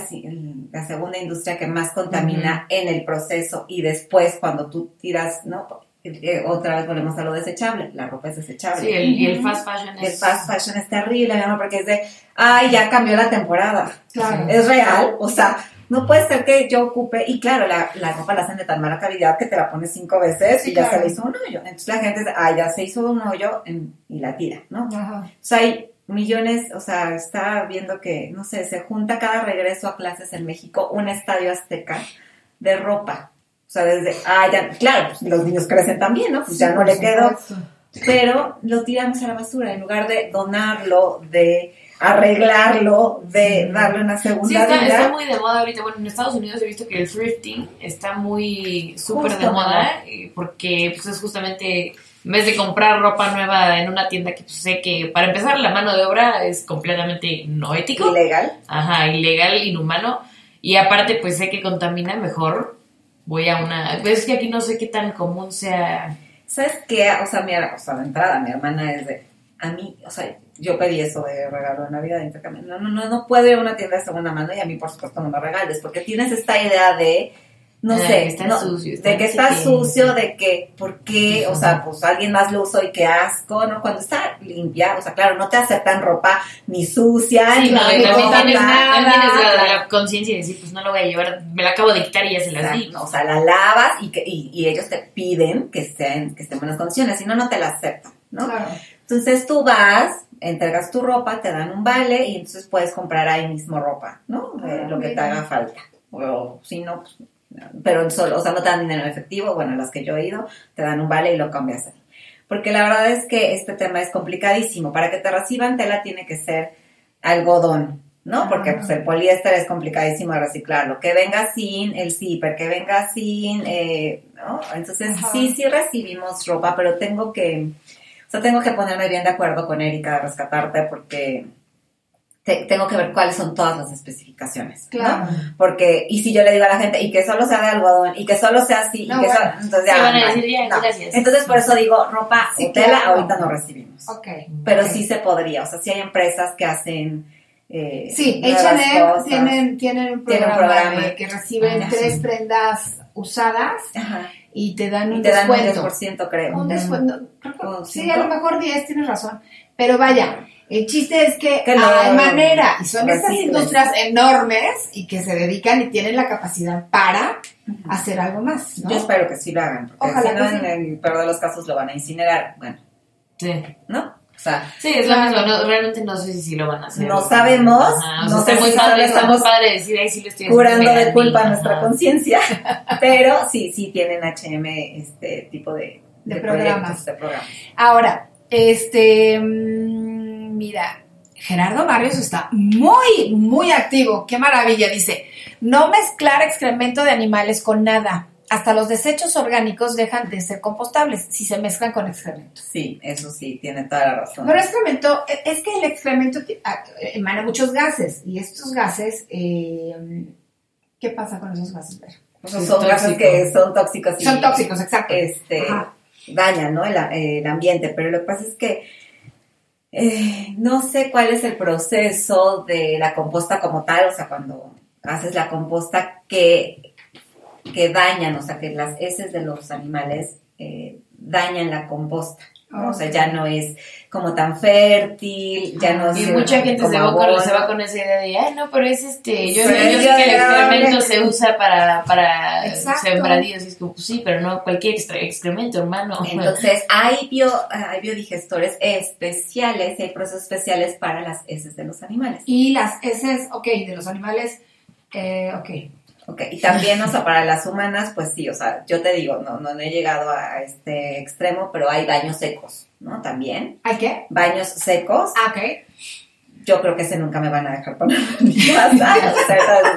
la segunda industria que más contamina en el proceso y después cuando tú tiras, ¿no? Eh, Otra vez volvemos a lo desechable, la ropa es desechable. Sí, el, y el fast fashion El es... fast fashion es terrible, mi amor, porque es de, ay, ya cambió la temporada. Claro. Es real, o sea, no puede ser que yo ocupe, y claro, la, la ropa la hacen de tan mala calidad que te la pones cinco veces Sí, y ya se le hizo un hoyo. Entonces la gente dice, ay, ya se hizo un hoyo en- y la tira, ¿no? Ajá. O sea, hay millones, o sea, está viendo que, no sé, se junta cada regreso a clases en México un estadio azteca de ropa. O sea, desde, ah, ya, claro, pues los niños crecen también, ¿no? Pues ya Sí, no le quedó pero lo tiramos a la basura en lugar de donarlo, de arreglarlo, de darle una segunda Sí, está, vida. está muy de moda ahorita. Bueno, en Estados Unidos he visto que el thrifting está muy súper de moda eh, porque pues, es justamente en vez de comprar ropa nueva en una tienda que pues, sé que para empezar la mano de obra es completamente no ético. Ilegal. Ajá, ilegal, inhumano. Y aparte pues sé que contamina mejor. Voy a una... Pues es que aquí no sé qué tan común sea... ¿Sabes qué? O sea, mi, o sea, de entrada, mi hermana es de, a mí, o sea, yo pedí eso de regalo de Navidad, de intercambio. No, no, no, no puedo ir a una tienda de segunda mano y a mí, por supuesto, no me regales, porque tienes esta idea de, no sé, que está no, sucio, está de que está sucio, de que, ¿por qué? O sea, pues alguien más lo usó y qué asco, ¿no? Cuando está limpia, o sea, claro, no te aceptan ropa ni sucia, Sí, ni no, también tienes, la, la conciencia de decir, pues no lo voy a llevar, me la acabo de quitar y ya se las di. O sea, la lavas y, que, y, y ellos te piden que estén, que estén en buenas condiciones, si no, no te la aceptan, ¿no? Claro. Entonces tú vas, entregas tu ropa, te dan un vale y entonces puedes comprar ahí mismo ropa, ¿no? De Ah, lo que te haga falta. O si no, pues, pero en solo, o sea, no te dan dinero en efectivo, bueno, las que yo he ido, te dan un vale y lo cambias ahí. Porque la verdad es que este tema es complicadísimo. Para que te reciban tela tiene que ser algodón, ¿no? Porque pues, el poliéster es complicadísimo de reciclarlo. Que venga sin el zipper, que venga sin, eh, ¿no? Entonces Ajá. sí, sí recibimos ropa, pero tengo que, o sea, tengo que ponerme bien de acuerdo con Erika de rescatarte porque te- tengo que ver cuáles son todas las especificaciones, ¿no? Claro. Porque, y si yo le digo a la gente, y que solo sea de algodón, y que solo sea así, No, y que bueno. solo, entonces Sí, van a decir, No. gracias. Entonces por eso digo, ropa Sí, o tela claro. ahorita no recibimos. Ok. Pero ok. sí se podría, o sea, sí hay empresas que hacen... eh, Sí, H&M tienen, tienen un Tienen programa, un programa. que reciben tres prendas usadas Ajá. y te dan Y un te dan un descuento. 10%, creo. Un descuento. creo que- O sí, a lo mejor 10, tienes razón. Pero vaya, el chiste es que, Que lo hay manera. Y son estas industrias enormes y que se dedican y tienen la capacidad para hacer algo más, ¿no? Yo espero que sí lo hagan, porque Ojalá si no, en el peor de los casos lo van a incinerar. Bueno, Sí. ¿no? O sea, Sí, es lo mismo. no- realmente no sé si sí lo van a hacer. No sabemos, Ajá, no sé muy si padre, solo está muy estamos padre decir, ahí sí lo estoy curando de culpa ajá. nuestra conciencia, *laughs* pero sí, sí tienen HM este tipo de, De de programas. de programas. Ahora, este, mm, mira, Gerardo Barrios está muy, muy activo. Qué maravilla. Dice, no mezclar excremento de animales con nada. Hasta los desechos orgánicos dejan de ser compostables si se mezclan con excremento. Sí, eso sí, tiene toda la razón. Pero excremento, e- es que el excremento ah, emana muchos gases y estos gases, eh, ¿qué pasa con esos gases? Ver? O sea, Es son gases que son tóxicos. y, Son tóxicos, exacto. Este, Ajá. dañan, ¿no? El, el ambiente, pero lo que pasa es que Eh, no sé cuál es el proceso de la composta como tal, o sea, cuando haces la composta que, que dañan, o sea, que las heces de los animales eh, dañan la composta. ¿No? O sea, ya no es como tan fértil, ya no Y sirve mucha gente se va, como con, se va con esa idea de, ay, no, pero es este, yo, es sé que el biodegradable". excremento se usa para, para Exacto. sembradíos, y es como, pues sí, pero no cualquier excremento, hermano. *laughs* Entonces, hay, bio, hay biodigestores especiales y hay procesos especiales para las heces de los animales. Y las heces, ok, de los animales, eh, ok. Ok, y también, o sea, para las humanas, pues sí, o sea, yo te digo, no, no he llegado a este extremo, pero hay baños secos, ¿no? También. ¿Hay qué? Baños secos. Ah, ok. Yo creo que ese nunca me van a dejar poner mi casa. *laughs*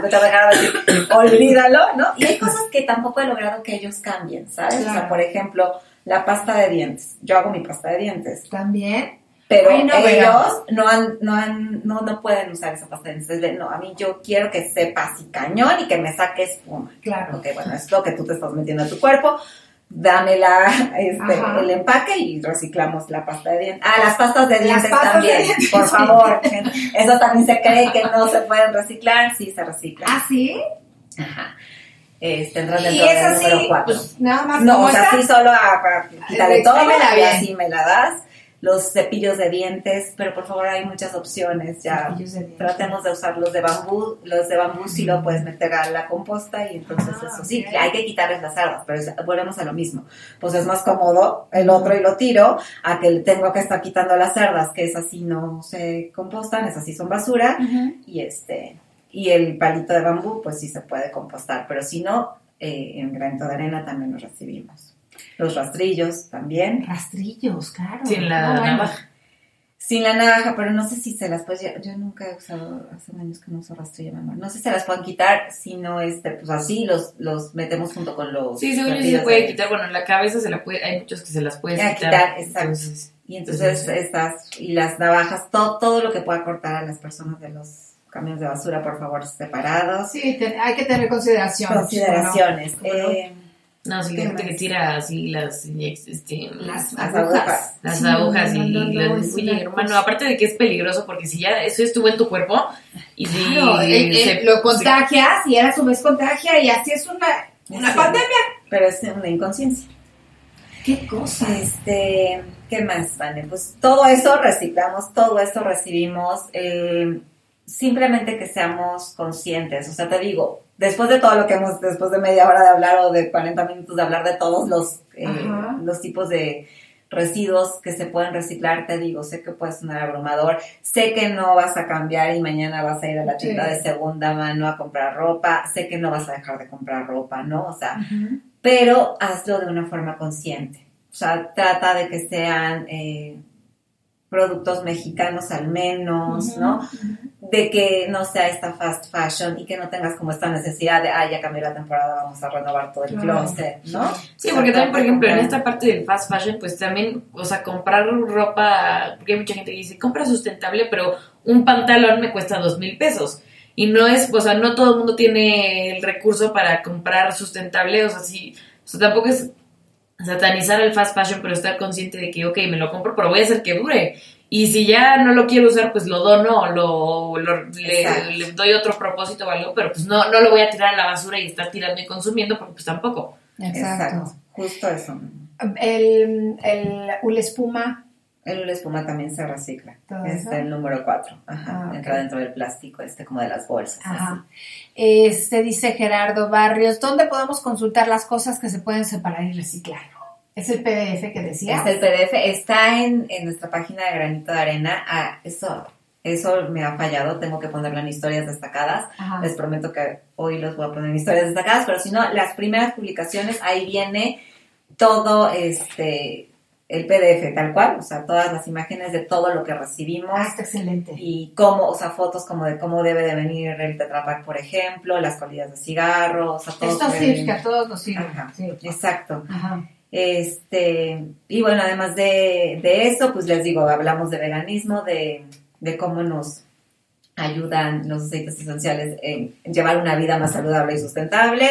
O sea, olvídalo, ¿no? Y hay cosas que tampoco he logrado que ellos cambien, ¿sabes? O sea, por ejemplo, la pasta de dientes. Yo hago mi pasta de dientes. También. Pero Ay, no, ellos no, han, no, han, no, no pueden usar esa pasta de dientes. No, a mí yo quiero que sepa así cañón y que me saque espuma. Claro. Ok, bueno, es lo que tú te estás metiendo a tu cuerpo. Dame la, este, el empaque y reciclamos la pasta de dientes. Ah, las pastas de dientes pastas también, de dientes, por favor. Eso también se cree que no se pueden reciclar. Sí, se reciclan. ¿Ah, sí? Ajá. Este, entran Y dentro es del así, número 4. pues, nada más No, o sea, sí solo a, para quitarle todo y así me la das. Los cepillos de dientes, pero por favor hay muchas opciones ya. De. Tratemos de usar los de bambú. Los de bambú sí lo puedes meter a la composta y entonces Ah, eso sí, hay que quitarles las cerdas, pero es- volvemos a lo mismo. Pues es más cómodo el otro y lo tiro a que tengo que estar quitando las cerdas, que esas sí no se compostan, esas sí son basura y este y el palito de bambú pues sí se puede compostar pero si no eh, en granito de arena también los recibimos los rastrillos también Rastrillos, claro. Sin la Ah, bueno. navaja. sin la navaja pero no sé si se las puedes yo, nunca he usado hace años que no uso rastrillo mi amor no sé si se las pueden quitar si no este pues así los los metemos junto con los Sí, según yo sí se puede de- quitar, bueno, la cabeza se la puede, hay muchos que se las puedes a quitar. quitar, exacto. Entonces, y entonces Entonces, estas y las navajas todo todo lo que pueda cortar a las personas de los camiones de basura por favor separados Sí, te- hay que tener consideraciones. consideraciones. Eh, no, ¿Qué la gente que tira así las, este, Las las agujas. las Sí, agujas no, y no, no, las- oye, hermano, aparte de que es peligroso porque si ya eso estuvo en tu cuerpo y si Claro, eh, eh, se- lo contagias y a su vez contagia y así es una, una Sí. pandemia. pero es una inconsciencia ¿Qué cosa? Este, ¿qué más, Vane? Pues todo eso reciclamos, todo esto recibimos, eh, simplemente que seamos conscientes. O sea, te digo, después de todo lo que hemos, después de media hora de hablar o de 40 minutos de hablar de todos los, eh, los tipos de residuos que se pueden reciclar, te digo, sé que puede sonar abrumador, sé que no vas a cambiar y mañana vas a ir a la tienda Sí. de segunda mano a comprar ropa, sé que no vas a dejar de comprar ropa, ¿no? O sea, pero hazlo de una forma consciente. O sea, trata de que sean eh, productos mexicanos al menos, ¿no? De que no sea esta fast fashion y que no tengas como esta necesidad de, ah, ya cambió la temporada, vamos a renovar todo el closet, ¿no? Sí, porque también, por ejemplo, en esta parte del fast fashion, pues también, o sea, comprar ropa, porque hay mucha gente que dice, compra sustentable, pero un pantalón me cuesta dos mil pesos. Y no es, o sea, no todo el mundo tiene el recurso para comprar sustentable, o sea, sí, o sea, tampoco es satanizar el fast fashion, pero estar consciente de que, ok, me lo compro, pero voy a hacer que dure. Y si ya no lo quiero usar, pues lo dono, o lo, lo- le, le doy otro propósito o algo, pero pues no, no lo voy a tirar a la basura y estar tirando y consumiendo, porque pues tampoco. Exacto. Justo eso. El, el hula espuma. El hula espuma también se recicla. ¿Todo Es eso? el número 4. Ajá. Ah, Entra dentro del plástico, este como de las bolsas. Ajá. Este dice Gerardo Barrios, ¿dónde podemos consultar las cosas que se pueden separar y reciclar? Es el PDF que decía. Este, el PDF está en, en nuestra página de Granito de Arena. Ah, eso, eso me ha fallado. Tengo que ponerlo en historias destacadas. Ajá. Les prometo que hoy los voy a poner en historias destacadas, pero si no, las primeras publicaciones, ahí viene todo este el PDF tal cual, o sea, todas las imágenes de todo lo que recibimos. Ah, está excelente. Y cómo, o sea, fotos como de cómo debe de venir el Tetrapack, por ejemplo, las colillas de cigarro, o sea, todo. Esto se sí, ve- que a todos nos sirve. Ajá, Sí. Exacto. Ajá. Este, y bueno, además de, de eso, pues les digo, hablamos de veganismo, de, de cómo nos ayudan los aceites esenciales en, en llevar una vida más saludable y sustentable.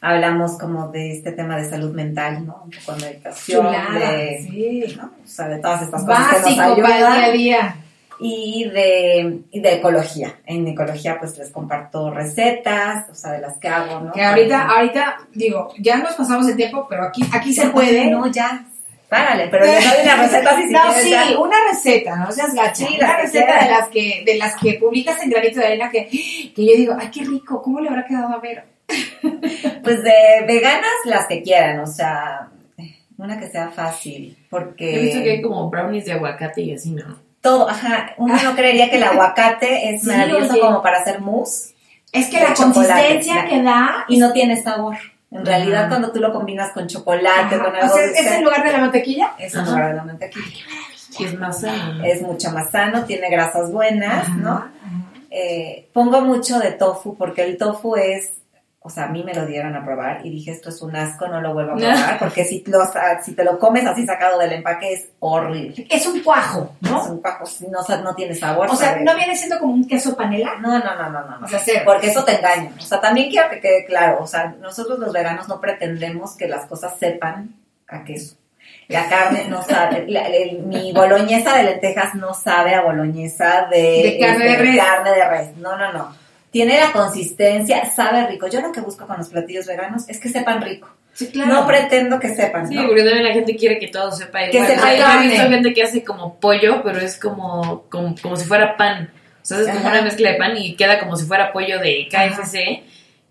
Hablamos como de este tema de salud mental, ¿no? Un poco de meditación, Chulada, de, sí. ¿no? O sea, de todas estas cosas que Básico nos para el ayudan. día a día. Y de, y de ecología. En ecología pues les comparto recetas, o sea, de las que hago, ¿no? Que ahorita, ahorita, digo, ya nos pasamos el tiempo, pero aquí, aquí se puede. No, ya. Párale, pero les doy una receta si *laughs* No, sí, ya. una receta, no seas gacha. Sí, una que receta quieras. de las que, de las que publicas en granito de arena que, *gasps* que yo digo, ay, qué rico, ¿cómo le habrá quedado a Vero? Pues de veganas las que quieran, o sea, una que sea fácil, porque... He visto que hay como brownies de aguacate y así, ¿no? todo, ajá, uno no creería que el aguacate *laughs* es Sí, maravilloso oye. como para hacer mousse. Es que la consistencia que da. Y no tiene sabor. En Ajá. realidad, cuando tú lo combinas con chocolate, Ajá. con O algo sea, dulce, ¿es en lugar de la mantequilla? es en lugar de la mantequilla. Y es más sano. ¿no? Es mucho más sano, tiene grasas buenas, ¿no? Eh, pongo mucho de tofu porque el tofu es, o sea, a mí me lo dieron a probar y dije, esto es un asco, no lo vuelvo a *laughs* probar, porque si, lo, si te lo comes así sacado del empaque es horrible. Es un cuajo, ¿no? Es un pajo, no, no tiene sabor. O sea, ¿no viene siendo como un queso panela? No, no, no, no, no. O sea, cero. Porque eso te engaña. O sea, también quiero que quede claro. O sea, nosotros los veganos no pretendemos que las cosas sepan a queso. La carne no sabe, la- el- mi boloñesa de lentejas no sabe a boloñesa de, De carne de este, res. carne de res. No, no, no. Tiene la consistencia, sabe rico. Yo lo que busco con los platillos veganos es que sepan rico. Sí, claro. No pretendo que sepan, Sí, ¿no? porque también la gente quiere que todo sepa igual. Que sepa he carne. visto gente que hace como pollo, pero es como, como, como si fuera pan. O sea, es como una mezcla de pan y queda como si fuera pollo de KFC.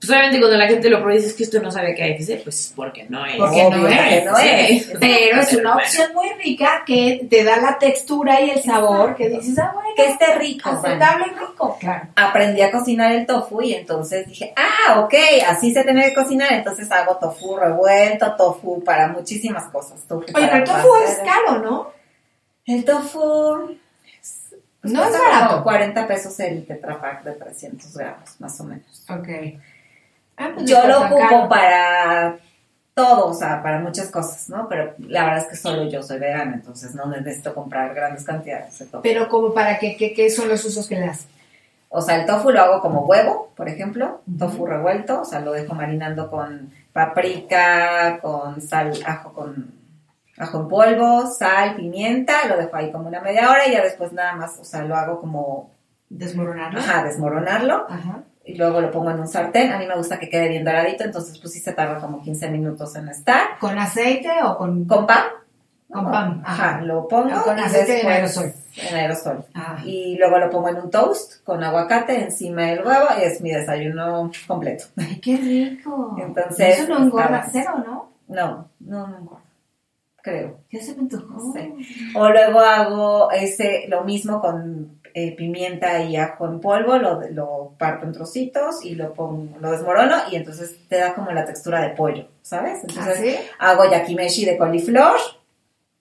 Pues obviamente cuando la gente lo prueba dices que esto no sabe a KFC, pues porque no es. Porque no Obvio es, no *laughs* es. Pero es una bueno. opción muy rica que te da la textura y el sabor que dices, ah, bueno, Que esté rico. aceptable y rico. Claro. aprendí a cocinar el tofu y entonces dije, ah, ok, así se tiene que cocinar, entonces hago tofu revuelto, tofu para muchísimas cosas. Tofu Oye, pero el tofu es caro, ¿no? El tofu... No es barato. 40 pesos el tetrapack de 300 gramos, más o menos. Ok. Ah, pues Yo lo ocupo caro. para todo, o sea, para muchas cosas, ¿no? Pero la verdad es que solo yo soy vegana, entonces no necesito comprar grandes cantidades de tofu. Pero como para ¿qué, qué son los usos que le das? O sea, el tofu lo hago como huevo, por ejemplo, tofu revuelto, o sea, lo dejo marinando con paprika, con sal, ajo con ajo en polvo, sal, pimienta, lo dejo ahí como una media hora y ya después nada más, o sea, lo hago como, Desmoronarlo. ajá, desmoronarlo Ajá. Y luego lo pongo en un sartén. A mí me gusta que quede bien doradito, entonces pues sí se tarda como 15 minutos en estar. ¿Con aceite o con...? Con pan. Con pan. Ajá, lo pongo Ah, con aceite en aerosol. En aerosol. Ah. Y luego lo pongo en un toast con aguacate encima del huevo y es mi desayuno completo. Ay, qué rico. Entonces, Eso no engorda cero, ¿no? No, no, no engorda. Creo. Ya se me antojó. Sí. O luego hago ese, lo mismo con eh, pimienta y ajo en polvo, lo, lo parto en trocitos y lo pongo, lo desmorono y entonces te da como la textura de pollo, ¿sabes? Entonces ¿Ah, sí? hago yakimeshi de coliflor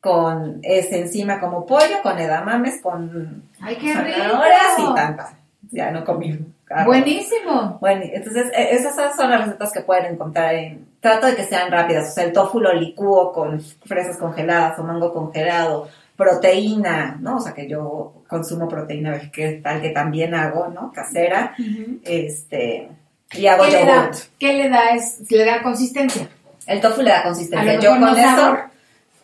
con ese encima como pollo, con edamames, con Ay, qué zanahorias rico. y tanta. Ya no comí. Buenísimo. Bueno, entonces eh, esas son- son las recetas que pueden encontrar en... Trato de que sean rápidas, o sea, el tofu lo licúo con fresas congeladas o mango congelado, proteína, ¿no? O sea, que yo consumo proteína vegetal que también hago, ¿no? Casera, este... Y hago ¿Qué le, da, yogurt. ¿Qué le da? Es, ¿Le da consistencia? El tofu le da consistencia. Yo con no eso...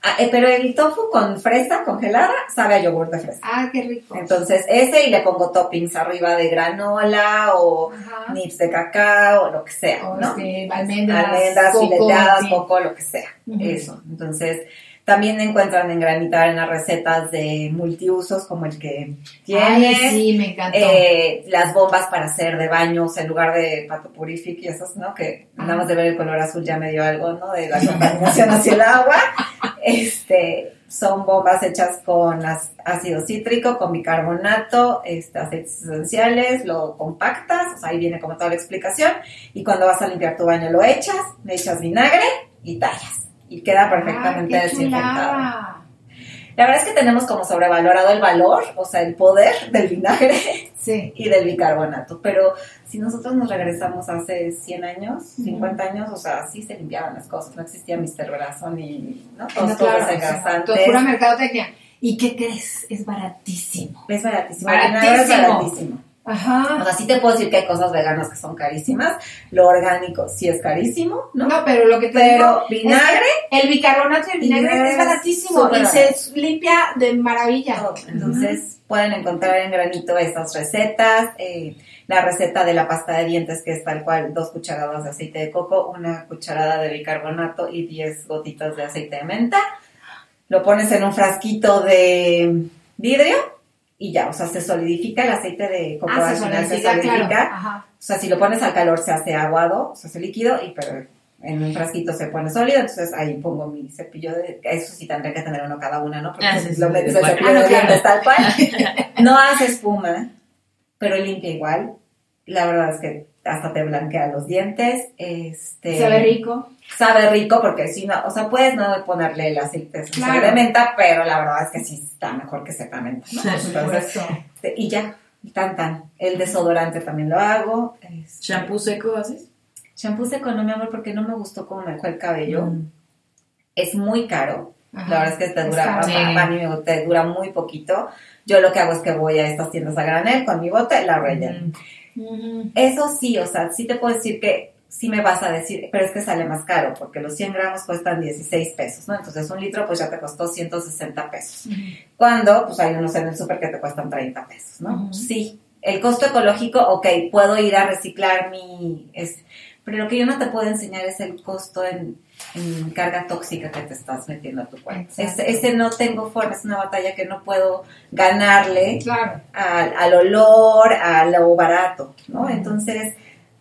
Ah, eh, pero el tofu con fresa congelada sabe a yogur de fresa. Ah, qué rico. Entonces, ese y le pongo toppings arriba de granola o Ajá. nips de cacao o lo que sea, O ¿no? este, almendras, Almendras, coco, fileteadas, sí. coco, lo que sea. Eso. Entonces, también encuentran en Granitar en las recetas de multiusos como el que tienes. Ay, sí, me encantó. Eh, las bombas para hacer de baños en lugar de pato purific y esas, ¿no? Que nada más de ver el color azul ya me dio algo, ¿no? De la contaminación *laughs* hacia el agua. Este, son bombas hechas con ácido cítrico, con bicarbonato, este, aceites esenciales, lo compactas, o sea, ahí viene como toda la explicación. Y cuando vas a limpiar tu baño lo echas, le echas vinagre y tallas. Y queda perfectamente qué desinfectado. La verdad es que tenemos como sobrevalorado el valor, o sea, el poder *laughs* del vinagre Sí. y del bicarbonato. Pero si nosotros nos regresamos hace 100 años, 50 años, o sea, sí se limpiaban las cosas. No existía Mr. Brazo ni, ¿no? Todos No, claro, desengrasantes. todo pura mercadotecnia. ¿Y qué crees? Es baratísimo. Es baratísimo. El vinagre es Baratísimo. Ajá. O sea, sí te puedo decir que hay cosas veganas que son carísimas. Lo orgánico sí es carísimo, ¿no? No, pero lo que te Pero digo es vinagre, que el bicarbonato y el vinagre Vinagre es baratísimo y barato. se limpia de maravilla. Entonces pueden encontrar en granito estas recetas. eh, la receta de la pasta de dientes, que es tal cual, dos cucharadas de aceite de coco, una cucharada de bicarbonato y 10 gotitas de aceite de menta. Lo pones en un frasquito de vidrio y ya, o sea, se solidifica el aceite de coco Ah, se solidifica, claro. O sea, si lo pones al calor se hace aguado, se hace líquido, y pero en un frasquito se pone sólido, entonces ahí pongo mi cepillo de... Eso sí tendría que tener uno cada una, ¿no? Porque Ah, sí, sí, lo metes al cepillo Ah, no, de claro. dientes tal cual. *laughs* No hace espuma, pero limpia igual. La verdad es que hasta te blanquea los dientes. Este, Se ve rico. Sabe rico porque si no, o sea, puedes no ponerle el aceite Claro. de menta, pero la verdad es que sí está mejor que sepa menta, ¿no? Entonces, este, y ya, tan tan. El desodorante también lo hago. este, ¿Shampoo seco haces? Shampoo seco no, mi amor, porque no me gustó cómo me dejó el cabello. Es muy caro. Ajá. La verdad es que te dura, caro. a- a- a mí me- te dura muy poquito. Yo lo que hago es que voy a estas tiendas a granel con mi bote, la relleno. Eso sí, o sea, sí te puedo decir que sí me vas a decir, pero es que sale más caro, porque los 100 gramos cuestan 16 pesos, ¿no? Entonces un litro pues ya te costó 160 pesos. Cuando pues hay unos en el súper que te cuestan 30 pesos, ¿no? Sí, el costo ecológico, ok, puedo ir a reciclar mi... Es, pero lo que yo no te puedo enseñar es el costo en, en carga tóxica que te estás metiendo a tu cuerpo. Ese, ese no tengo forma, es una batalla que no puedo ganarle Claro. al, al olor, a lo barato, ¿no? Entonces,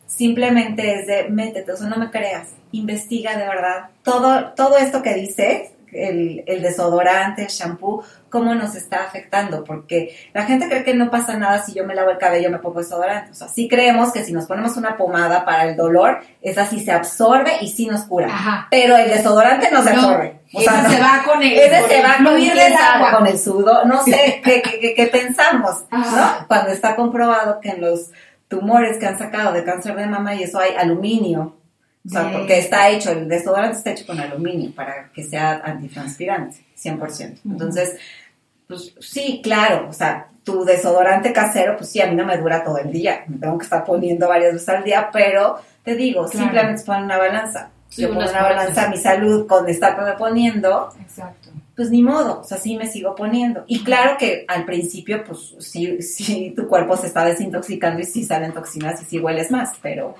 simplemente es de métete, o sea, no me creas, investiga de verdad todo, todo esto que dices, el, el desodorante, el shampoo, cómo nos está afectando, porque la gente cree que no pasa nada si yo me lavo el cabello me pongo desodorante, o sea, sí creemos que si nos ponemos una pomada para el dolor, esa sí se absorbe y sí nos cura, Ajá. pero el desodorante no se No, absorbe. O ese sea, no. se va con el- Ese se el va con sabe, agua. con el sudor, no *laughs* sé qué, qué- qué- qué pensamos, Ajá. ¿no? Cuando está comprobado que en los tumores que han sacado de cáncer de mama y eso hay aluminio, o sea, porque está hecho, el desodorante está hecho con aluminio para que sea antitranspirante, 100%. Entonces, pues sí, claro, o sea, tu desodorante casero, pues sí, a mí no me dura todo el día, me tengo que estar poniendo varias veces al día, pero te digo, Claro. simplemente pon una balanza. Sí, Yo pongo una balanza partes. mi salud con estarme poniendo, Exacto. pues ni modo, o sea, sí me sigo poniendo. Y claro que al principio, pues sí, sí tu cuerpo se está desintoxicando y sí salen toxinas y sí hueles más, pero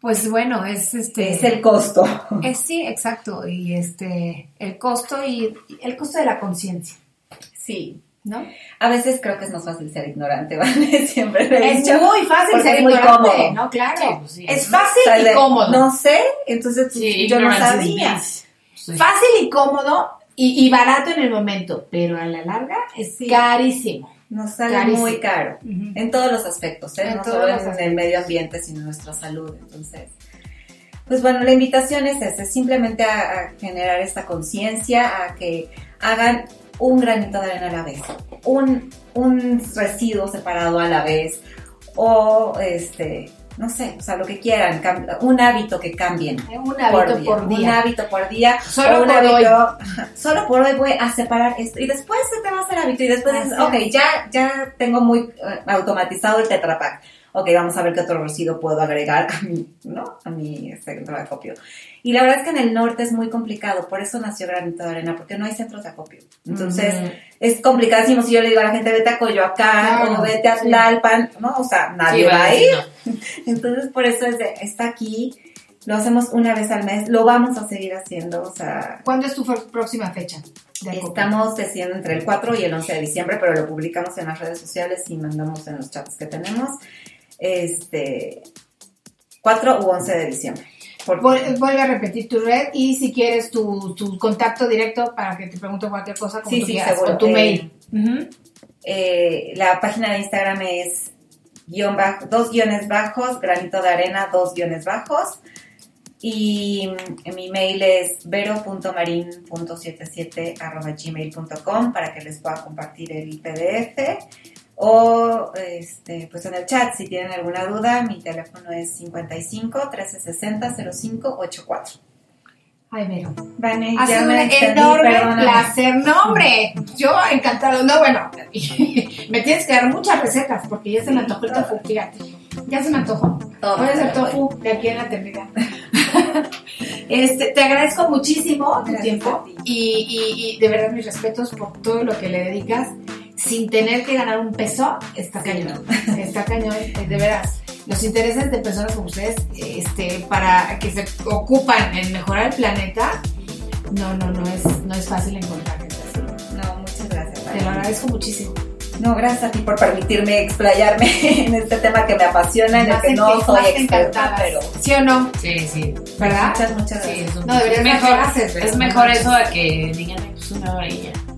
Pues bueno, es este. es el costo. Es sí, exacto. Y este, el costo y el costo de la conciencia, Sí. ¿no? A veces creo que es más fácil ser ignorante, *laughs* ¿vale? Siempre lo he Es dicho, muy fácil ser es muy ignorante, cómodo. ¿no? Claro. Sí, pues sí. es fácil y cómodo. No sé, entonces Sí, yo no sabía. Fácil y cómodo y, y barato en el momento, pero a la larga es Sí. carísimo. Nos sale Carísimo. muy caro. En todos los aspectos, ¿eh? En no solo los en el medio ambiente, sino en nuestra salud. Entonces, pues bueno, la invitación es esa, es simplemente a, a generar esta conciencia, a que hagan un granito de arena a la vez, un, un residuo separado a la vez, o este, no sé, o sea, lo que quieran, un hábito que cambien. Un hábito por día. Un hábito por día. Solo por hábito, hoy. *laughs* Solo por hoy voy a separar esto. Y después se te va a hacer hábito. Y después dices, ok, ya, ya tengo muy eh, automatizado el Tetra Pak. Ok, vamos a ver qué otro residuo puedo agregar a mi, ¿no? A mi centro de acopio. Y la verdad es que en el norte es muy complicado, por eso nació Granito de Arena, porque no hay centros de acopio. Entonces, es complicadísimo si yo le digo a la gente, vete a Coyoacán Claro, o vete a sí. Tlalpan, ¿no? O sea, nadie Sí, va a ir. no. *laughs* Entonces, por eso es de, está aquí, lo hacemos una vez al mes, lo vamos a seguir haciendo, o sea, ¿Cuándo es tu próxima fecha? estamos haciendo entre el 4 y el 11 de diciembre, pero lo publicamos en las redes sociales y mandamos en los chats que tenemos, este, 4 u 11 de diciembre. Vuelve a repetir tu red y si quieres tu, tu contacto directo para que te pregunte cualquier cosa como Sí, tú sí, quieras, seguro. o tu Eh, mail. Eh, la página de Instagram es guion bajo, dos guiones bajos, granito de arena, dos guiones bajos. Y mi mail es vero.marin.77 arroba gmail.com para que les pueda compartir el PDF. O este, pues en el chat, si tienen alguna duda, mi teléfono es 55 1360 05 84. Ay, Vero. Vane, Ha sido un enorme perdóname. placer. No, hombre, yo encantado. No, bueno, *laughs* me tienes que dar muchas recetas porque ya se me antojó el tofu, fíjate. Ya se me antojó. Voy a hacer tofu de aquí en la eternidad. *laughs* este, te agradezco muchísimo tu tiempo y- y de verdad mis respetos por todo lo que le dedicas sin tener que ganar un peso. Está cañón. *laughs* Está cañón, eh, de veras. Los intereses de personas como ustedes este, para que se ocupan en mejorar el planeta, no, no, no es, no es fácil encontrar. No, muchas gracias. Te lo agradezco muchísimo. No, gracias a ti por permitirme explayarme *laughs* en este tema que me apasiona, en el que no que- soy experta, pero ¿Sí o no? Sí, sí. ¿Verdad? muchas, muchas Sí, gracias. es un- No, deberías mejor, pero es mejor eso a que digan, "Ay, pues una hora y ya. X". Ya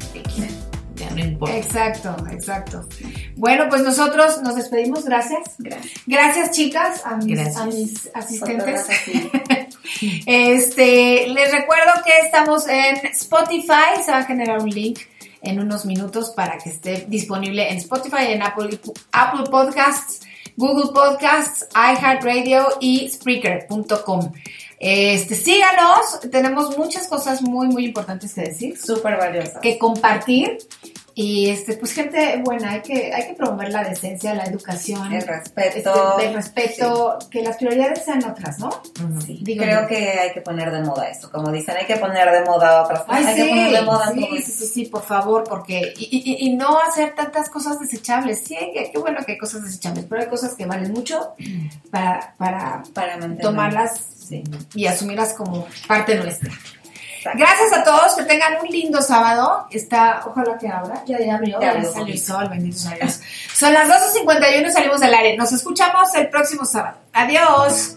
no importa. Exacto, exacto. Bueno, pues nosotros nos despedimos. Gracias. Gracias. Gracias, chicas, a mis, Gracias. a mis asistentes. *laughs* Este, les recuerdo que estamos en Spotify. Se va a generar un link en unos minutos para que esté disponible en Spotify, en Apple, Apple Podcasts, Google Podcasts, iHeartRadio y Spreaker.com. Este, síganos, tenemos muchas cosas muy, muy importantes que decir, Súper valiosa. que compartir. Y este, pues gente buena, hay que, hay que promover la decencia, la educación, El respeto. este, el respeto, que las prioridades sean otras, ¿no? Sí, Digo creo yo. que hay que poner de moda eso. Como dicen, hay que poner de moda otras cosas. Ay, hay sí, que poner de moda sí, todo sí, sí, sí, por favor, porque y, y- y no hacer tantas cosas desechables. Sí, qué bueno que hay cosas desechables, pero hay cosas que valen mucho para, para Para tomarlas y asumirlas como parte nuestra. Gracias a todos, que tengan un lindo sábado. Está, ojalá que abra, ya, ya abrió, Ya ya, salió el sol, bendito sea Dios. Son las 12.51 y salimos del aire. Nos escuchamos el próximo sábado. Adiós.